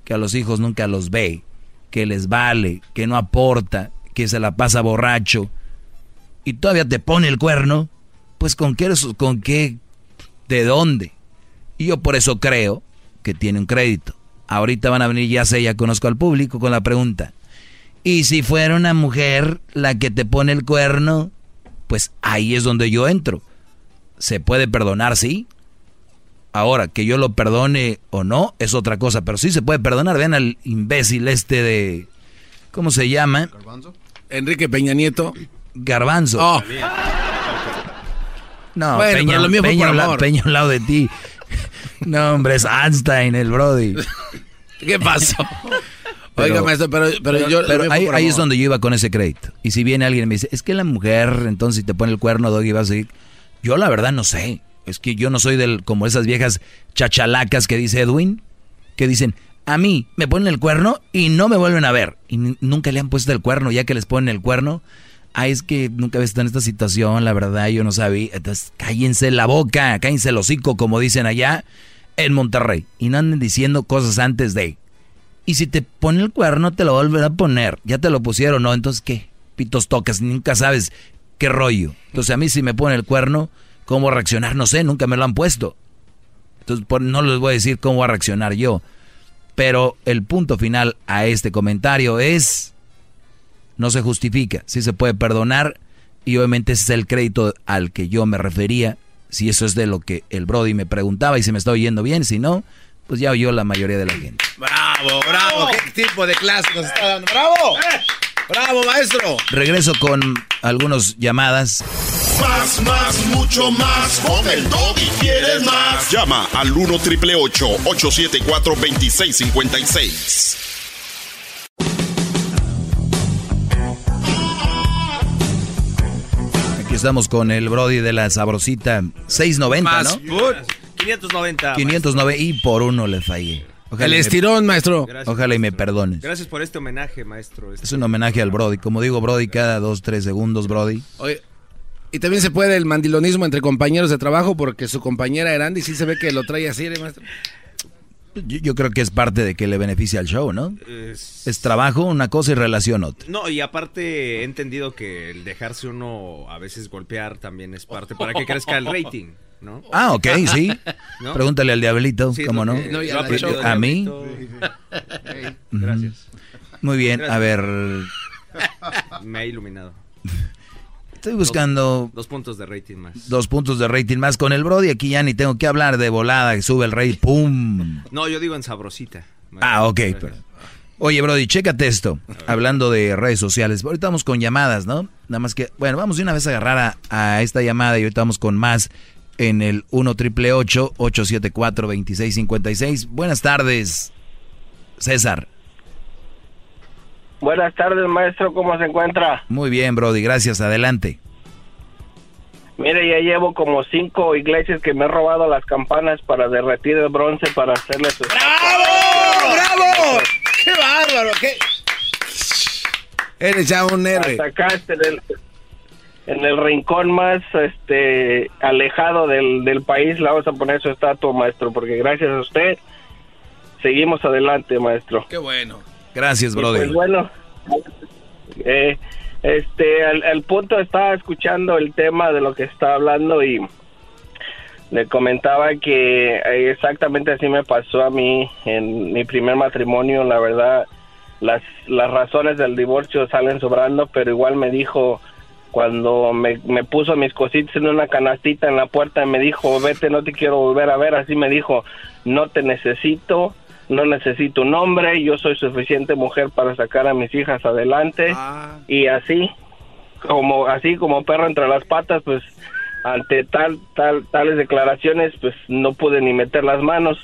S7: que a los hijos nunca los ve, que les vale, que no aporta, que se la pasa borracho, y todavía te pone el cuerno, pues con qué, con qué, de dónde. Y yo por eso creo que tiene un crédito. Ahorita van a venir, ya sé, ya conozco al público con la pregunta. Y si fuera una mujer la que te pone el cuerno, pues ahí es donde yo entro. ¿Se puede perdonar, sí? Ahora, que yo lo perdone o no es otra cosa, pero sí se puede perdonar. Vean al imbécil este de... ¿Cómo se llama?
S6: Enrique Peña Nieto.
S7: Garbanzo.
S6: Oh.
S7: No, Peña, lo Peña al lado de ti. No, hombre, es Einstein, el Brody.
S6: ¿Qué pasó? Oiga, maestro, pero, pero, yo...
S7: Pero ahí, ahí es donde yo iba con ese crédito. Y si viene alguien y me dice, es que la mujer, entonces si te pone el cuerno, Doggy, va a seguir... Yo la verdad no sé. Es que yo no soy del como esas viejas chachalacas que dice Edwin, que dicen, a mí me ponen el cuerno y no me vuelven a ver. Y nunca le han puesto el cuerno, ya que les ponen el cuerno. Ay, es que nunca había estado en esta situación, la verdad, yo no sabía. Entonces, cállense la boca, cállense el hocico, como dicen allá en Monterrey. Y no anden diciendo cosas antes de. Y si te pone el cuerno, te lo volverá a poner. Ya te lo pusieron, ¿no? Entonces, ¿qué? Pitos tocas, nunca sabes qué rollo. Entonces, a mí si me pone el cuerno, ¿cómo reaccionar? No sé, nunca me lo han puesto. Entonces, no les voy a decir cómo voy a reaccionar yo. Pero el punto final a este comentario es, no se justifica, si se puede perdonar y obviamente ese es el crédito al que yo me refería, si eso es de lo que el Brody me preguntaba y se me está oyendo bien, si no, pues ya oyó la mayoría de la gente.
S6: Bravo, bravo, qué tipo de clase nos está dando. Bravo, bravo maestro.
S7: Regreso con algunas llamadas.
S2: Más, más, mucho más. Con el y quieres más.
S3: Llama al 1 triple 874 2656.
S7: Aquí estamos con el Brody de la sabrosita 690, ¿no?
S26: 590.
S7: 590 y por uno le fallé.
S6: el estirón, maestro.
S7: Ojalá y me perdones.
S26: Gracias por este homenaje, maestro.
S7: Es un homenaje al Brody. Como digo, Brody, cada dos, tres segundos, Brody.
S6: Oye, y también se puede el mandilonismo entre compañeros de trabajo porque su compañera Erandi sí se ve que lo trae así, ¿eh, maestro.
S7: Yo, creo que es parte de que le beneficia al show, ¿no? Es, trabajo, una cosa y relación otra.
S26: No, y aparte he entendido que el dejarse uno a veces golpear también es parte para que crezca el rating, ¿no?
S7: Ah, ok, sí. Pregúntale al diablito, ¿cómo no? a mí.
S26: Gracias.
S7: Muy bien, a ver.
S26: Me ha iluminado.
S7: Estoy buscando...
S26: Dos, puntos de rating más.
S7: Dos puntos de rating más con el Brody. Aquí ya ni tengo que hablar de volada, que sube el rey, ¡pum!
S26: No, yo digo en sabrosita.
S7: Ah, ok. Oye, Brody, chécate esto. Hablando de redes sociales. Ahorita vamos con llamadas, ¿no? Nada más que... Bueno, vamos de una vez a agarrar a, esta llamada y ahorita vamos con más en el 1 triple 874 2656 Buenas tardes, César.
S28: Buenas tardes, maestro, ¿cómo se encuentra?
S7: Muy bien, Brody, gracias, adelante.
S28: Mire, ya llevo como cinco iglesias que me he robado las campanas para derretir el bronce para hacerle su...
S6: ¡Bravo! ¡Bravo! ¡Qué bárbaro! ¿Qué? Eres ya un héroe.
S28: Este, en, el, rincón más este alejado del, del país, le vamos a poner su estatua, maestro, porque gracias a usted seguimos adelante, maestro.
S6: Qué bueno.
S7: Gracias, brother.
S28: Pues bueno, eh, este, el, punto estaba escuchando el tema de lo que está hablando y le comentaba que eh, exactamente así me pasó a mí en mi primer matrimonio. La verdad, las, las razones del divorcio salen sobrando, pero igual me dijo cuando me, me puso mis cositas en una canastita en la puerta, me dijo, vete, no te quiero volver a ver. Así me dijo, no te necesito no necesito un hombre, yo soy suficiente mujer para sacar a mis hijas adelante y así como así como perro entre las patas, pues ante tal tal tales declaraciones, pues no pude ni meter las manos.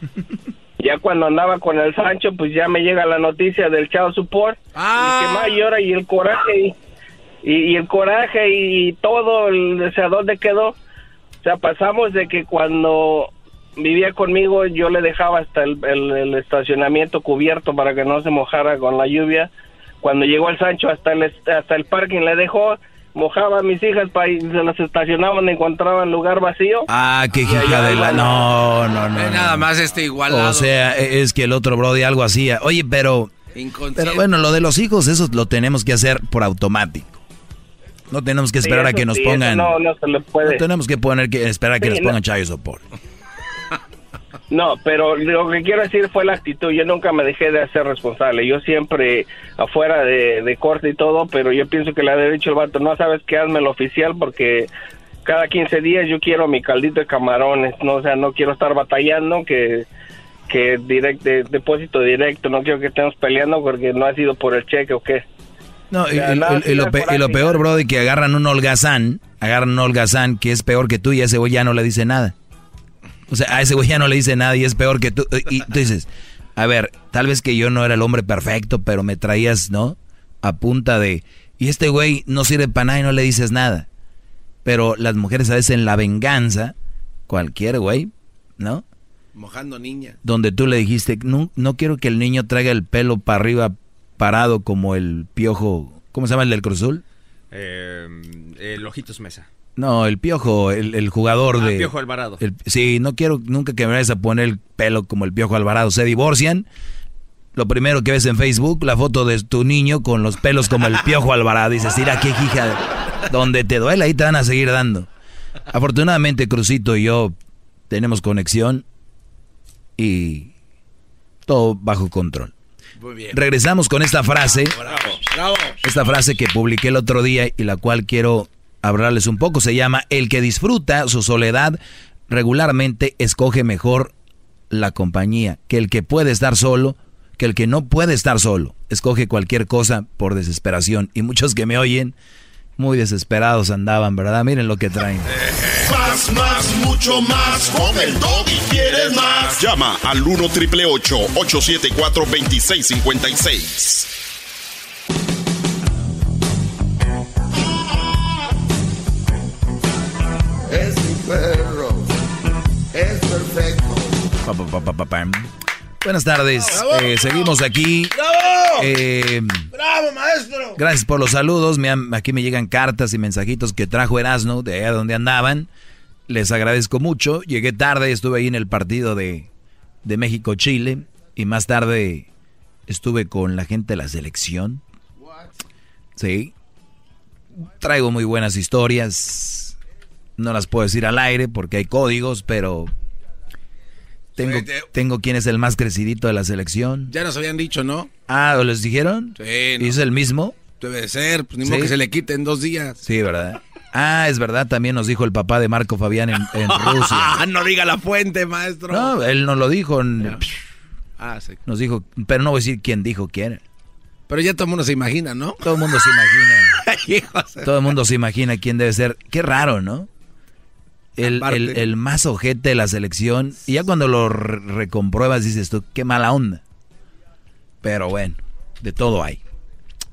S28: ya cuando andaba con el Sancho, pues ya me llega la noticia del Chao Support, y que más llora y el coraje y, y, el coraje y, todo, el, o sea, ¿dónde quedó? O sea, pasamos de que cuando vivía conmigo yo le dejaba hasta el, el, estacionamiento cubierto para que no se mojara con la lluvia. Cuando llegó el Sancho hasta el, hasta el parking le dejó, mojaba a mis hijas para y se las estacionaban y encontraban lugar vacío.
S7: Ah, qué hija de la... No, no, no.
S6: nada más este igualado.
S7: O sea, e, es que el otro brody algo hacía. Oye, pero... Pero bueno, lo de los hijos, eso lo tenemos que hacer por automático. No tenemos que esperar a que nos pongan...
S28: No, no se le puede.
S7: No tenemos que poner que esperar a que nos pongan child support.
S28: No, pero lo que quiero decir fue la actitud. Yo nunca me dejé de hacer responsable. Yo siempre afuera de, corte y todo, pero yo pienso que le ha dicho el vato, no sabes qué, hazme lo oficial porque cada 15 días yo quiero mi caldito de camarones, no, o sea, no quiero estar batallando que que direct, depósito directo, no quiero que estemos peleando porque no ha sido por el cheque o qué.
S7: No, y, lo, peor, bro, de que agarran un holgazán, agarran un holgazán que es peor que tú y ese güey ya no le dice nada. O sea, a ese güey ya no le dice nada y es peor que tú. Y tú dices, a ver, tal vez que yo no era el hombre perfecto, pero me traías, ¿no? A punta de... Y este güey no sirve para nada y no le dices nada. Pero las mujeres a veces en la venganza, cualquier güey, ¿no?
S6: Mojando niña.
S7: Donde tú le dijiste, no, no quiero que el niño traiga el pelo para arriba parado como el piojo, ¿cómo se llama el del Cruzul?
S26: Eh, el Ojitos Mesa.
S7: No, el Piojo, el, jugador ah, de...
S26: El Piojo Alvarado.
S7: sí, no quiero nunca que me vayas a poner el pelo como el Piojo Alvarado. Se divorcian. Lo primero que ves en Facebook, la foto de tu niño con los pelos como el Piojo Alvarado. Dices, mira qué hija, donde te duele ahí te van a seguir dando. Afortunadamente, Crucito y yo tenemos conexión y todo bajo control. Muy bien. Regresamos con esta frase. Bravo, bravo. Esta frase que publiqué el otro día y la cual quiero hablarles un poco. Se llama El que disfruta su soledad regularmente escoge mejor la compañía que el que puede estar solo, que el que no puede estar solo. Escoge cualquier cosa por desesperación. Y muchos que me oyen, muy desesperados andaban, ¿verdad? Miren lo que traen.
S29: Más, más, mucho más. Con el y quieres más. Llama al 1 triple 874 2656.
S7: Buenas tardes. Eh, seguimos aquí.
S30: ¡Bravo!
S7: Eh,
S30: ¡Bravo, maestro!
S7: Gracias por los saludos. aquí me llegan cartas y mensajitos que trajo Erasno de allá donde andaban. Les agradezco mucho. Llegué tarde, estuve ahí en el partido de, de México-Chile. Y más tarde estuve con la gente de la selección. Sí. Traigo muy buenas historias no las puedo decir al aire porque hay códigos, pero tengo, tengo quién es el más crecidito de la selección.
S6: Ya nos habían dicho, ¿no?
S7: Ah, ¿o les dijeron?
S6: Sí.
S7: ¿Y es el mismo?
S6: Debe de ser, pues ni modo que se le quite en dos días.
S7: Sí, ¿verdad? Ah, es verdad, también nos dijo el papá de Marco Fabián en, Rusia.
S6: no diga la fuente, maestro.
S7: No, él nos lo dijo. ah, sí. Nos dijo, pero no voy a decir quién dijo quién.
S6: Pero ya todo el mundo se imagina, ¿no?
S7: Todo el mundo se imagina. todo el mundo se imagina quién debe ser. Qué raro, ¿no? El, el, más ojete de la selección. Y ya cuando lo recompruebas dices tú, qué mala onda. Pero bueno, de todo hay.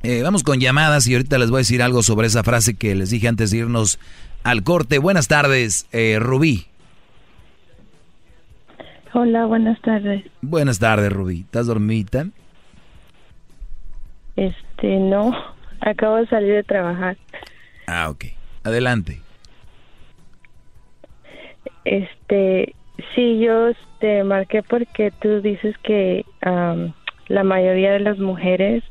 S7: Eh, vamos con llamadas y ahorita les voy a decir algo sobre esa frase que les dije antes de irnos al corte. Buenas tardes, eh, Rubí.
S31: Hola, buenas tardes.
S7: Buenas tardes, Rubí. ¿Estás dormida?
S31: Este, no. Acabo de salir de trabajar.
S7: Ah, ok. Adelante.
S31: Este, sí, yo te marqué porque tú dices que la mayoría de las mujeres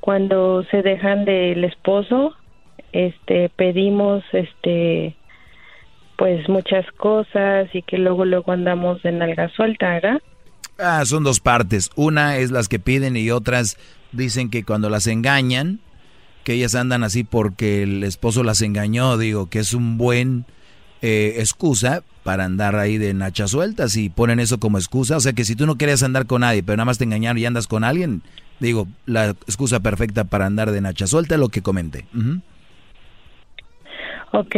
S31: cuando se dejan del esposo, este, pedimos, este, pues muchas cosas y que luego luego andamos de nalga suelta, ¿verdad?
S7: Ah, son dos partes. Una es las que piden y otras dicen que cuando las engañan, que ellas andan así porque el esposo las engañó, digo, que es un buen eh, excusa para andar ahí de nacha sueltas y ponen eso como excusa. O sea que si tú no querías andar con nadie, pero nada más te engañaron y andas con alguien, digo, la excusa perfecta para andar de nacha suelta es lo que comenté.
S32: Ok,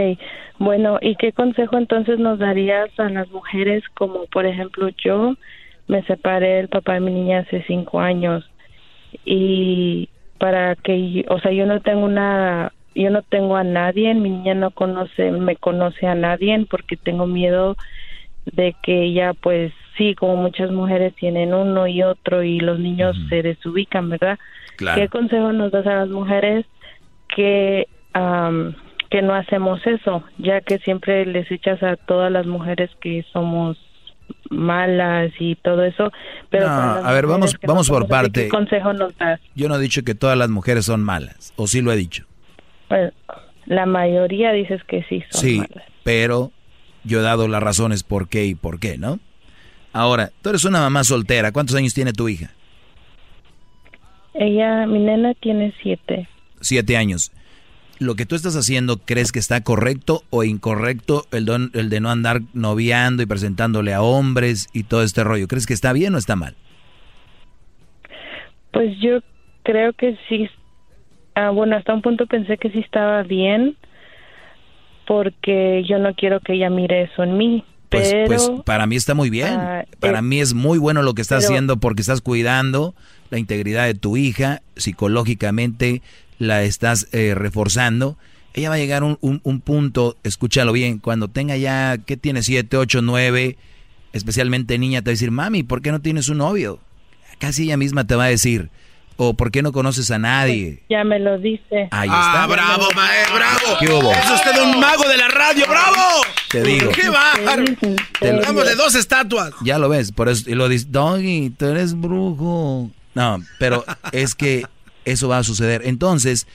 S32: bueno, ¿y qué consejo entonces nos darías a las mujeres como, por ejemplo, yo me separé del papá de mi niña hace cinco años y para que, o sea, yo no tengo una yo no tengo a nadie, mi niña no conoce, me conoce a nadie porque tengo miedo de que ella pues sí, como muchas mujeres tienen uno y otro y los niños se desubican, ¿verdad? ¿Qué consejo nos das a las mujeres que que no hacemos eso, ya que siempre les echas a todas las mujeres que somos malas y todo eso, pero
S7: no, a ver, vamos vamos por parte.
S32: ¿Qué consejo nos das?
S7: Yo no he dicho que todas las mujeres son malas, o sí lo he dicho.
S32: Pues la mayoría dices que sí son
S7: Sí, pero yo he dado las razones por qué y por qué, ¿no? Ahora, tú eres una mamá soltera. ¿Cuántos años tiene tu hija?
S32: Ella, mi nena tiene siete.
S7: Siete años. ¿Lo que tú estás haciendo crees que está correcto o incorrecto el, don, el de no andar noviando y presentándole a hombres y todo este rollo? ¿Crees que está bien o está mal?
S32: Pues yo creo que sí Ah, bueno, hasta un punto pensé que sí estaba bien porque yo no quiero que ella mire eso en mí.
S7: Pues,
S32: pero,
S7: pues para mí está muy bien.
S32: Ah,
S7: para
S32: eh,
S7: mí es muy bueno lo que estás
S32: pero-
S7: haciendo porque estás cuidando la integridad de tu hija, psicológicamente la estás eh, reforzando. Ella va a llegar a un, un- un punto, escúchalo bien, cuando tenga ya, ¿qué tiene? Siete, ocho, nueve, especialmente niña, te va a decir, mami, ¿por qué no tienes un novio? Casi ella misma te va a decir, o ¿por qué no conoces a nadie?
S32: Ya me lo dice.
S7: Ahí
S6: Ah,
S7: está.
S6: bravo, maestro, bravo.
S7: ¿Qué hubo?
S6: Es usted un mago de la radio, bravo.
S7: Te digo.
S6: ¡Qué bárbaro!
S7: Te lo-
S6: Dámosle dos estatuas.
S7: Ya lo ves, por eso, y lo dice, Doggy, tú eres brujo. No, pero es que eso va a suceder. Entonces,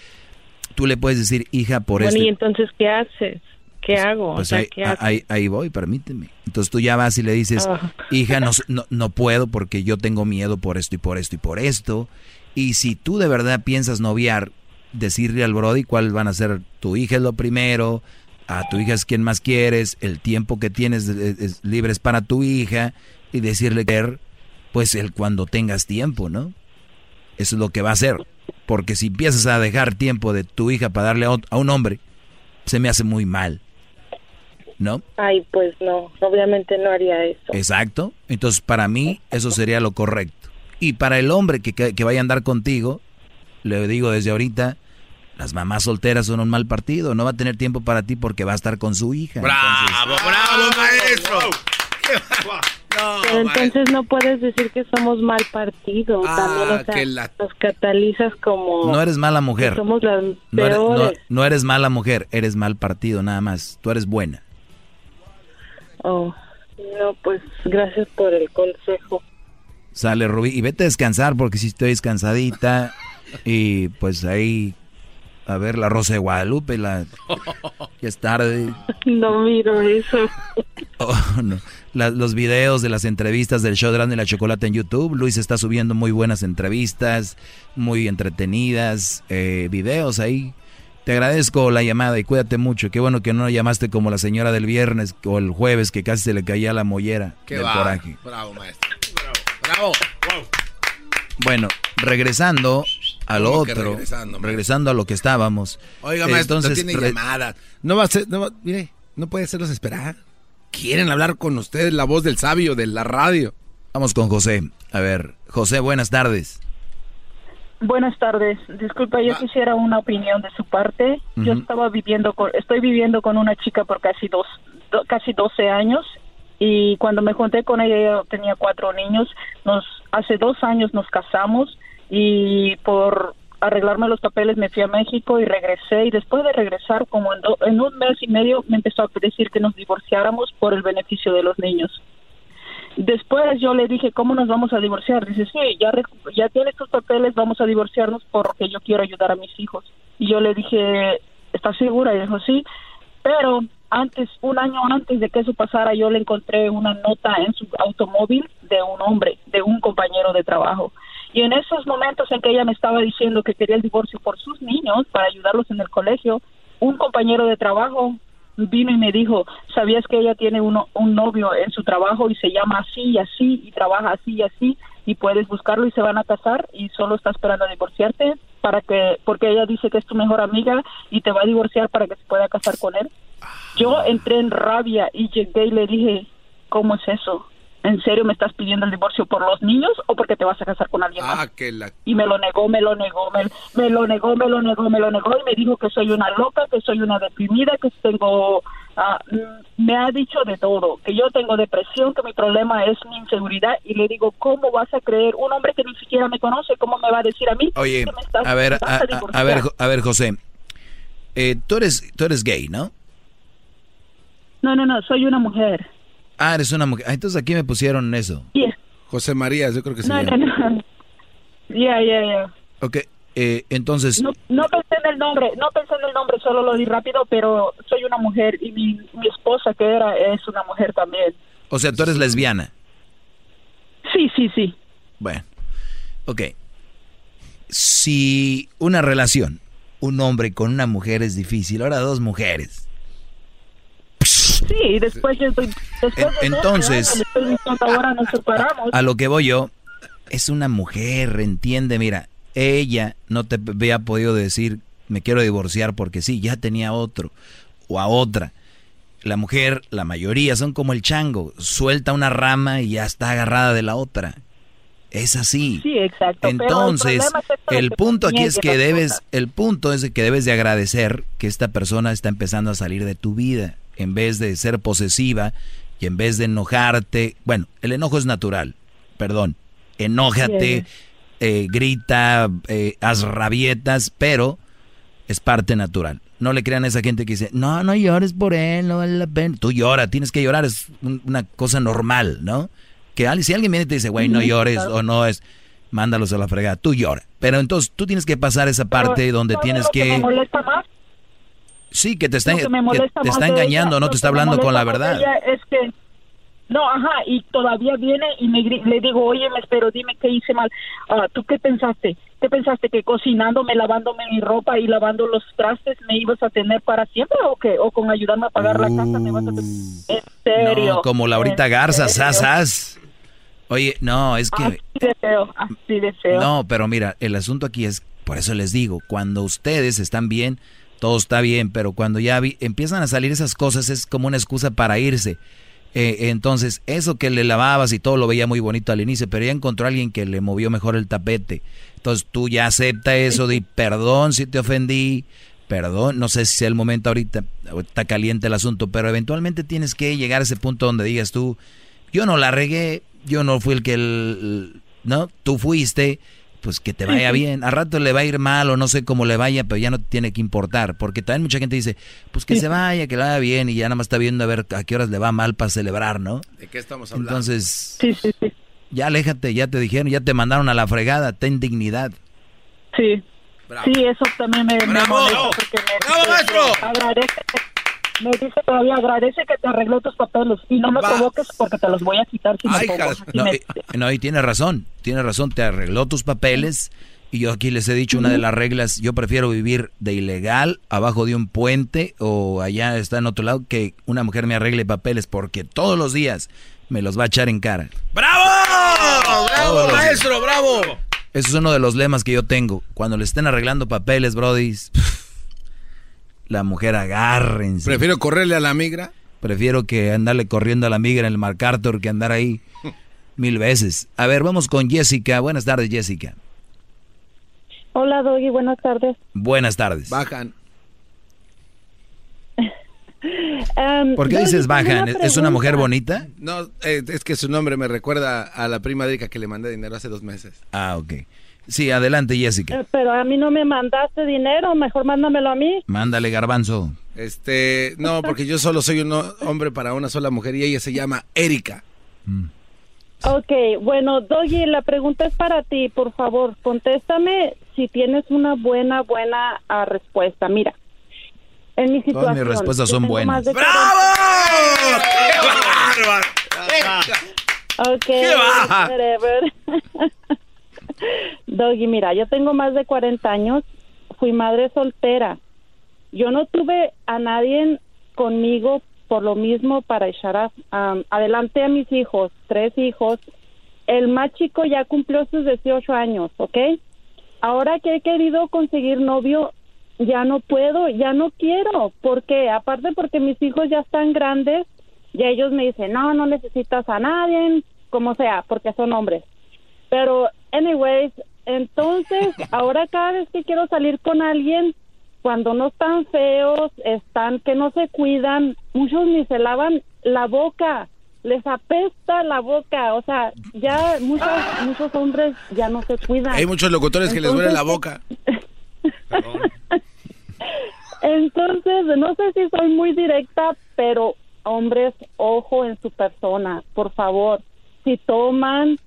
S7: tú le puedes decir, hija, por
S32: bueno,
S7: esto.
S32: ¿y entonces qué haces? ¿Qué hago?
S7: Pues
S32: o sea,
S7: ahí,
S32: ¿qué haces?
S7: ahí, ahí voy, permíteme. Entonces tú ya vas y le dices,
S32: Ah.
S7: hija, no, no, no puedo porque yo tengo miedo por esto y por esto y por esto. Y si tú de verdad piensas noviar, decirle al Brody cuál van a ser, tu hija es lo primero, a tu hija es quien más quieres, el tiempo que tienes es, es libre es para tu hija y decirle que pues el cuando tengas tiempo, ¿no? Eso es lo que va a hacer. Porque si empiezas a dejar tiempo de tu hija para darle a a un hombre, se me hace muy mal. ¿No?
S32: Ay, pues no, obviamente no haría eso.
S7: Exacto. Entonces, para mí, eso sería lo correcto. Y para el hombre que, que, que vaya a andar contigo, le digo desde ahorita, las mamás solteras son un mal partido. No va a tener tiempo para ti porque va a estar con su hija.
S6: Bravo, bravo, maestro.
S32: Pero entonces no puedes decir que somos mal partido.
S7: Ah,
S32: También, o sea,
S7: que la-
S32: nos catalizas como...
S7: No eres mala mujer.
S32: somos las
S7: No eres, no- no eres mala mujer, eres mal partido nada más. Tú eres buena.
S32: Oh, no, pues gracias por el consejo.
S7: Sale Rubí y vete a descansar porque si estoy descansadita y pues ahí a ver la Rosa de Guadalupe, la ya es tarde.
S32: No miro eso.
S7: Oh, no. La- los videos de las entrevistas del show de Grande y la Chocolate en YouTube. Luis está subiendo muy buenas entrevistas, muy entretenidas, eh, videos ahí. Te agradezco la llamada y cuídate mucho. Qué bueno que no llamaste como la señora del viernes o el jueves que casi se le caía la mollera
S6: Qué
S7: del
S6: va.
S7: coraje.
S6: Bravo, maestro. Bravo. Bravo.
S7: Bueno, regresando a lo
S6: ¿Cómo que
S7: otro,
S6: regresando,
S7: regresando, a lo que estábamos.
S6: Oiga, maestro,
S7: entonces
S6: tiene
S7: re-
S6: llamada. No va a ser, no va- mire, no puede hacerlos esperar. Quieren hablar con ustedes, la voz del sabio de la radio.
S7: Vamos con José. A ver, José, buenas tardes.
S33: Buenas tardes. Disculpa, yo quisiera una opinión de su parte. Yo estaba viviendo con, estoy viviendo con una chica por casi dos, do- casi 12 años y cuando me junté con ella yo tenía cuatro niños. Nos hace dos años nos casamos y por arreglarme los papeles me fui a México y regresé y después de regresar como en, do- en un mes y medio me empezó a decir que nos divorciáramos por el beneficio de los niños. Después yo le dije, ¿cómo nos vamos a divorciar? Dice, sí, ya, ya tienes tus papeles, vamos a divorciarnos porque yo quiero ayudar a mis hijos. Y yo le dije, ¿estás segura? Y dijo, sí. Pero antes, un año antes de que eso pasara, yo le encontré una nota en su automóvil de un hombre, de un compañero de trabajo. Y en esos momentos en que ella me estaba diciendo que quería el divorcio por sus niños, para ayudarlos en el colegio, un compañero de trabajo vino y me dijo, ¿sabías que ella tiene uno, un novio en su trabajo y se llama así y así y trabaja así y así y puedes buscarlo y se van a casar y solo está esperando a divorciarte para que porque ella dice que es tu mejor amiga y te va a divorciar para que se pueda casar con él. Yo entré en rabia y llegué y le dije, ¿cómo es eso? ¿En serio me estás pidiendo el divorcio por los niños o porque te vas a casar con alguien más?
S6: Ah, que la...
S33: Y me lo negó, me lo negó, me, me lo negó, me lo negó, me lo negó y me dijo que soy una loca, que soy una deprimida, que tengo... mm, me ha dicho de todo, que yo tengo depresión, que mi problema es mi inseguridad y le digo, ¿cómo vas a creer? Un hombre que ni siquiera me conoce, ¿cómo me va a decir a mí?
S7: Oye,
S33: que me estás-
S7: a ver, a, a-
S33: divorciar?
S7: a ver, a ver, José. Eh, tú eres, tú eres gay, ¿no?
S33: No, no, no, soy una mujer.
S7: Ah, eres una mujer. Ah, entonces aquí me pusieron eso.
S33: Yeah.
S6: José María, yo creo que se
S33: No,
S6: llama.
S33: no, no. Ya, ya, ya.
S7: Ok, eh, entonces,
S33: No, no pensé en el nombre, no pensé en el nombre, solo lo di rápido, pero soy una mujer y mi, mi esposa que era es una mujer también.
S7: o sea, tú eres lesbiana.
S33: Sí, sí, sí.
S7: Bueno, ok. Si una relación, un hombre con una mujer es difícil, ahora dos mujeres.
S33: Sí, y después yo estoy... Después de
S7: Entonces-
S33: estoy diciendo, ahora nos separamos.
S7: A lo que voy yo, es una mujer, entiende, mira, ella no te había podido decir, me quiero divorciar porque sí, ya tenía otro o a otra. La mujer, la mayoría, son como el chango, suelta una rama y ya está agarrada de la otra. Es así.
S33: Sí, exacto. el
S7: Entonces,
S33: de
S7: el
S33: que
S7: punto aquí es que
S33: las
S7: debes, el punto es de que debes de agradecer que esta persona está empezando a salir de tu vida, en vez de ser posesiva y en vez de enojarte. Bueno, el enojo es natural, perdón. Enójate, eh, grita, eh, haz rabietas, pero es parte natural. No le crean a esa gente que dice, no, no llores por él, no vale la pena. Tú llora, tienes que llorar, es un- una cosa normal, ¿no? Que alguien, si alguien viene y te dice, güey, no llores o no es, mándalos a la fregada, tú llora. Pero entonces tú tienes que pasar esa parte donde
S33: ¿Sabe
S7: tienes
S33: que... me
S7: que...
S33: molesta más?
S7: Sí, que te está,
S33: que
S7: que te está engañando,
S33: ella,
S7: no te está hablando con la verdad.
S33: es que no, ajá, y todavía viene y me le digo, oye, pero dime qué hice mal. Ah, ¿Tú qué pensaste? ¿Qué pensaste? ¿Que cocinándome, lavándome mi ropa y lavando los trastes me ibas a tener para siempre o qué? ¿O con ayudarme a pagar la casa me vas a tener? En serio.
S7: No, como Laurita
S33: ¿En
S7: Garza,
S33: serio?
S7: sas. Oye, no, es que...
S33: Así de feo, así de feo.
S7: No, pero mira, el asunto aquí es, por eso les digo, cuando ustedes están bien, todo está bien, pero cuando ya vi- empiezan a salir esas cosas es como una excusa para irse. Eh, entonces, eso que le lavabas y todo lo veía muy bonito al inicio, pero ya encontró a alguien que le movió mejor el tapete. Entonces tú ya acepta eso, di perdón si te ofendí, perdón, no sé si sea el momento ahorita, está caliente el asunto, pero eventualmente tienes que llegar a ese punto donde digas tú, yo no la regué, yo no fui el que, el- ¿no? Tú fuiste, pues que te vaya bien. A rato le va a ir mal o no sé cómo le vaya, pero ya no te tiene que importar. Porque también mucha gente dice, pues que se vaya, que le vaya bien y ya nada más está viendo a ver a qué horas le va mal para celebrar, ¿no?
S6: ¿De qué estamos hablando?
S7: Entonces, ya aléjate, ya te dijeron, ya te mandaron a la fregada, ten dignidad.
S33: Sí. Sí, eso también me, me molesta porque me
S7: ¡Bravo,
S33: dice,
S7: maestro!
S33: Me dice todavía, agradece que te arregló tus papeles y no me provoques porque te los voy a quitar si me provocas. Y
S7: No,
S33: me-
S7: no, y tiene razón, tiene razón, te arregló tus papeles y yo aquí les he dicho una de las reglas, yo prefiero vivir de ilegal abajo de un puente o allá está en otro lado que una mujer me arregle papeles porque todos los días me los va a echar en cara.
S6: ¡Bravo! ¡Bravo,
S7: Todos
S6: maestro! ¡Bravo!
S7: Ese es uno de los lemas que yo tengo. Cuando le estén arreglando papeles, brodis, la mujer agárrense.
S6: Prefiero correrle a la migra.
S7: Prefiero que andarle corriendo a la migra en el MacArthur que andar ahí mil veces. A ver, vamos con Jessica. Buenas tardes, Jessica.
S31: Hola, Doggy, buenas tardes.
S7: Buenas tardes.
S6: Bajan.
S31: Em,
S7: ¿Por qué
S31: Doggy,
S7: dices bajan? ¿Es una mujer bonita?
S6: No, eh, es que su nombre me recuerda a la prima de Erika que le mandé dinero hace dos meses.
S7: Ah, ok. Sí, adelante, Jessica.
S31: Eh, pero a mí no me mandaste dinero, mejor mándamelo a mí.
S7: Mándale, garbanzo.
S6: Este, no, porque yo solo soy un ho- hombre para una sola mujer y ella se llama Erika.
S31: Ok, bueno, Doggy, la pregunta es para ti, por favor, contéstame si tienes una buena, buena ah, respuesta. Mira, en mi situación...
S7: Todas mis respuestas son buenas.
S31: Ok,
S34: ¡Qué baja!
S31: whatever. Doggy, mira, yo tengo más de 40 años, fui madre soltera. Yo no tuve a nadie conmigo por lo mismo para echar adelante a mis hijos, tres hijos. El más chico ya cumplió sus 18 años, ¿ok? Ahora que he querido conseguir novio, ya no puedo, ya no quiero. porque Aparte porque mis hijos ya están grandes, y ellos me dicen, no, no necesitas a nadie, como sea, porque son hombres. Pero, anyways, entonces, ahora cada vez que quiero salir con alguien, cuando no están feos, están que no se cuidan, muchos ni se lavan la boca, les apesta la boca, o sea, ya muchos muchos hombres ya no se cuidan.
S6: Hay muchos locutores que les duele la boca.
S31: Entonces, no sé si soy muy directa, pero hombres, ojo en su persona, por favor. Si toman,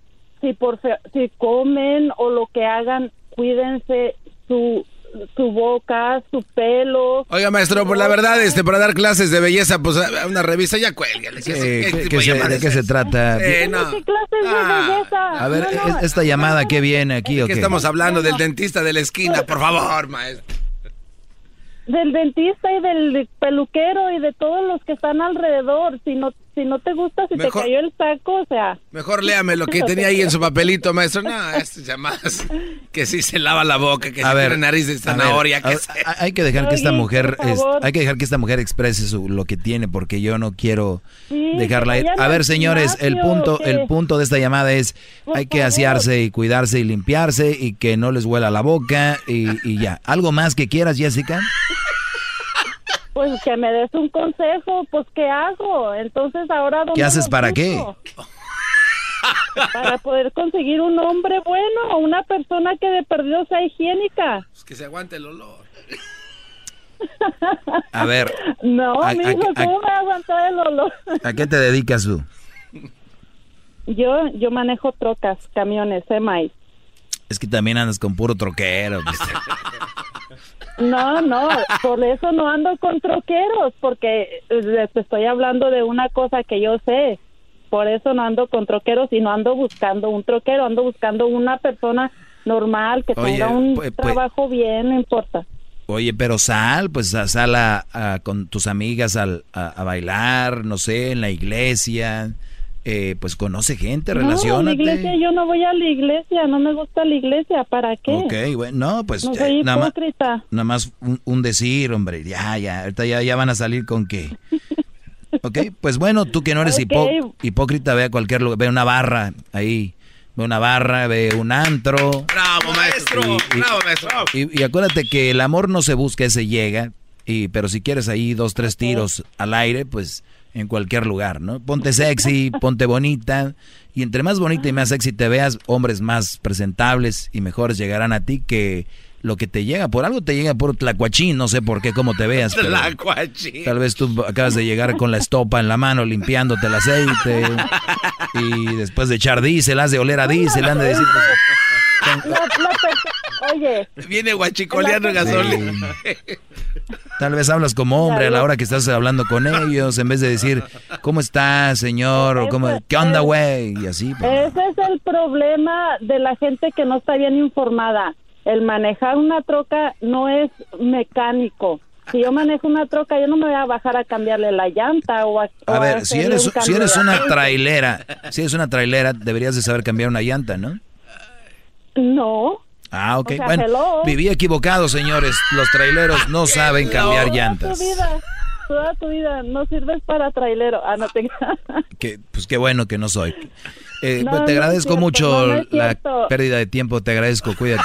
S31: si por si comen o lo que hagan, cuídense su su boca, su pelo.
S6: Oiga, maestro, por la verdad, este, para dar clases de belleza, pues una revista ya cuelga.
S7: ¿Qué, ¿De qué se trata?
S31: ¿Qué clases de ah. belleza?
S7: A ver, esta llamada, ¿qué viene aquí?
S6: ¿Qué estamos hablando? Del dentista de la esquina, por favor, maestro
S31: del dentista y del peluquero y de todos los que están alrededor. Si no, si no te gusta, si te cayó el saco, o sea.
S6: Mejor léame lo que tenía ahí en su papelito, maestro. No, estas llamadas que si se lava la boca, que a si tiene nariz de zanahoria. que
S7: hay que dejar que esta mujer, hay que dejar que esta mujer exprese su, lo que tiene, porque yo no quiero dejarla ir. A ver, señores, el punto, el punto de esta llamada es hay que asearse y cuidarse y limpiarse y que no les huela la boca y, y ya. ¿Algo más que quieras, Jessica?
S31: Pues que me des un consejo, pues ¿qué hago? Entonces ahora...
S7: ¿Qué haces para qué?
S31: Para poder conseguir un hombre bueno, una persona que de perdido sea higiénica.
S6: Pues que se aguante el olor.
S7: A ver.
S31: No, a, ¿cómo me va a aguantar el olor?
S7: ¿A qué te dedicas tú?
S31: Yo, yo manejo trocas, camiones, semis.
S7: Es que también andas con puro troquero. Pues.
S31: No, no, por eso no ando con troqueros, porque eh, te estoy hablando de una cosa que yo sé. Por eso no ando con troqueros y no ando buscando un troquero, ando buscando una persona normal que tenga un pues, pues trabajo bien, no importa.
S7: Oye, pero sal, pues sal a, con tus amigas a, a, bailar, no sé, en la iglesia, eh, pues conoce gente, relacionate. No,
S31: iglesia, yo no voy a la iglesia, no me gusta la iglesia, ¿para qué?
S7: Ok, bueno, no, pues
S31: no soy nada, más,
S7: nada más un, decir, hombre, ya, ya, ahorita ya, ya van a salir con qué. ok, pues bueno, tú que no eres hipócrita, ve a cualquier lugar, ve una barra ahí, ve una barra, ve un antro.
S6: Bravo, maestro, bravo, maestro.
S7: Y, y, acuérdate que el amor no se busca, se llega, y, pero si quieres ahí dos, tres tiros al aire, pues en cualquier lugar, ¿no? Ponte sexy, ponte bonita, y entre más bonita y más sexy te veas, hombres más presentables y mejores llegarán a ti que lo que te llega. Por algo te llega por tlacuachín, no sé por qué, cómo te veas. Pero tal vez tú acabas de llegar con la estopa en la mano limpiándote el aceite y después de echar diésel, has de oler a diésel, han de decir...
S31: Pues, oye.
S6: Viene guachicoleando gasolina.
S7: Tal vez hablas como hombre a la hora que estás hablando con ellos, en vez de decir, ¿cómo estás, señor? O ¿cómo, ¿Qué onda, güey? Y así.
S31: Pues. Ese es el problema de la gente que no está bien informada. El manejar una troca no es mecánico. Si yo manejo una troca, yo no me voy a bajar a cambiarle la llanta o a...
S7: A ver, si eres, si eres una trailera, si eres una trailera, deberías de saber cambiar una llanta, ¿no?
S31: No.
S7: Ah, ok. bueno, viví equivocado, señores. Los traileros no saben cambiar llantas.
S31: Toda tu vida, toda tu vida no sirves para trailero. Ah, no te...
S7: que, pues qué bueno que no soy. Eh, pues te agradezco mucho la pérdida de tiempo. Te agradezco. Cuídate.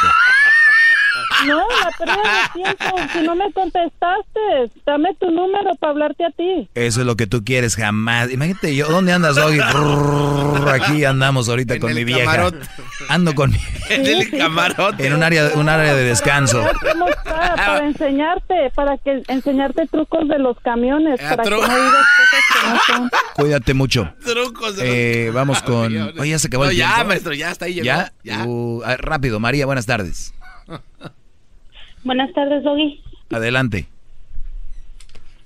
S31: No, la pérdida de tiempo. Si no me contestaste, dame tu número para hablarte a ti.
S7: Eso es lo que tú quieres jamás. Imagínate yo, ¿dónde andas hoy? Aquí andamos ahorita con mi vieja. Ando con mi...
S6: En el camarote.
S7: En un área, un área de descanso.
S31: Para, para enseñarte, para que enseñarte trucos de los camiones, para que no digas cosas que no son.
S7: Cuídate mucho.
S6: Trucos
S7: de eh, Vamos con... Oye, ya se acabó el
S6: ya, maestro, ya está ahí.
S7: ¿Ya? ¿Ya? Uh, rápido, María, buenas tardes.
S31: Buenas tardes, Doggy.
S7: Adelante.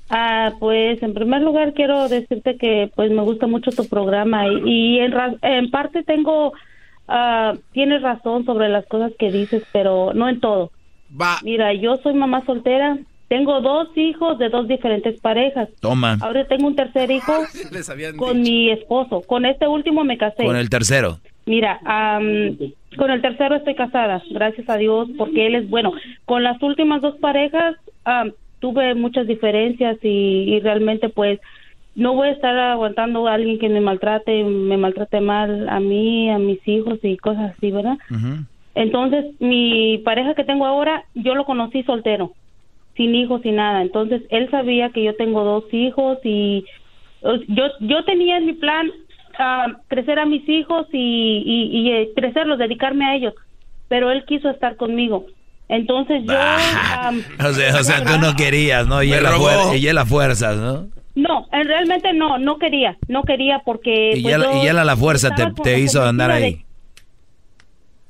S31: Ah, pues en primer lugar quiero decirte que pues me gusta mucho tu programa y, en, en, parte tengo, uh, tienes razón sobre las cosas que dices, pero no en todo.
S6: Va.
S31: Mira, yo soy mamá soltera, Tengo dos hijos de dos diferentes parejas.
S7: Toma.
S31: Ahora tengo un tercer hijo con mi esposo. Con este último me casé.
S7: Con el tercero.
S31: Mira, am, con el tercero estoy casada, gracias a Dios, porque él es bueno. Con las últimas dos parejas am, tuve muchas diferencias y, y realmente pues no voy a estar aguantando a alguien que me maltrate, me maltrate mal a mí, a mis hijos y cosas así, ¿verdad? Entonces, mi pareja que tengo ahora, yo lo conocí soltero, sin hijos, sin nada. Entonces, él sabía que yo tengo dos hijos y yo, yo tenía en mi plan ah, crecer a mis hijos y, y, y, eh, crecerlos, dedicarme a ellos, pero él quiso estar conmigo. Entonces yo... am,
S7: O sea, o sea, tú no querías, ¿no? Y
S6: Me
S7: él, a
S6: robó.
S7: fuer- y él a fuerzas, ¿no?
S31: no, realmente no, no quería, no quería porque...
S7: Y,
S31: pues,
S7: él,
S31: yo
S7: y él a la fuerza te, hizo andar ahí.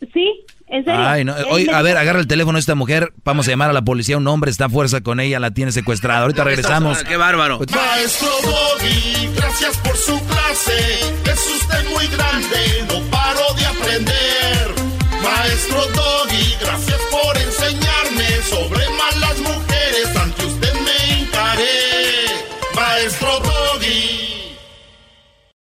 S31: de- Sí, en serio.
S7: Ay, no. Oye, a ver, agarra el teléfono de esta mujer. Vamos a llamar a la policía. Un hombre está a fuerza con ella, la tiene secuestrada. Ahorita regresamos.
S6: Qué bárbaro.
S2: Maestro Doggy, gracias por su clase. Es usted muy grande, no paro de aprender. Maestro Doggy, gracias por